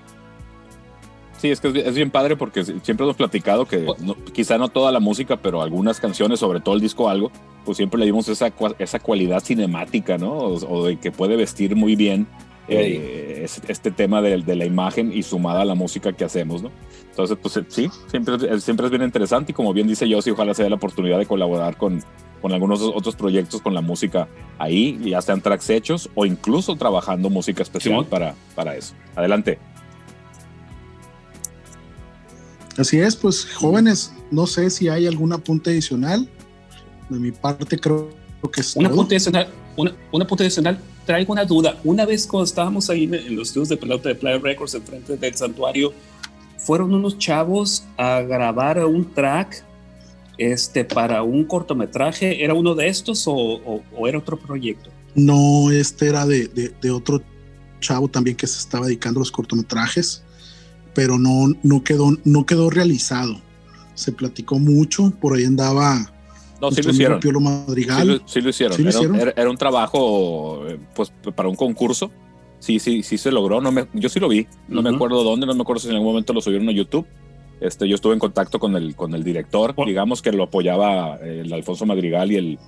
Sí, es que es, es bien padre porque siempre hemos platicado que no, quizá no toda la música, pero algunas canciones, sobre todo el disco algo, pues siempre le dimos esa, esa cualidad cinemática, ¿no? O, o de que puede vestir muy bien eh, este tema de, de, la imagen y sumada a la música que hacemos, ¿no? Entonces, pues sí, siempre, siempre es bien interesante y como bien dice Yossi, ojalá sea la oportunidad de colaborar con, con algunos otros proyectos con la música ahí, ya sean tracks hechos o incluso trabajando música especial sí. para, para eso. Adelante. Así es, pues jóvenes, no sé si hay algún apunte adicional. De mi parte creo que es un apunte adicional. Una, un apunte adicional, traigo una duda. Una vez cuando estábamos ahí en los estudios de pelota de Play Records enfrente del santuario, fueron unos chavos a grabar un track este, para un cortometraje. ¿Era uno de estos o, o, o era otro proyecto? No, este era de, de, de, otro chavo también que se estaba dedicando a los cortometrajes, pero no, no, quedó, no quedó realizado. Se platicó mucho, por ahí andaba no, sí lo hicieron. Piolo Madrigal. Sí, lo, sí lo hicieron. ¿Sí lo hicieron? Era, era, un trabajo pues, para un concurso. Sí, sí, sí se logró. No me, yo sí lo vi. No uh -huh. me acuerdo dónde, no me acuerdo si en algún momento lo subieron a YouTube. Este, yo estuve en contacto con el, con el director, oh. digamos que lo apoyaba el Alfonso Madrigal y el...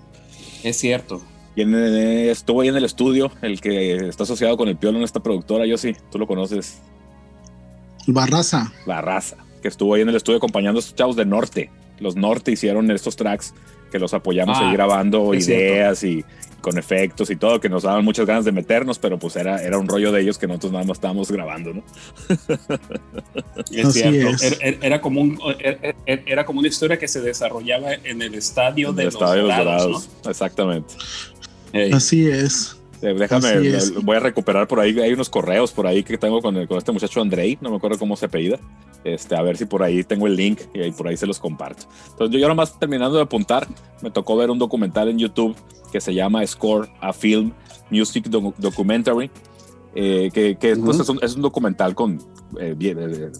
Es cierto. Y en, estuvo ahí en el estudio, el que está asociado con el Piolo en esta productora, yo sí, tú lo conoces. Barraza. Barraza, que estuvo ahí en el estudio acompañando a estos chavos de Norte. Los Norte hicieron estos tracks que los apoyamos ah, ahí grabando ideas y con efectos y todo, que nos daban muchas ganas de meternos, pero pues era, era un rollo de ellos que nosotros nada más estábamos grabando, ¿no? <laughs> es cierto, es. Era, era, como un, era, era, como una historia que se desarrollaba en el estadio de, el los, estadio dorados, de los Dorados, ¿no? exactamente. Hey. Así es. Déjame, Así es. voy a recuperar por ahí, hay unos correos por ahí que tengo con, el, con este muchacho Andrei, no me acuerdo cómo se apellida. Este, a ver si por ahí tengo el link y por ahí se los comparto. Entonces, yo, yo nomás terminando de apuntar, me tocó ver un documental en YouTube que se llama Score a Film Music Do Documentary, eh, que, que uh -huh. pues es, un, es, un, documental con, eh, bien, eh,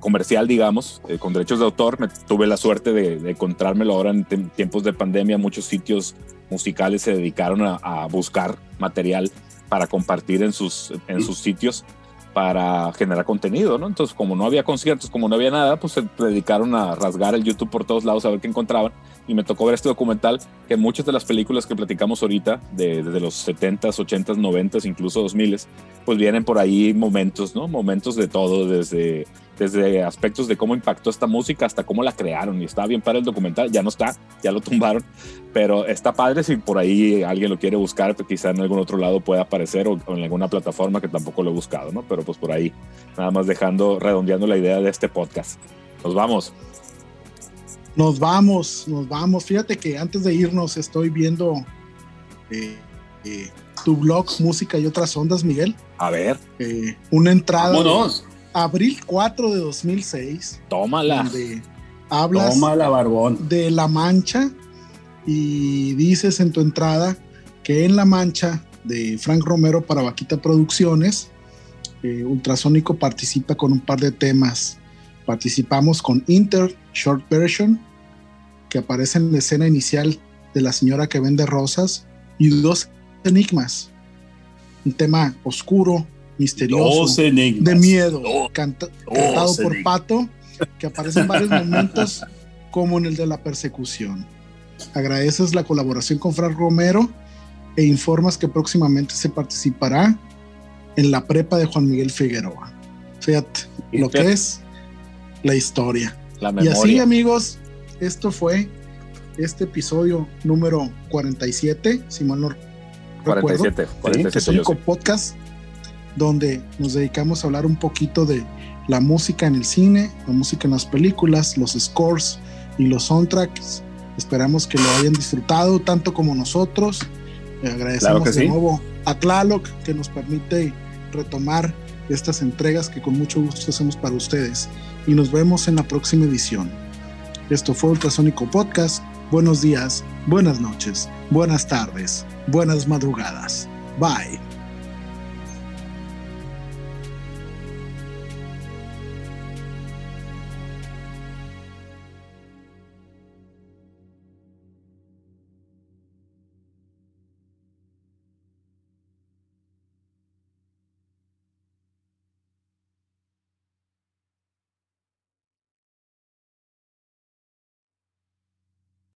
comercial, digamos, eh, con derechos de autor. Me, tuve la suerte de, de encontrármelo ahora en tiempos de pandemia. Muchos sitios musicales se dedicaron a, a buscar material para compartir en sus, en sus sitios para generar contenido, ¿no? Entonces, como no había conciertos, como no había nada, pues se dedicaron a rasgar el YouTube por todos lados a ver qué encontraban. Y me tocó ver este documental que muchas de las películas que platicamos ahorita, de, desde los 70s, 80s, 90s, incluso 2000s, pues vienen por ahí momentos, ¿no? Momentos de todo, desde, desde aspectos de cómo impactó esta música hasta cómo la crearon. Y estaba bien para el documental, ya no está, ya lo tumbaron, pero está padre si por ahí alguien lo quiere buscar, pues quizá en algún otro lado pueda aparecer o, o en alguna plataforma que tampoco lo he buscado, ¿no? Pero pues por ahí, nada más dejando, redondeando la idea de este podcast. Nos vamos. Nos vamos, nos vamos. Fíjate que antes de irnos estoy viendo eh, eh, tu blog, música y otras ondas, Miguel. A ver. Eh, una entrada. Vámonos. Abril 4 de 2006. Tómala. Donde hablas Tómala, barbón. de La Mancha y dices en tu entrada que en La Mancha de Frank Romero para Vaquita Producciones, eh, Ultrasónico participa con un par de temas. Participamos con Inter Short Version, que aparece en la escena inicial de la señora que vende rosas, y dos enigmas. Un tema oscuro, misterioso, de miedo, cantado por Pato, que aparece en varios momentos, como en el de la persecución. Agradeces la colaboración con Frank Romero e informas que próximamente se participará en la prepa de Juan Miguel Figueroa. Fíjate lo que es la historia. y así, amigos, esto fue este episodio número 47, si mal no 47, recuerdo, 47 podcast donde nos dedicamos a hablar un poquito de la música en el cine, la música en las películas, los scores y los soundtracks. Esperamos que lo hayan disfrutado tanto como nosotros. Le agradecemos de nuevo a Tlaloc que nos permite retomar estas entregas que con mucho gusto hacemos para ustedes. Y nos vemos en la próxima edición. Esto fue Ultrasónico Podcast. Buenos días, buenas noches, buenas tardes, buenas madrugadas. Bye.